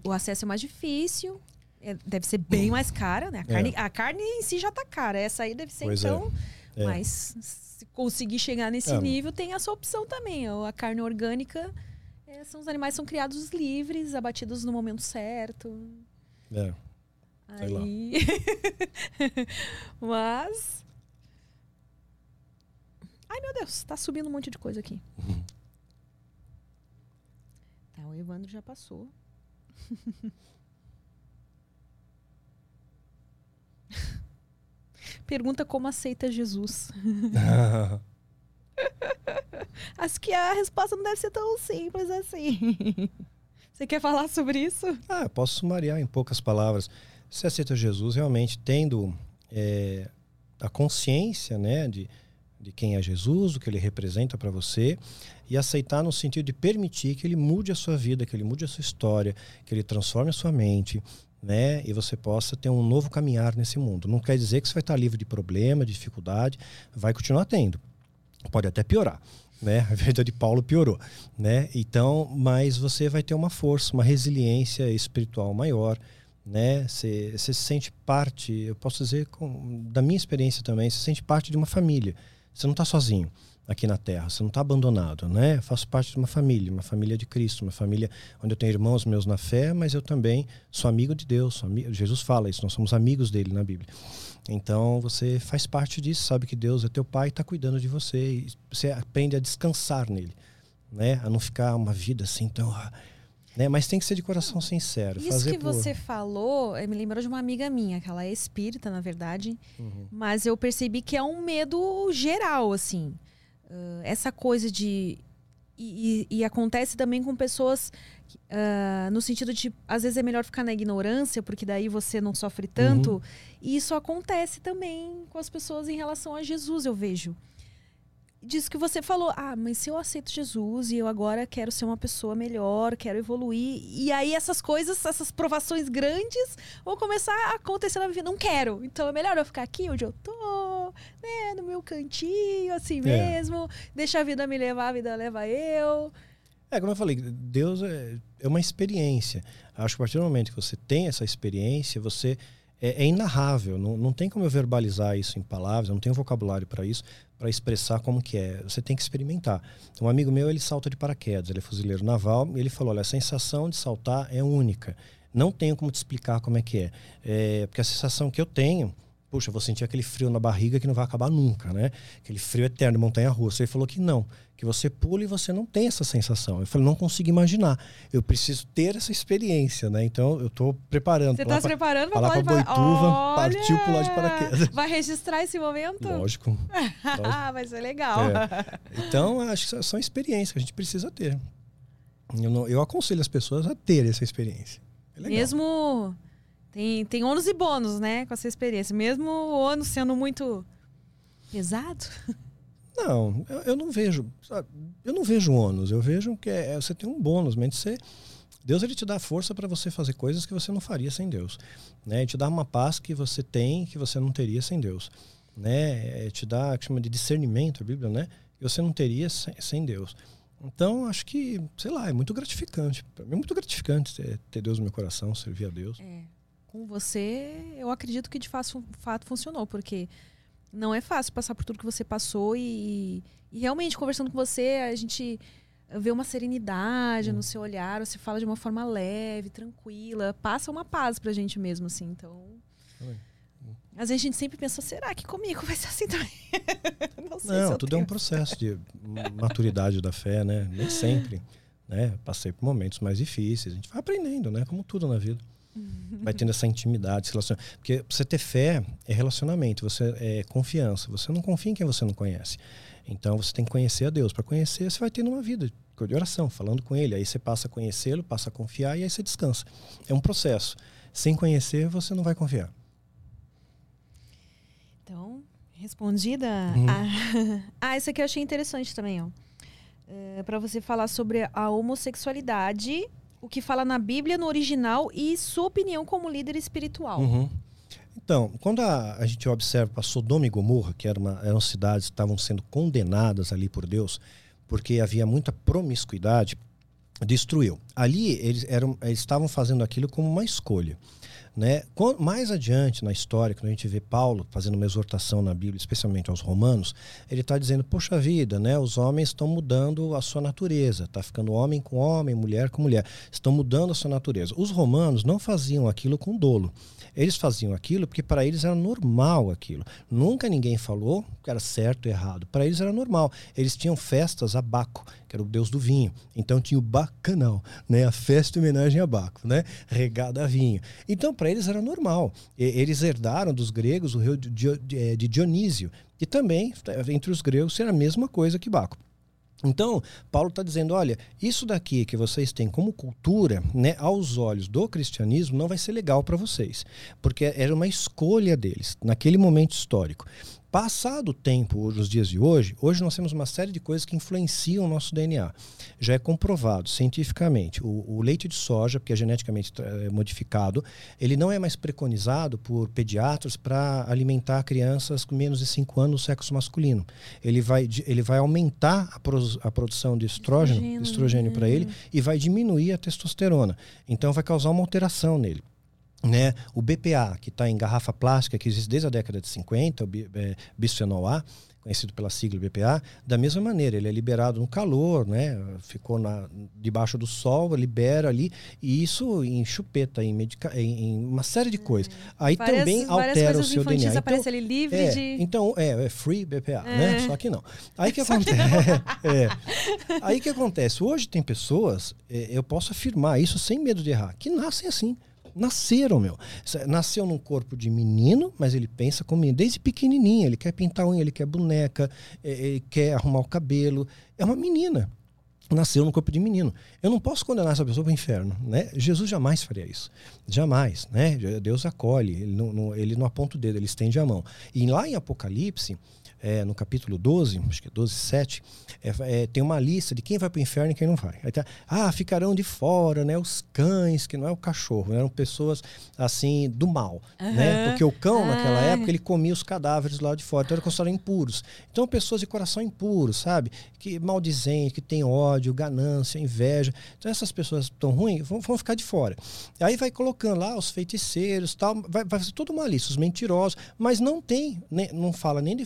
o acesso é mais difícil. É, deve ser bem mais cara, né? A carne, a carne em si já tá cara. Essa aí deve ser, É. Pois é. então. É. Mas se conseguir chegar nesse É. nível, tem essa opção também. A carne orgânica. é, são os animais são criados livres, abatidos no momento certo. É. Sei lá. Aí... Mas. Ai, meu Deus, tá subindo um monte de coisa aqui. Uhum. Tá, o Evandro já passou. Pergunta como aceita Jesus. Acho que a resposta não deve ser tão simples assim. Você quer falar sobre isso? ah, eu posso sumariar em poucas palavras. Você aceita Jesus realmente tendo é, a consciência, né, de, de quem é Jesus, o que ele representa para você, e aceitar no sentido de permitir que ele mude a sua vida, que ele mude a sua história, que ele transforme a sua mente, né, e você possa ter um novo caminhar nesse mundo. Não quer dizer que você vai estar livre de problema, de dificuldade, vai continuar tendo. Pode até piorar, né? A vida de Paulo piorou, né? Então, mas você vai ter uma força, uma resiliência espiritual maior, né? Você, se sente parte, eu posso dizer com, da minha experiência também, você se sente parte de uma família. Você não está sozinho, aqui na Terra. Você não está abandonado, né? Eu faço parte de uma família, uma família de Cristo, uma família onde eu tenho irmãos meus na fé, mas eu também sou amigo de Deus. Amigo, Jesus fala isso, nós somos amigos dele na Bíblia. Então você faz parte disso, sabe que Deus é teu pai e está cuidando de você. E você aprende a descansar nele, né? A não ficar uma vida assim tão. Né? Mas tem que ser de coração sincero. Isso que por... você falou me lembrou de uma amiga minha, que ela é espírita, na verdade. Uhum. Mas eu percebi que é um medo geral, assim. Uh, essa coisa de. E, e, e, acontece também com pessoas uh, no sentido de às vezes é melhor ficar na ignorância, porque daí você não sofre tanto. Uhum. E isso acontece também com as pessoas em relação a Jesus, eu vejo. Disso que você falou, ah, mas se eu aceito Jesus e eu agora quero ser uma pessoa melhor, quero evoluir, e aí essas coisas, essas provações grandes vão começar a acontecer na minha vida. Não quero. Então é melhor eu ficar aqui onde eu tô, né, no meu cantinho, assim é. mesmo, deixa a vida me levar, a vida leva eu. É, como eu falei, Deus é, é uma experiência. Acho que a partir do momento que você tem essa experiência, você é, é inarrável. Não, não tem como eu verbalizar isso em palavras, eu não tenho vocabulário para isso, para expressar como que é. Você tem que experimentar. Um amigo meu, ele salta de paraquedas, ele é fuzileiro naval, e ele falou, olha, a sensação de saltar é única. Não tenho como te explicar como é que é. é porque a sensação que eu tenho puxa, vou sentir aquele frio na barriga que não vai acabar nunca, né? Aquele frio eterno, montanha russa. Ele falou que não, que você pula e você não tem essa sensação. Eu falei, não consigo imaginar. Eu preciso ter essa experiência, né? Então eu estou preparando. Você está se preparando para pular de Boituva, Olha! partiu pular de paraquedas. Vai registrar esse momento? Lógico. Ah, vai ser legal. É. Então, acho que são experiências que a gente precisa ter. Eu, não, eu aconselho as pessoas a ter essa experiência. É Mesmo tem, tem ônus e bônus, né, com essa experiência. Mesmo o ônus sendo muito pesado. Não, eu, eu não vejo. Sabe, eu não vejo ônus. Eu vejo que é, você tem um bônus, mas você. Deus ele te dá força para você fazer coisas que você não faria sem Deus, né? Ele te dá uma paz que você tem que você não teria sem Deus, né? É, te dá que chama de discernimento a Bíblia, né? Que você não teria sem, sem Deus. Então acho que sei lá é muito gratificante. Para mim é muito gratificante ter, ter Deus no meu coração, servir a Deus. É com você, eu acredito que de fato, fato funcionou, porque não é fácil passar por tudo que você passou e, e realmente conversando com você, a gente vê uma serenidade hum. no seu olhar, você fala de uma forma leve, tranquila, passa uma paz pra gente mesmo, assim. Então. Às vezes a gente sempre pensa, será que comigo vai ser assim também? não, sei não tudo tenho. é um processo de maturidade da fé, né? Nem sempre. Né? Passei por momentos mais difíceis. A gente vai aprendendo, né? Como tudo na vida. Vai tendo essa intimidade, esse relacionamento. Porque você ter fé é relacionamento, você é confiança. Você não confia em quem você não conhece. Então você tem que conhecer a Deus. Para conhecer, você vai tendo uma vida de oração, falando com Ele. Aí você passa a conhecê-lo, passa a confiar e aí você descansa. É um processo. Sem conhecer, você não vai confiar. Então, respondida. Uhum. Ah, ah, isso aqui eu achei interessante também, ó. É, para você falar sobre a homossexualidade o que fala na Bíblia, no original, e sua opinião como líder espiritual. Uhum. Então, quando a, a, gente observa para Sodoma e Gomorra, que era uma, eram cidades que estavam sendo condenadas ali por Deus, porque havia muita promiscuidade, destruiu. Ali eles, eram, eles estavam fazendo aquilo como uma escolha. Né? Mais adiante na história, quando a gente vê Paulo fazendo uma exortação na Bíblia, especialmente aos romanos, ele está dizendo: Poxa vida, né? os homens estão mudando a sua natureza, está ficando homem com homem, mulher com mulher, estão mudando a sua natureza. Os romanos não faziam aquilo com dolo. Eles faziam aquilo porque para eles era normal aquilo. Nunca ninguém falou que era certo ou errado. Para eles era normal. Eles tinham festas a Baco, que era o deus do vinho. Então tinha o bacanal, né? a festa em homenagem a Baco, né? regada a vinho. Então para eles era normal. Eles herdaram dos gregos o rio de Dionísio, que também, entre os gregos, era a mesma coisa que Baco. Então, Paulo está dizendo: olha, isso daqui que vocês têm como cultura, né, aos olhos do cristianismo, não vai ser legal para vocês, porque era uma escolha deles naquele momento histórico. Passado o tempo, nos dias de hoje, hoje nós temos uma série de coisas que influenciam o nosso DNA. Já é comprovado cientificamente. O, o leite de soja, porque é geneticamente é, modificado, ele não é mais preconizado por pediatras para alimentar crianças com menos de 5 anos no sexo masculino. Ele vai, ele vai aumentar a, a produção de estrógeno, estrogênio, estrogênio para ele e vai diminuir a testosterona. Então vai causar uma alteração nele. Né? O BPA, que está em garrafa plástica, que existe desde a década de 50, o é, bisfenol A, conhecido pela sigla BPA, da mesma maneira, ele é liberado no calor, né? Ficou na, debaixo do sol, libera ali, e isso em chupeta, em, medica, em, em uma série de coisas. Aí Várias- também altera o seu DNA. aparece ali livre é, de- Então, é, é free BPA, É. né? Só que não. Aí que acontece? é. Aí que acontece? Hoje tem pessoas, é, eu posso afirmar isso sem medo de errar, que nascem assim. Nasceram, meu. S- Nasceu num corpo de menino, mas ele pensa como menino. Desde pequenininho, ele quer pintar unha, ele quer boneca, é, ele quer arrumar o cabelo. É uma menina. Nasceu no corpo de menino. Eu não posso condenar essa pessoa para o inferno, né? Jesus jamais faria isso. Jamais, né? Deus acolhe, ele não, não- ele não aponta o dedo, ele estende a mão. E lá em Apocalipse, é, no capítulo 12, acho que é 12, 7, é, é, tem uma lista de quem vai para o inferno e quem não vai. Aí tá, ah, ficarão de fora, né? Os cães, que não é o cachorro, eram pessoas assim do mal, né? Aham. Porque o cão naquela época ele comia os cadáveres lá de fora, então era considerado impuros. Então pessoas de coração impuro, sabe? Que maldizente, que tem ódio, ganância, inveja. Então essas pessoas tão ruins vão, vão ficar de fora. Aí vai colocando lá os feiticeiros, tal, vai, vai fazer toda uma lista, os mentirosos, mas não tem, né, não fala nem de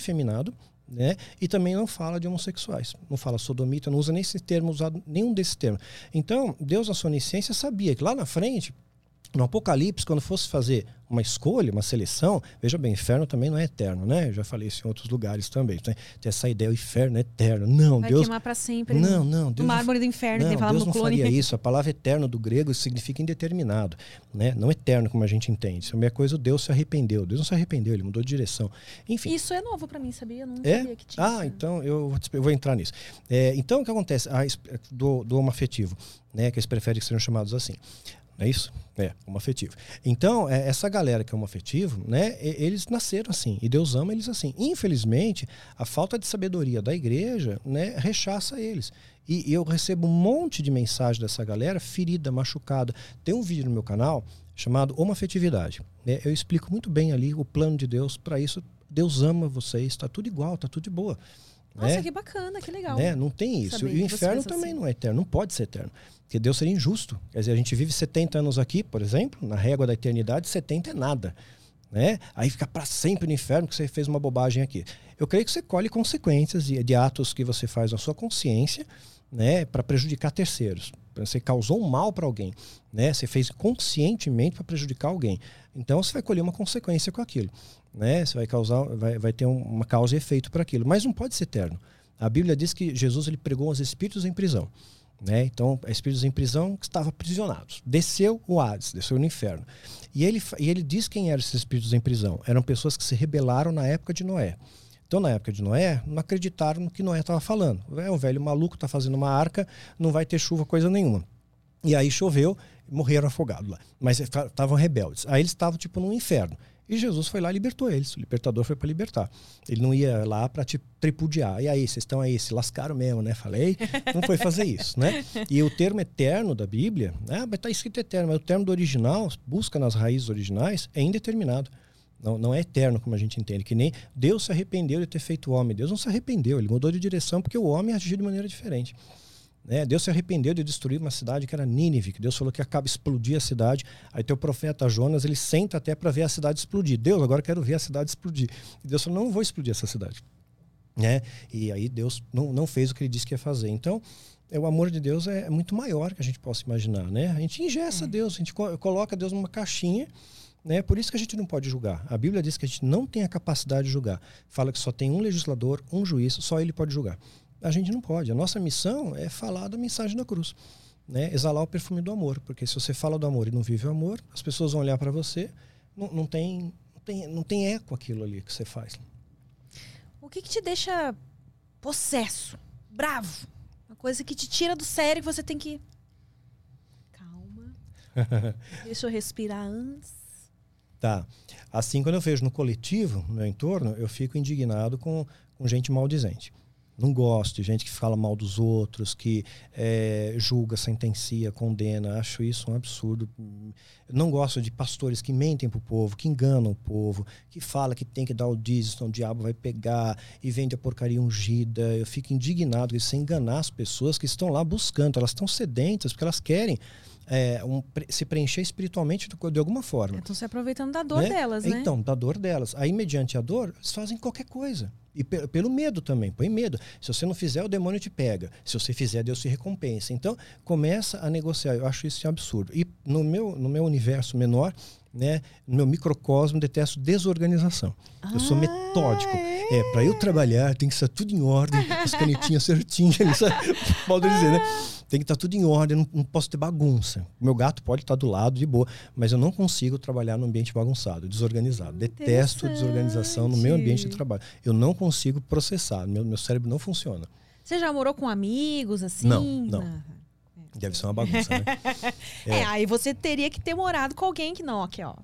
né? E também não fala de homossexuais. Não fala sodomita, não usa nem esse termo, usado nenhum desses termos. Então, Deus, na sua onisciência, sabia que lá na frente, no Apocalipse, quando fosse fazer uma escolha, uma seleção, veja bem, inferno também não é eterno, né? Eu já falei isso em outros lugares também. Né? Tem essa ideia, o inferno é eterno. Não, Vai Deus. queimar pra sempre. Não, não, No Deus não- mármore do inferno, não, fala Deus não clone. faria isso. A palavra eterno do grego significa indeterminado, né? Não eterno como a gente entende. Isso é uma coisa, o Deus se arrependeu. Deus não se arrependeu, ele mudou de direção. Enfim. Isso é novo pra mim, sabia? Eu não É? sabia que tinha. Ah, então eu vou, te- eu vou entrar nisso. É, então, o que acontece? A, es- do, do homo afetivo, né? Que eles preferem que sejam chamados assim. É isso? É, homo afetivo. Então, é, essa galera que é homo afetivo, né? Eles nasceram assim. E Deus ama eles assim. Infelizmente, a falta de sabedoria da igreja, né? Rechaça eles. E, e eu recebo um monte de mensagem dessa galera ferida, machucada. Tem um vídeo no meu canal chamado Homoafetividade. Né? Eu explico muito bem ali o plano de Deus para isso. Deus ama vocês, está tudo igual, está tudo de boa. Nossa, né? que bacana, que legal. Né? Não tem isso. saber E o inferno pensa também assim. não é eterno, não pode ser eterno. Porque Deus seria injusto. Quer dizer, a gente vive 70 anos aqui, por exemplo, na régua da eternidade, 70 é nada. Né? Aí fica para sempre no inferno porque você fez uma bobagem aqui. Eu creio que você colhe consequências de, de atos que você faz na sua consciência né, para prejudicar terceiros. Você causou um mal para alguém, né? Você fez conscientemente para prejudicar alguém. Então você vai colher uma consequência com aquilo, né? Você vai causar, vai, vai ter um- uma causa e efeito para aquilo, mas não pode ser eterno. A Bíblia diz que Jesus ele pregou aos espíritos em prisão, né? Então, espíritos em prisão que estavam aprisionados. Desceu o Hades, desceu no inferno. E ele e ele diz quem eram esses espíritos em prisão. Eram pessoas que se rebelaram na época de Noé. Então, na época de Noé, não acreditaram no que Noé estava falando. É um velho maluco, está fazendo uma arca, não vai ter chuva, coisa nenhuma. E aí choveu, morreram afogados lá. Mas estavam rebeldes. Aí eles estavam tipo num inferno. E Jesus foi lá e libertou eles. O libertador foi para libertar. Ele não ia lá para te tripudiar. E aí, vocês estão aí, se lascaram mesmo, né? Falei. Não foi fazer isso, né? E o termo eterno da Bíblia, ah, mas tá escrito eterno, mas o termo do original, busca nas raízes originais, é indeterminado. Não, não é eterno, como a gente entende. Que nem Deus se arrependeu de ter feito o homem. Deus não se arrependeu, ele mudou de direção porque o homem agiu de maneira diferente. Né? Deus se arrependeu de destruir uma cidade que era Nínive, que Deus falou que acaba explodir a cidade. Aí teu profeta Jonas, ele senta até para ver a cidade explodir. Deus, agora quero ver a cidade explodir. E Deus falou: não vou explodir essa cidade. Né? E aí Deus não, não fez o que ele disse que ia fazer. Então, é, o amor de Deus é, é muito maior que a gente possa imaginar. Né? A gente ingessa Deus, a gente co- coloca Deus numa caixinha. Né? Por isso que a gente não pode julgar. A Bíblia diz que a gente não tem a capacidade de julgar. Fala que só tem um legislador, um juiz, só ele pode julgar. A gente não pode. A nossa missão é falar da mensagem da cruz. Né? Exalar o perfume do amor. Porque se você fala do amor e não vive o amor, as pessoas vão olhar para você, não, não, tem, não, tem, não tem eco aquilo ali que você faz. O que, que te deixa possesso, bravo? Uma coisa que te tira do sério que você tem que. Calma. Deixa eu respirar antes. Tá. Assim, quando eu vejo no coletivo, no meu entorno, eu fico indignado com, com gente maldizente. Não gosto de gente que fala mal dos outros, que é, julga, sentencia, condena. Acho isso um absurdo. Não gosto de pastores que mentem para o povo, que enganam o povo, que fala que tem que dar o dízimo, senão o diabo vai pegar e vende a porcaria ungida. Eu fico indignado com isso, sem enganar as pessoas que estão lá buscando. Elas estão sedentas porque elas querem é, um, se preencher espiritualmente de alguma forma. Estão se aproveitando da dor né? delas, né? Então, da dor delas. Aí, mediante a dor, eles fazem qualquer coisa. E pelo medo também, põe medo. Se você não fizer, o demônio te pega. Se você fizer, Deus te recompensa. Então, começa a negociar. Eu acho isso um absurdo. E no meu, no meu universo menor, né, no meu microcosmo, detesto desorganização. Ah, eu sou ah, metódico. É, é para eu trabalhar, tem que estar tudo em ordem, as canetinhas certinhas, pode dizer, né? Tem que estar tudo em ordem, não, não, posso ter bagunça. Meu gato pode estar do lado de boa, mas eu não consigo trabalhar num ambiente bagunçado, desorganizado. Detesto desorganização no meu ambiente de trabalho. Eu não consigo processar, meu, meu cérebro não funciona. Você já morou com amigos assim? Não, não. Ah. Deve ser uma bagunça, né? é. é. aí você teria que ter morado com alguém que não, aqui, ó.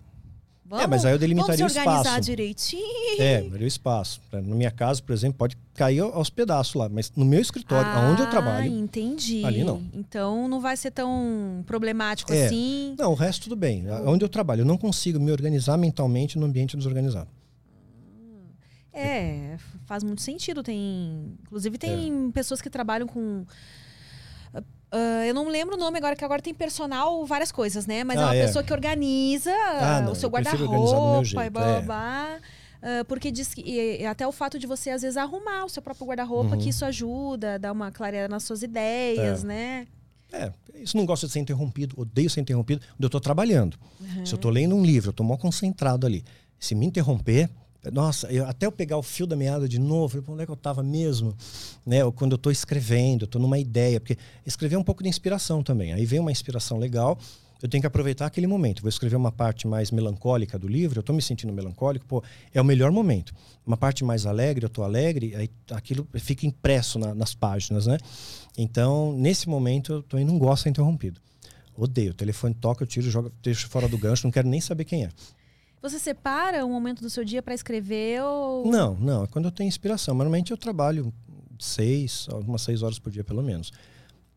Vamos, é, mas aí eu delimitaria o espaço. organizar direitinho. É, o espaço. Na minha casa, por exemplo, pode cair aos pedaços lá, mas no meu escritório, ah, onde eu trabalho. entendi. Ali não. Então não vai ser tão problemático é. assim. Não, o resto tudo bem. Onde eu trabalho, eu não consigo me organizar mentalmente no ambiente desorganizado. É, faz muito sentido. Tem, inclusive tem é. pessoas que trabalham com Uh, eu não lembro o nome agora, que agora tem personal, várias coisas, né? Mas ah, é uma é. pessoa que organiza ah, não, o seu guarda-roupa e blá blá é. blá. Uh, porque diz que e, até o fato de você, às vezes, arrumar o seu próprio guarda-roupa, uhum. que isso ajuda, dá uma clareira nas suas ideias, é. né? É, isso não gosta de ser interrompido, odeio ser interrompido, quando eu estou trabalhando. Uhum. Se eu estou lendo um livro, eu estou mal concentrado ali. Se me interromper, nossa, eu, até eu pegar o fio da meada de novo, eu onde é que eu estava mesmo? Né? Ou quando eu estou escrevendo, estou numa ideia, porque escrever é um pouco de inspiração também. Aí vem uma inspiração legal, eu tenho que aproveitar aquele momento. Vou escrever uma parte mais melancólica do livro, eu estou me sentindo melancólico, pô, é o melhor momento. Uma parte mais alegre, eu estou alegre, aí aquilo fica impresso na, nas páginas, né? Então, nesse momento, eu também não gosto de ser interrompido. Odeio. O telefone toca, eu tiro, jogo, deixo fora do gancho, não quero nem saber quem é. Você separa um momento do seu dia para escrever ou... Não, não. É quando eu tenho inspiração. Normalmente eu trabalho seis, algumas seis horas por dia pelo menos.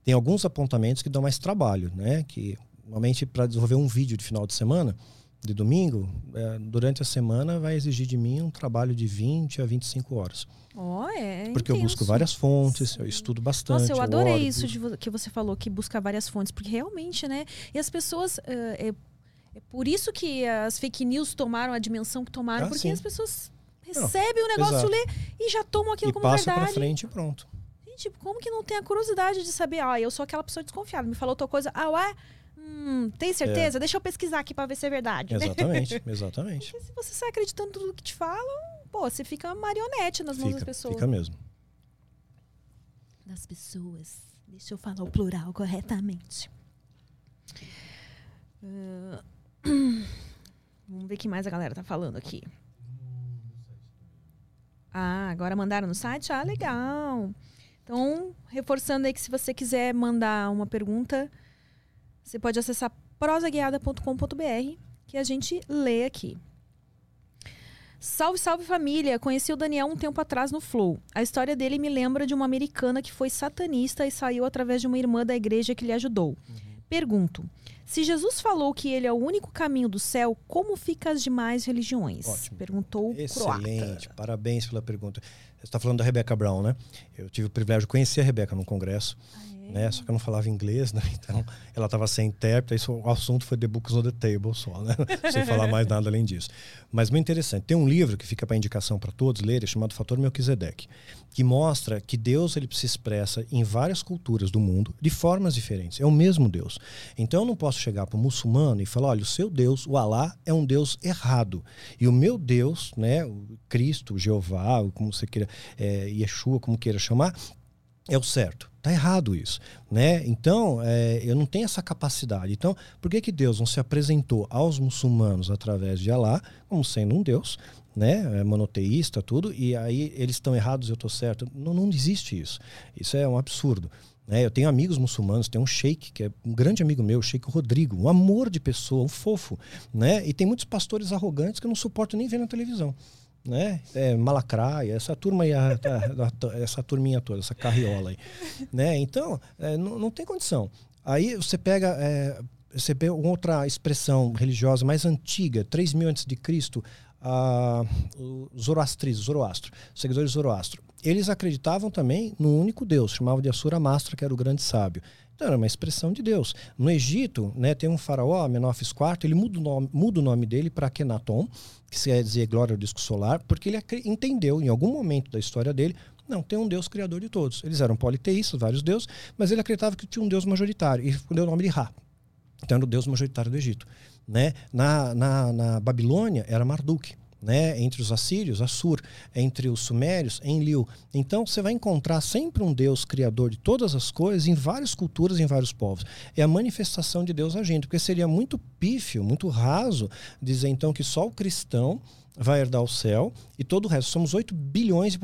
Tem alguns apontamentos que dão mais trabalho, né? Que normalmente para desenvolver um vídeo de final de semana, de domingo, é, durante a semana vai exigir de mim um trabalho de 20 a 25 horas. Oh, é porque intenso. eu busco várias fontes, eu estudo bastante. Nossa, eu adorei eu isso que você falou, que busca várias fontes, porque realmente, né? E as pessoas. Uh, é, é por isso que as fake news tomaram a dimensão que tomaram, ah, porque sim. as pessoas recebem não, o negócio, lê e já tomam aquilo e como passa verdade. Pra frente e pronto. Gente, como que não tem a curiosidade de saber, ah, eu sou aquela pessoa desconfiada, me falou tal coisa, ah, ué? Hum, tem certeza? É. Deixa eu pesquisar aqui para ver se é verdade. Exatamente, exatamente. Porque se você sai acreditando tudo que te falam, pô, você fica marionete nas fica, mãos das pessoas. Fica mesmo. Das pessoas. Deixa eu falar o plural corretamente. Uh, Vamos ver o que mais a galera tá falando aqui. Ah, agora mandaram no site? Ah, legal. Então, reforçando aí que se você quiser mandar uma pergunta, você pode acessar prosaguiada.com.br que a gente lê aqui. Salve, salve família! Conheci o Daniel um tempo atrás no Flow. A história dele me lembra de uma americana que foi satanista e saiu através de uma irmã da igreja que lhe ajudou. Uhum. Pergunto: se Jesus falou que ele é o único caminho do céu, como fica as demais religiões? Ótimo. Perguntou o Excelente, croata. parabéns pela pergunta. Você está falando da Rebecca Brown, né? Eu tive o privilégio de conhecer a Rebecca no congresso. Ah, é? Né? Só que eu não falava inglês, né? Então ela estava sem intérprete, isso, o assunto foi The Books on the Table só, né? sem falar mais nada além disso. Mas muito interessante. Tem um livro que fica para indicação para todos lerem, chamado Fator Melquisedeque, que mostra que Deus ele se expressa em várias culturas do mundo de formas diferentes. É o mesmo Deus. Então eu não posso chegar para o muçulmano e falar, olha, o seu Deus, o Alá, é um Deus errado. E o meu Deus, né, o Cristo, o Jeová, como você queira, é, Yeshua, como queira chamar, é o certo. Está errado isso, né? Então, é, eu não tenho essa capacidade. Então, por que, que Deus não se apresentou aos muçulmanos através de Alá como sendo um Deus, né? É monoteísta, tudo, e aí eles estão errados eu estou certo? Não, não existe isso. Isso é um absurdo. Né? Eu tenho amigos muçulmanos, tem um sheik, que é um grande amigo meu, o sheik Rodrigo, um amor de pessoa, um fofo, né? E tem muitos pastores arrogantes que eu não suporto nem ver na televisão né? É, Malacraia, essa turma aí, essa turminha toda, essa carriola aí, né? Então, é, não, não tem condição. Aí você pega, é, você pega outra expressão religiosa mais antiga, 3 mil antes de Cristo, a, Zoroastrismo, Zoroastro, os seguidores de Zoroastro. Eles acreditavam também no único Deus, chamavam de Asura Mastra, que era o grande sábio. Então era uma expressão de Deus. No Egito, né, tem um faraó, Menofis IV, ele muda o nome, muda o nome dele para Kenaton, que quer dizer glória ao disco solar, porque ele entendeu em algum momento da história dele não, tem um Deus criador de todos. Eles eram politeístas, vários deuses, mas ele acreditava que tinha um Deus majoritário. E deu o nome de Ra. Então era o Deus majoritário do Egito. Né? Na, na, na Babilônia era Marduk né? Entre os assírios, Assur, entre os sumérios, Enlil. Então você vai encontrar sempre um Deus criador de todas as coisas em várias culturas, em vários povos. É a manifestação de Deus agindo, porque seria muito pífio, muito raso dizer então que só o cristão vai herdar o céu e todo o resto. Somos 8 bilhões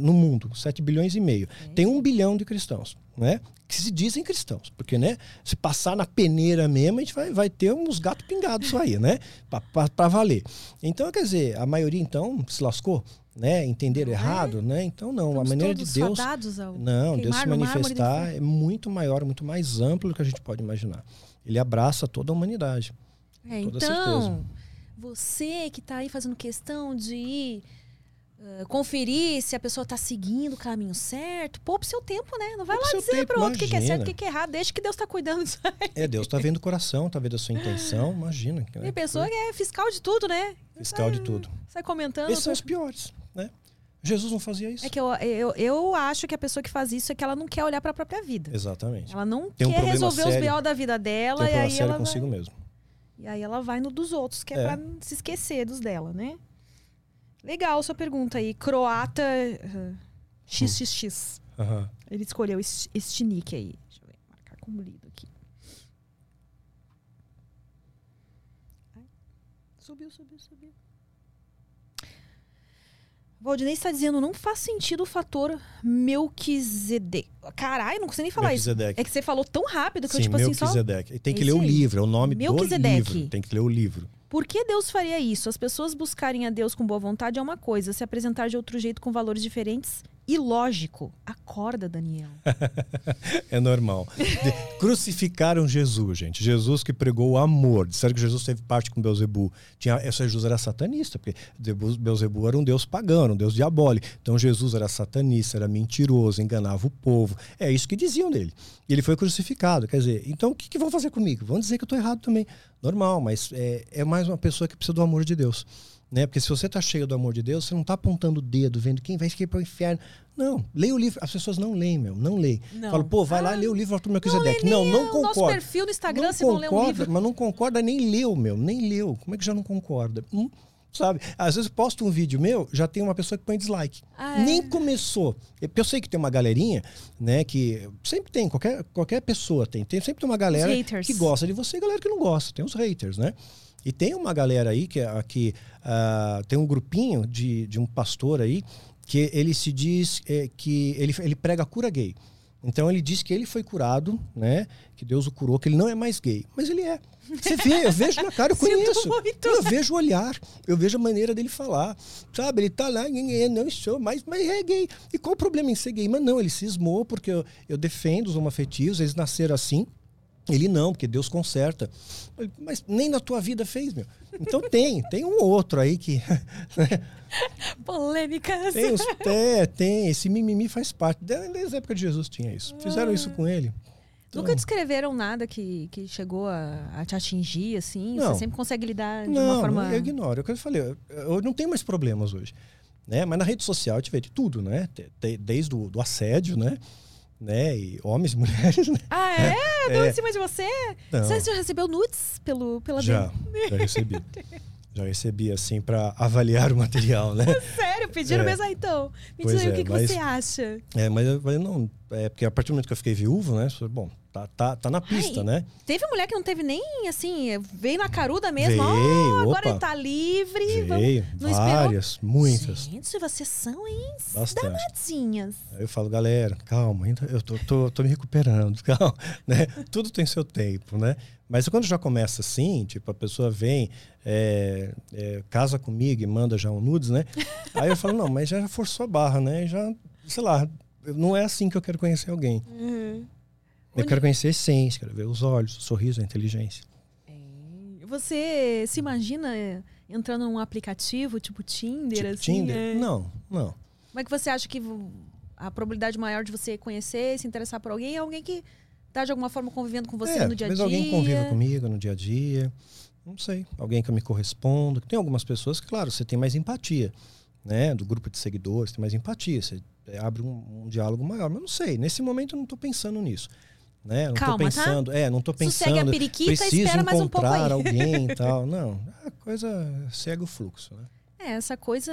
no mundo, 7 bilhões e meio. Tem um bilhão de cristãos, né? Que se dizem cristãos. Porque, né? Se passar na peneira mesmo, a gente vai, vai ter uns gatos pingados aí, né? Para valer. Então, quer dizer, a maioria, então, se lascou. Né, entender não errado, é? né? Então não, Estamos a maneira de Deus, não, Deus se manifestar é muito maior, muito mais amplo do que a gente pode imaginar. Ele abraça toda a humanidade. É, toda então, certeza você que está aí fazendo questão de ir uh, conferir se a pessoa está seguindo o caminho certo, poupe seu tempo, né? Não vai poupe lá dizer para o outro o que, que é certo o que, é errado. Deixa que Deus está cuidando disso aí. É, Deus está vendo o coração, está vendo a sua intenção. Imagina. Tem né? pessoa que é fiscal de tudo, né? Fiscal sai, de tudo. Sai comentando. Esses são os piores, né? Jesus não fazia isso. É que eu, eu, eu acho que a pessoa que faz isso é que ela não quer olhar para a própria vida. Exatamente. Ela não Tem quer um resolver sério. os BO da vida dela Tem um e aí ela consigo vai... mesmo. E aí ela vai no dos outros, que é, é. pra se esquecer dos dela, né? Legal sua pergunta aí. Croata uh, XXX. Uhum. Ele escolheu este, este nick aí. Deixa eu ver, marcar como lido aqui. Ai. Subiu, subiu, subiu. Valdinei está dizendo, não faz sentido o fator Melquisedeque. Caralho, não consigo nem falar isso. É que você falou tão rápido que Sim, eu, tipo Melquisedeque. assim, só... Tem que ler o livro, é o nome do livro. Tem que ler o livro. Por que Deus faria isso? As pessoas buscarem a Deus com boa vontade é uma coisa, se apresentar de outro jeito com valores diferentes ilógico. Acorda, Daniel. é normal. De, crucificaram Jesus, gente. Jesus que pregou o amor. Disseram que Jesus teve parte com Beuzebu. Tinha, Jesus era satanista, porque Beuzebu era um deus pagão, um deus diabólico. Então Jesus era satanista, era mentiroso, enganava o povo. É isso que diziam dele. E ele foi crucificado. Quer dizer, então o que, que vão fazer comigo? Vão dizer que eu estou errado também. Normal, mas é, é mais uma pessoa que precisa do amor de Deus. Né? Porque se você está cheio do amor de Deus, você não está apontando o dedo, vendo quem vai para o inferno. Não, leia o livro. As pessoas não leem, meu, não leem. Fala, pô, vai ah, lá, lê o livro do Melquisedeque. Não, não, não concorda. Nosso perfil no Instagram, não se concorda, vão ler um livro. Mas não concorda, nem leu, meu, nem leu. Como é que já não concorda? Hum? Sabe? Às vezes posto um vídeo meu, já tem uma pessoa que põe dislike. Ah, é? Nem começou. Eu sei que tem uma galerinha, né, que sempre tem, qualquer, qualquer pessoa tem. tem sempre tem uma galera que gosta de você e galera que não gosta. Tem os haters, né? E tem uma galera aí que, que uh, tem um grupinho de, de um pastor aí que ele se diz é, que ele, ele prega cura gay. Então ele diz que ele foi curado, né? Que Deus o curou, que ele não é mais gay. Mas ele é. Você vê, eu vejo na cara, eu conheço. Eu vejo o olhar, eu vejo a maneira dele falar. Sabe, ele tá lá, não sou, mas, mas é gay. E qual o problema em ser gay? Mas não, ele cismou porque eu, eu defendo os homoafetivos, eles nasceram assim. Ele não, porque Deus conserta. Mas nem na tua vida fez, meu. Então tem, tem um outro aí que. Né? Polêmicas. Tem, os, é, tem. Esse mimimi faz parte. Desde a época de Jesus tinha isso. Fizeram isso com ele. Então... Nunca descreveram nada que, que chegou a, a te atingir, assim? Não. Você sempre consegue lidar de não, uma forma. Eu ignoro. É o que eu falei. Eu, eu não tenho mais problemas hoje. Né? Mas na rede social eu tive de tudo, né? Desde o do assédio, né? Né? E homens, mulheres, né? Ah, é? é. Deu é. em cima de você? Não. Você já recebeu nudes pelo, pela Já, já recebi. já recebi, assim, para avaliar o material, né? Sério? Pediram é. mesmo, ah, então. Me diz aí o que, que mas, você acha. É, mas eu falei, não, é porque a partir do momento que eu fiquei viúvo, né? Bom, Tá, tá, tá na pista, Ai, né? Teve mulher que não teve nem, assim, veio na caruda mesmo. Veio, oh, agora ele tá livre. Veio, vamos, várias, esperou. muitas. Gente, vocês são, hein? Bastante. Danadinhas. Aí eu falo, galera, calma, ainda eu tô, tô, tô me recuperando, calma, né? Tudo tem seu tempo, né? Mas quando já começa assim, tipo, a pessoa vem, é, é, casa comigo e manda já um nudes, né? Aí eu falo, não, mas já forçou a barra, né? Já, sei lá, não é assim que eu quero conhecer alguém. Uhum. Eu quero conhecer a essência, quero ver os olhos, o sorriso, a inteligência. Você se imagina é, entrando num aplicativo tipo Tinder? Tipo assim, Tinder? É... Não, não. Como é que você acha que a probabilidade maior de você conhecer, se interessar por alguém é alguém que tá de alguma forma convivendo com você é, no dia a mas dia. alguém convive comigo no dia a dia. Não sei. Alguém que eu me corresponda. Tem algumas pessoas que, claro, você tem mais empatia. Né? Do grupo de seguidores, tem mais empatia. Você abre um, um diálogo maior. Mas não sei. Nesse momento eu não estou pensando nisso. Né? Não Calma, tô pensando, tá? é, não tô Sossegue a pensando, periquita, preciso espera mais um pouco encontrar aí. alguém e tal. Não, a coisa segue o fluxo, né? É, essa coisa.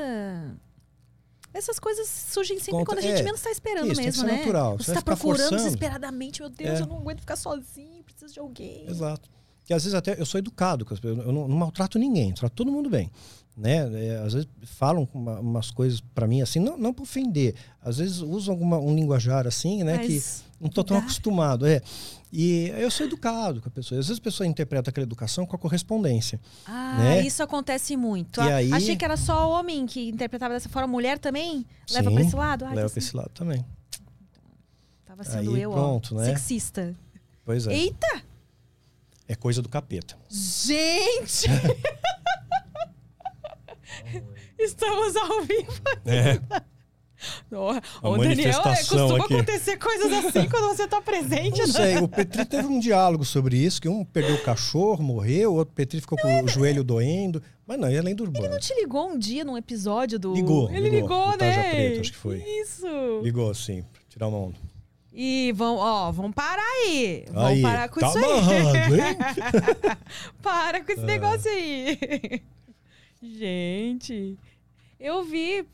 Essas coisas surgem sempre Conta- quando a gente é, menos está esperando isso, que mesmo, né? natural. Você está procurando forçando. desesperadamente, meu Deus, É. eu não aguento ficar sozinho, preciso de alguém. Exato. Que às vezes até eu sou educado, com as pessoas, eu não, não maltrato ninguém, trato todo mundo bem. Né? É, às vezes falam uma- umas coisas para mim assim, não, não para ofender. Às vezes usam alguma, um linguajar assim, né? que Mas não tô tão acostumado. É. E eu sou educado com a pessoa. Às vezes a pessoa interpreta aquela educação com a correspondência. Ah, né? isso acontece muito. E Ah, aí- Achei que era só homem que interpretava dessa forma. Mulher também leva pra esse lado? Ah, Leva para esse lado também. Tava sendo Aí, eu, pronto, ó. né? Sexista. Pois é. Eita! É coisa do capeta. Gente! Estamos ao vivo. É. Ô, Daniel, é, manifestação costuma aqui. acontecer coisas assim quando você tá presente, Não né? sei, o Petri teve um diálogo sobre isso, que um perdeu o cachorro, morreu, o outro Petri ficou com o joelho doendo. Mas não, é lenda urbana. Não te ligou um dia num episódio do. Ligou, Ele ligou. ligou, Do né? Preta, acho que foi. Isso. Ligou pra tirar uma onda. E vão, ó, vão parar aí. Vão Aí, parar com tá isso aí. hein? Para com esse Ah. negócio aí. Gente, eu vi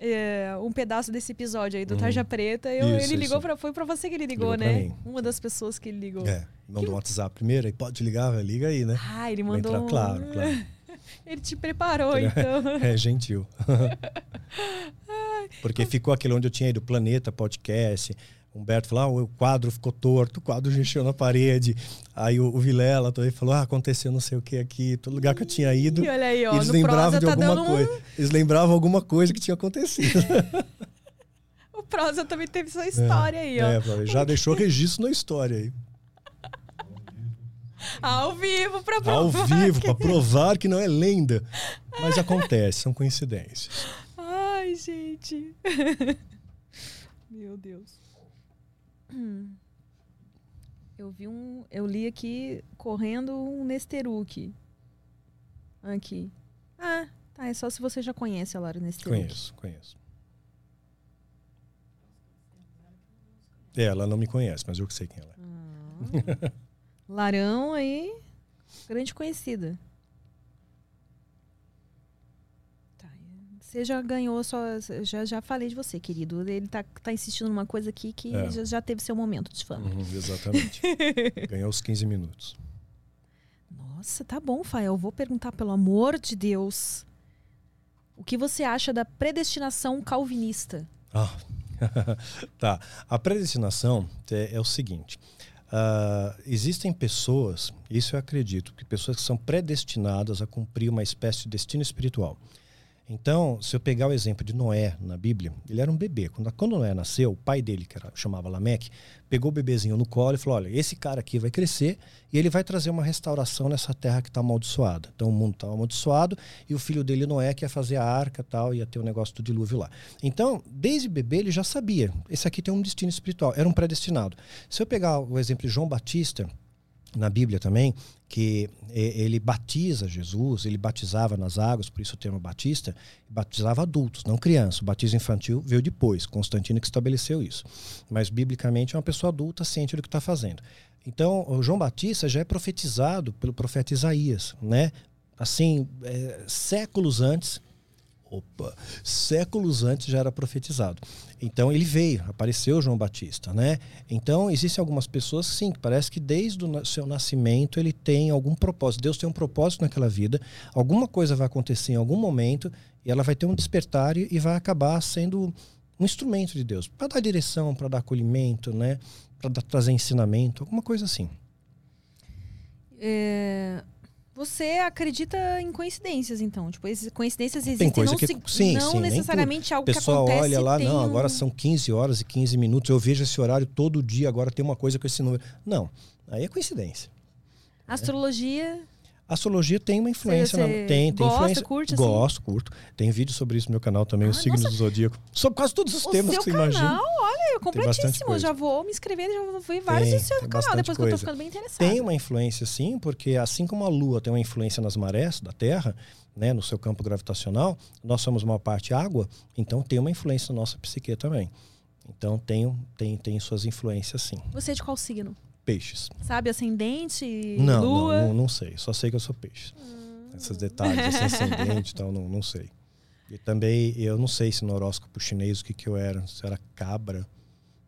é, um pedaço desse episódio aí do Tarja Preta. Eu-. Isso, ele ligou pra. Foi pra você que ele ligou, Ligou né? Uma das pessoas que ele ligou. É, mandou um WhatsApp primeiro, aí pode ligar, liga aí, né? Ah, ele mandou. entrar, um- claro, claro. Ele te preparou, então. É gentil. Porque ficou aquele onde eu tinha ido, Planeta Podcast. Humberto falou, ah, o quadro ficou torto, o quadro mexeu na parede. Aí o, o Vilela também falou, ah, aconteceu não sei o que aqui. Todo lugar que eu tinha ido, E olha aí, ó, eles lembravam de tá alguma dando um- coisa. Eles lembravam alguma coisa que tinha acontecido. O Prosa também teve sua história aí, ó. É, já deixou registro na história aí. Ao vivo pra Ao provar. vivo, que- para provar que não é lenda. Mas acontece, são coincidências. Ai, gente. Meu Deus. Eu vi um. Eu li aqui correndo um Nesteruk. Aqui. Ah, tá. É só se você já conhece a Lara Nesteruk. Conheço, conheço. É, ela não me conhece, mas eu que sei quem ela é. Larão aí, grande conhecida. Tá, Você já ganhou sua. Já, já falei de você, querido. Ele tá, tá insistindo numa coisa aqui que É. já, já teve seu momento de fama. Uhum, exatamente. Ganhou os 15 minutos. Nossa, tá bom, Fael. Vou perguntar, pelo amor de Deus. O que você acha da predestinação calvinista? Ah, tá. A predestinação é, é o seguinte: ah, existem pessoas, isso eu acredito, que pessoas que são predestinadas a cumprir uma espécie de destino espiritual. Então, se eu pegar o exemplo de Noé na Bíblia, ele era um bebê. Quando, quando Noé nasceu, o pai dele, que era, chamava Lameque, pegou o bebezinho no colo e falou: Olha, esse cara aqui vai crescer e ele vai trazer uma restauração nessa terra que está amaldiçoada. Então, o mundo estava amaldiçoado e o filho dele, Noé, que ia fazer a arca tal, ia ter o negócio do dilúvio lá. Então, desde bebê, ele já sabia: esse aqui tem um destino espiritual, era um predestinado. Se eu pegar o exemplo de João Batista, na Bíblia também, que ele batiza Jesus, ele batizava nas águas, por isso o termo batista, batizava adultos, não crianças. O batismo infantil veio depois, Constantino que estabeleceu isso. Mas, biblicamente, é uma pessoa adulta, ciente do que está fazendo. Então, João Batista já é profetizado pelo profeta Isaías, né? Assim, eh, séculos antes, Opa, séculos antes já era profetizado. Então ele veio, apareceu João Batista, né? Então existem algumas pessoas sim, que parece que desde o seu nascimento ele tem algum propósito. Deus tem um propósito naquela vida, alguma coisa vai acontecer em algum momento e ela vai ter um despertar e vai acabar sendo um instrumento de Deus para dar direção, para dar acolhimento, né? Para trazer ensinamento, alguma coisa assim. É, Você acredita em coincidências, então? Tipo, esses- coincidências existem, Tem coisa não, que se- sim, não sim, necessariamente algo que acontece. olha lá, não, um- agora são 15 horas e 15 minutos, eu vejo esse horário todo dia, agora tem uma coisa com esse número. Não, aí é coincidência. Astrologia. A astrologia tem uma influência. Você- na- você tem, tem gosta, influência. curte, assim? Gosto, curto. Tem vídeo sobre isso no meu canal também, os Ah, signos nossa. do zodíaco. Sobre quase todos os O temas que você canal, imagina. olha, é bastante completíssimo. coisa. Já vou me inscrever, já vou ver vários Tem, do seu canal, depois que eu tô coisa. ficando bem interessada. Tem uma influência, sim, porque assim como a Lua tem uma influência nas marés da Terra, né, no seu campo gravitacional, nós somos uma parte água, então tem uma influência na nossa psique também. Então tem, tem, tem suas influências, sim. Você é de qual signo? Peixes. Sabe, ascendente, Não, lua? não, não, não sei. Só sei que eu sou peixe. Esses detalhes, assim, ascendente e tal, não, não sei. E também, eu não sei se no horóscopo chinês o que, que eu era. Se era cabra,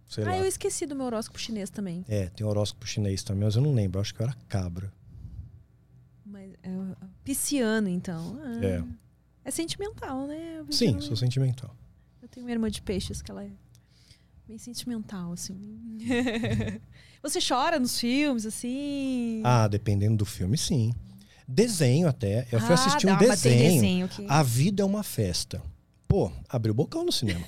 sei ah, lá. eu esqueci do meu horóscopo chinês também. É, tem horóscopo chinês também, mas eu não lembro. Eu acho que eu era cabra. Mas é o- pisciano, então. Ah, É. é sentimental, né? Sim, sou sentimental. Eu tenho uma irmã de peixes que ela é bem sentimental, assim. Você chora nos filmes, assim? Ah, dependendo do filme, sim. Desenho até. Eu fui Ah, assistir um desenho. desenho que- A vida é uma festa. Pô, abri o bocão no cinema.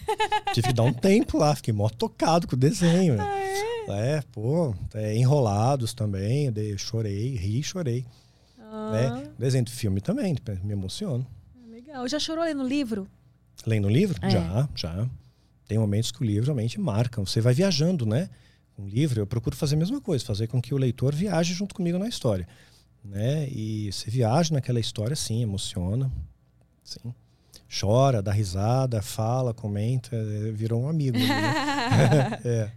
Tive que dar um tempo lá, fiquei mó tocado com o desenho. Ah, é? pô, é, enrolados também. eu chorei, ri e chorei. Ah, Né? Desenho de filme também, me emociono. Legal. Já chorou lendo livro? Lendo livro? É. Já, já. Tem momentos que o livro realmente marca. Você vai viajando, né? O livro, eu procuro fazer a mesma coisa, fazer com que o leitor viaje junto comigo na história. Né? E você viaja naquela história, sim, emociona. Sim. Chora, dá risada, fala, comenta, é, virou um amigo. né? é.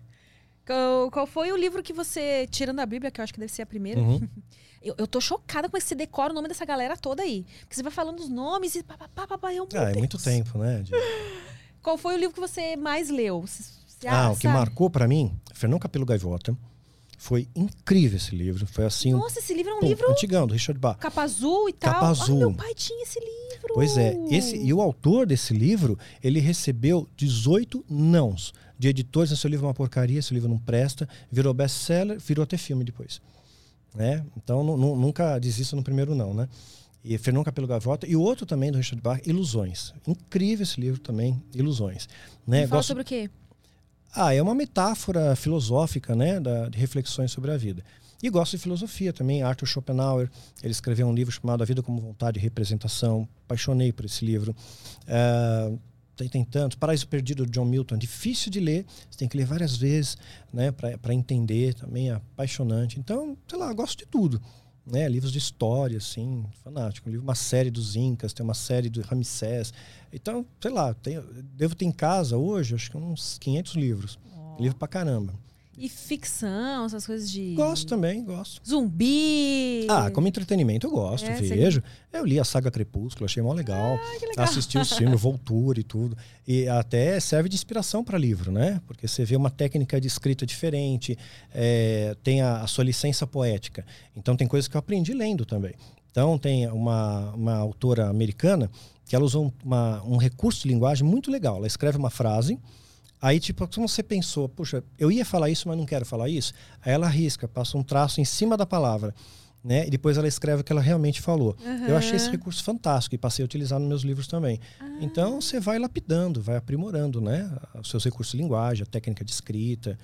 Qual, qual foi o livro que você, tirando a Bíblia, que eu acho que deve ser a primeira, Uhum. eu, eu tô chocada com esse decora o nome dessa galera toda aí. Porque você vai falando os nomes e pá, pá, pá, pá, pá, eu, meu Ah, é muito Deus. tempo, né? de- Qual foi o livro que você mais leu? Você- Ah, o que sabe? marcou pra mim, Fernão Capelo Gaivota. Foi incrível esse livro. Foi assim, Nossa, esse livro é um pô, livro antigão, do Richard Bach. capa azul e tal. Capa azul. meu pai tinha esse livro. Pois é, esse, e o autor desse livro, ele recebeu 18 nãos de editores. Esse livro é uma porcaria, esse livro não presta. Virou best-seller, virou até filme depois. Né? Então, nu- nu- nunca desista no primeiro não, né? E Fernão Capelo Gavota. E o outro também, do Richard Bach, Ilusões. Incrível esse livro também, Ilusões. Né? Me fala Gosto- sobre o quê? Ah, é uma metáfora filosófica, né, da, de reflexões sobre a vida. E gosto de filosofia também. Arthur Schopenhauer, ele escreveu um livro chamado A Vida como Vontade e Representação. Apaixonei por esse livro. Ah, tem, tem tantos. Paraíso Perdido, de John Milton. Difícil de ler. Você tem que ler várias vezes, né, para entender. Também é apaixonante. Então, sei lá, gosto de tudo. Né, livros de história, assim, fanático. Um livro, uma série dos Incas, tem uma série do Ramsés. Então, sei lá, tem, devo ter em casa hoje, acho que uns 500 livros. Livro pra caramba. E ficção, essas coisas de. Gosto também, gosto. Zumbi. Ah, como entretenimento eu gosto, É, você- vejo. Eu li a saga Crepúsculo, achei mó legal. Ah, que legal. Assisti os filmes, Voltura e tudo. E até serve de inspiração para livro, né? Porque você vê uma técnica de escrita diferente, é, tem a, a sua licença poética. Então tem coisas que eu aprendi lendo também. Então tem uma, uma autora americana que ela usou uma- um recurso de linguagem muito legal. Ela escreve uma frase, Aí, tipo, como você pensou, puxa, eu ia falar isso, mas não quero falar isso. Aí ela risca, passa um traço em cima da palavra, né? E depois ela escreve o que ela realmente falou. Eu achei esse recurso fantástico e passei a utilizar nos meus livros também. Então, você vai lapidando, vai aprimorando, né? Os seus recursos de linguagem, a técnica de escrita.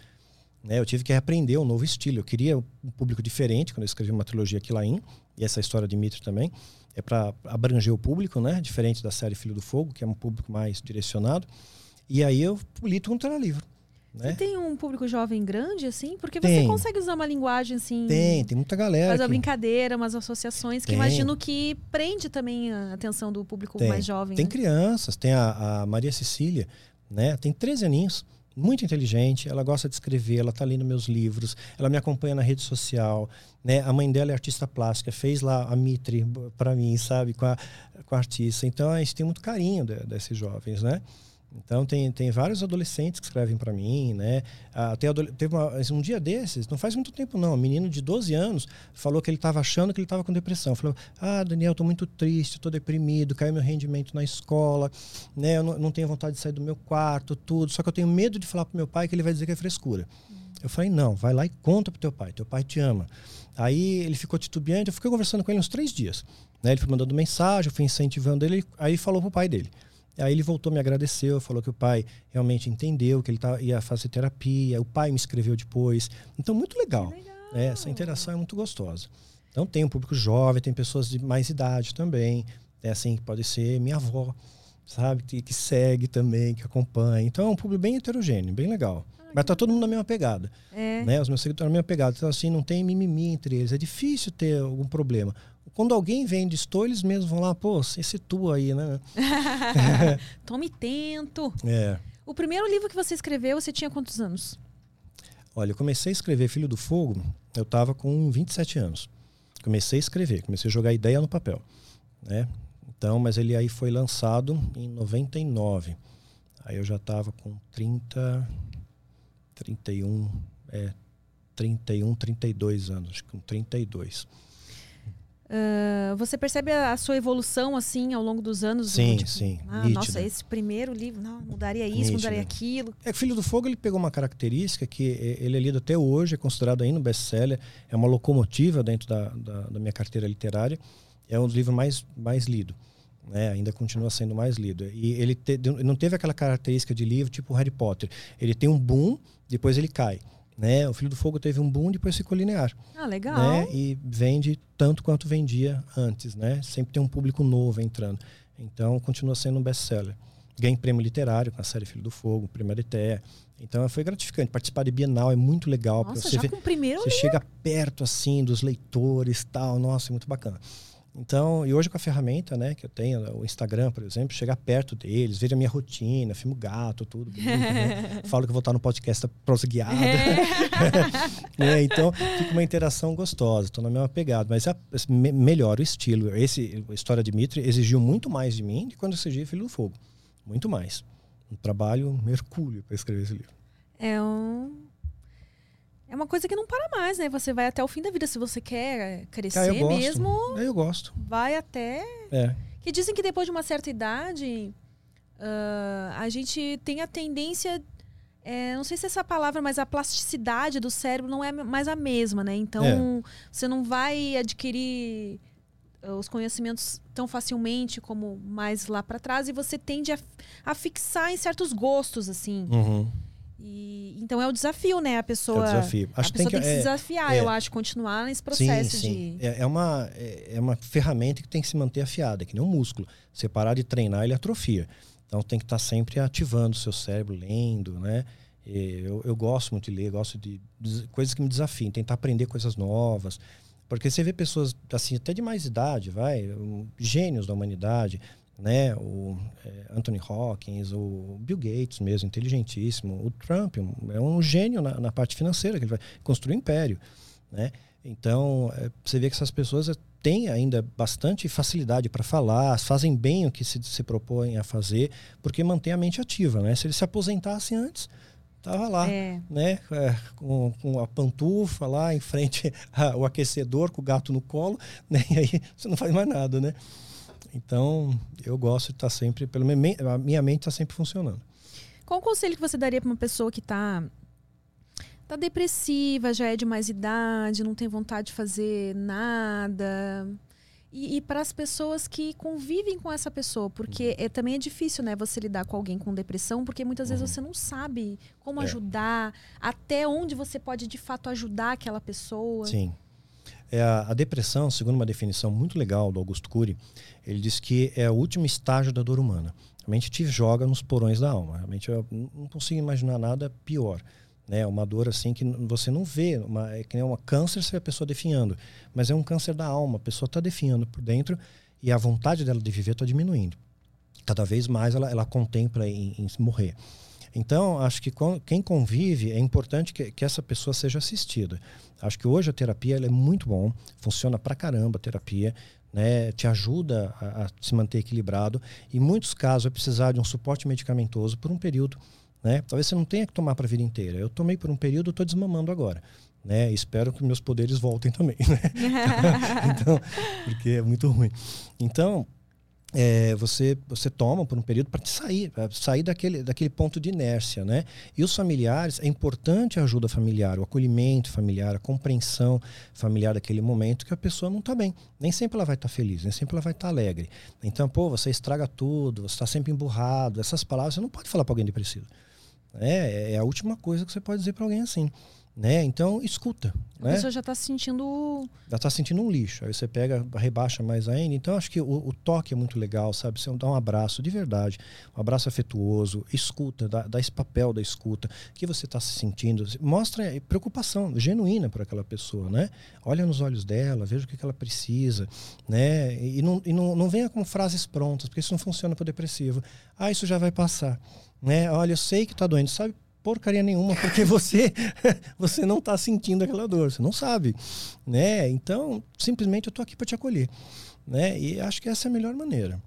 Né? Eu tive que aprender um novo estilo. Eu queria um público diferente quando eu escrevi uma trilogia Quilain, e essa história de Mitri também. É para abranger o público, né? Diferente da série Filho do Fogo, que é um público mais direcionado. E aí eu li tudo era livro. Você Né? tem um público jovem grande, assim? Porque você Tem. consegue usar uma linguagem assim. Tem, tem muita galera. Faz uma que- brincadeira, umas associações que Tem. imagino que prende também a atenção do público Tem. mais jovem. Tem né? crianças, tem a, a Maria Cecília, né? Tem 13 aninhos, muito inteligente, ela gosta de escrever, ela tá lendo meus livros, ela me acompanha na rede social, né? A mãe dela é artista plástica, fez lá a Mitre para mim, sabe, com a, com a artista. Então a gente tem muito carinho de- desses jovens, né? Então tem, tem vários adolescentes que escrevem para mim, né? Até teve uma- um dia desses, não faz muito tempo não, um menino de 12 anos falou que ele estava achando que ele estava com depressão. Falou: "Ah, Daniel, estou muito triste, estou deprimido, caiu meu rendimento na escola, né? Eu não, não tenho vontade de sair do meu quarto, tudo. Só que eu tenho medo de falar pro meu pai que ele vai dizer que é frescura." Eu falei: "Não, vai lá e conta pro teu pai. Teu pai te ama." Aí ele ficou titubeante, eu fiquei conversando com ele uns três dias. Né? Ele foi mandando mensagem, eu fui incentivando ele, aí falou pro pai dele. Aí ele voltou, me agradeceu, falou que o pai realmente entendeu que ele tá, ia fazer terapia. O pai me escreveu depois. Então, muito legal. legal. É, essa interação é muito gostosa. Então tem um público jovem, tem pessoas de mais idade também. É assim, pode ser minha avó, sabe? Que, que segue também, que acompanha. Então é um público bem heterogêneo, bem legal. Mas tá todo mundo na mesma pegada. É. Né? Os meus seguidores na mesma pegada. Então, assim, não tem mimimi entre eles. É difícil ter algum problema. Quando alguém vem de estou, eles mesmos vão lá, pô, se situa aí, né? Tome tento. É. O primeiro livro que você escreveu, você tinha quantos anos? Olha, eu comecei a escrever Filho do Fogo, eu estava com 27 anos. Comecei a escrever, comecei a jogar ideia no papel. Né? Então, mas ele aí foi lançado em 99. Aí eu já estava com 30, 31, é, 31, 32 anos, com 32. Uh, você percebe a, a, sua evolução assim ao longo dos anos? Sim, tipo, sim. Ah, nossa, esse primeiro livro, não, mudaria isso, Nítido. mudaria aquilo. É Filho do Fogo ele pegou uma característica que ele é lido até hoje, é considerado ainda um best-seller, é uma locomotiva dentro da, da, da, minha carteira literária, é um dos livros mais, mais lido. Né, ainda continua sendo mais lido. E ele te, não teve aquela característica de livro tipo Harry Potter. Ele tem um boom, depois ele cai. Né? O Filho do Fogo teve um boom, depois ficou linear. Ah, legal. Né? E vende tanto quanto vendia antes, né? Sempre tem um público novo entrando. Então, continua sendo um best-seller. Ganhei prêmio literário com a série Filho do Fogo, primeira ITE. Então, foi gratificante. Participar de Bienal é muito legal. Nossa, você já vê, com o primeiro Você chega perto, assim, dos leitores tal. Nossa, é muito bacana. Então, e hoje com a ferramenta, né, que eu tenho, o Instagram, por exemplo, chegar perto deles, ver a minha rotina, filmo gato, tudo. Bonito, né? Falo que vou estar no podcast prosa guiada. é, então, fica uma interação gostosa, estou na mesma pegada. Mas a, me, melhora o estilo. Esse, a história de Dimitri exigiu muito mais de mim do que quando eu exigia Filho do Fogo. Muito mais. Um trabalho mercúrio para escrever esse livro. É um é uma coisa que não para mais, né? Você vai até o fim da vida. Se você quer crescer ah, eu mesmo. É, eu gosto. Vai até. É. Que dizem que depois de uma certa idade, uh, a gente tem a tendência. É, não sei se é essa palavra, mas a plasticidade do cérebro não é mais a mesma, né? Então, é. você não vai adquirir os conhecimentos tão facilmente como mais lá para trás e você tende a, a, fixar em certos gostos, assim. Uhum. E, então é o desafio, né? A pessoa, é desafio. Acho a pessoa tem que, tem que é, se desafiar, é, eu acho, continuar nesse processo sim, sim. de. É, é, uma, é, é uma ferramenta que tem que se manter afiada, que nem um músculo. Você parar de treinar, ele atrofia. Então tem que estar sempre ativando o seu cérebro, lendo, né? Eu, eu gosto muito de ler, gosto de, de coisas que me desafiam, tentar aprender coisas novas. Porque você vê pessoas, assim, até de mais idade, vai, gênios da humanidade, né? O é, Anthony Hawkins, o Bill Gates mesmo, inteligentíssimo. O Trump é um gênio na, na parte financeira, que ele vai construir um império, né? Então, é, você vê que essas pessoas têm ainda bastante facilidade para falar, fazem bem o que se, se propõem a fazer, porque mantém a mente ativa, né? Se eles se aposentassem antes, tava lá, é. né? É, com, com, a pantufa lá em frente ao aquecedor, com o gato no colo, né? E aí você não faz mais nada, né? Então, eu gosto de estar sempre, pelo menos a minha mente está sempre funcionando. Qual o conselho que você daria para uma pessoa que está tá depressiva, já é de mais idade, não tem vontade de fazer nada? E, e para as pessoas que convivem com essa pessoa, porque uhum. é, também é difícil, né, você lidar com alguém com depressão, porque muitas vezes uhum. você não sabe como é. ajudar, até onde você pode de fato ajudar aquela pessoa. Sim. É a, a, depressão, segundo uma definição muito legal do Augusto Cury, ele diz que é o último estágio da dor humana. A mente te joga nos porões da alma. Realmente eu não consigo imaginar nada pior. Né? Uma dor assim que você não vê, uma, é que nem uma câncer se a pessoa definhando, mas é um câncer da alma. A pessoa está definhando por dentro e a vontade dela de viver está diminuindo. Cada vez mais ela, ela contempla em, em morrer. Então, acho que quem convive, é importante que, que, essa pessoa seja assistida. Acho que hoje a terapia é muito bom, funciona pra caramba a terapia, né, te ajuda a, a, se manter equilibrado. Em muitos casos, vai precisar de um suporte medicamentoso por um período. Né? Talvez você não tenha que tomar para a vida inteira. Eu tomei por um período, estou desmamando agora. Né? Espero que meus poderes voltem também. Né? então, porque é muito ruim. Então, é, você, você toma por um período para sair, pra sair daquele, daquele ponto de inércia, né? E os familiares, é importante a ajuda familiar, o acolhimento familiar, a compreensão familiar daquele momento que a pessoa não está bem. Nem sempre ela vai estar tá feliz, nem sempre ela vai estar tá alegre. Então, pô, você estraga tudo, você está sempre emburrado, essas palavras você não pode falar para alguém depressivo. É, é a última coisa que você pode dizer para alguém assim. Né? Então, escuta. A né? pessoa já está se sentindo. Já está sentindo um lixo. Aí você pega, rebaixa mais ainda. Então, acho que o, o, toque é muito legal, sabe? Você dá um abraço de verdade, um abraço afetuoso, escuta, dá, dá esse papel da escuta. O que você está se sentindo? Mostra preocupação genuína por aquela pessoa, né? Olha nos olhos dela, veja o que, que ela precisa, né? E, não, e não, não venha com frases prontas, porque isso não funciona para o depressivo. Ah, isso já vai passar. Né? Olha, eu sei que está doendo. Sabe porcaria nenhuma, porque você você não está sentindo aquela dor, você não sabe, né? Então, simplesmente eu estou aqui para te acolher, né? E acho que essa é a melhor maneira.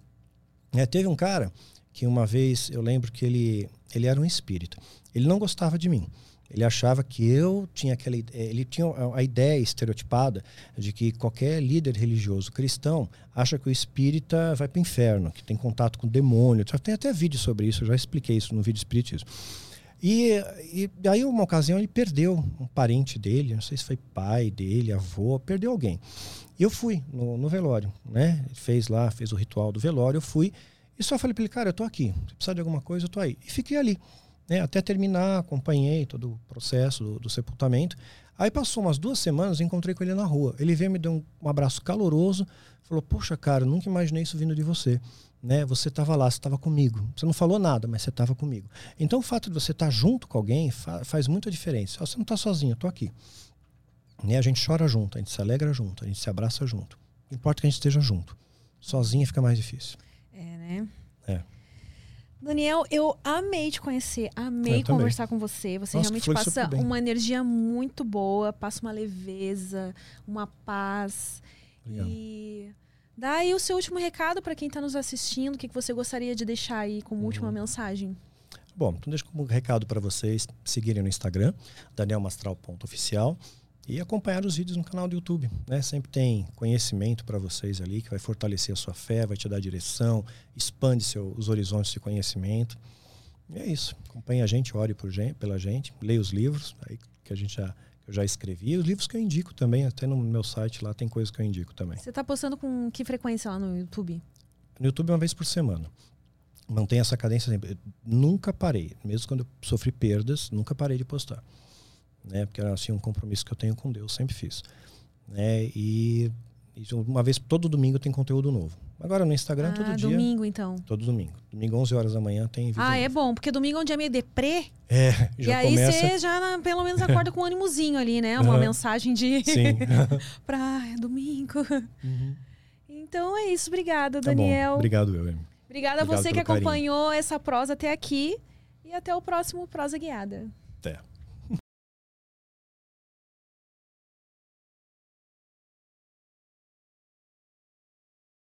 É, teve um cara que uma vez eu lembro que ele ele era um espírito. Ele não gostava de mim. Ele achava que eu tinha aquela ele tinha a ideia estereotipada de que qualquer líder religioso cristão acha que o espírita vai para o inferno, que tem contato com o demônio. Tem até vídeo sobre isso, eu já expliquei isso no vídeo espiritismo. E, e aí, uma ocasião, ele perdeu um parente dele, não sei se foi pai dele, avô, perdeu alguém. E eu fui no, no velório, né? Ele fez lá, fez o ritual do velório, eu fui e só falei para ele, cara, eu tô aqui, se precisar de alguma coisa, eu tô aí. E fiquei ali, né? Até terminar, acompanhei todo o processo do, do sepultamento. Aí passou umas duas semanas, encontrei com ele na rua. Ele veio, me deu um, um abraço caloroso, falou, poxa, cara, nunca imaginei isso vindo de você né? Você estava lá, você estava comigo. Você não falou nada, mas você estava comigo. Então o fato de você estar tá junto com alguém fa faz muita diferença. Você não está sozinho, eu estou aqui. Né? A gente chora junto, a gente se alegra junto, a gente se abraça junto. Não importa que a gente esteja junto. Sozinho fica mais difícil. É, né? É. Daniel, eu amei te conhecer, amei conversar com você. Você Nossa, realmente passa uma energia muito boa, passa uma leveza, uma paz. Obrigado. E Dá aí o seu último recado para quem está nos assistindo, o que, que você gostaria de deixar aí como uhum. última mensagem? Bom, então deixo como recado para vocês seguirem no Instagram, danielmastral.oficial e acompanhar os vídeos no canal do YouTube. Né? Sempre tem conhecimento para vocês ali que vai fortalecer a sua fé, vai te dar direção, expande seu, os horizontes de conhecimento. E é isso. Acompanhe a gente, ore por gente, pela gente, leia os livros aí que a gente já eu já escrevi. Os livros que eu indico também, até no meu site lá tem coisas que eu indico também. Você está postando com que frequência lá no YouTube? No YouTube uma vez por semana. Mantenho essa cadência sempre. Eu nunca parei, mesmo quando eu sofri perdas, nunca parei de postar. Né? Porque era assim um compromisso que eu tenho com Deus, sempre fiz. Né? E, e uma vez todo domingo tem conteúdo novo. Agora no Instagram ah, todo dia. domingo então. Todo domingo. Domingo 11 horas da manhã tem vídeo. Ah, é bom, porque domingo é um dia meio deprê. É, já E aí começa... você já pelo menos acorda com um ânimozinho ali, né? Uma uhum. mensagem de Sim. pra domingo. Uhum. Então é isso, obrigada, tá Daniel. Bom. Obrigado, eu. Obrigada a você que acompanhou carinho. essa prosa até aqui e até o próximo prosa guiada. Até.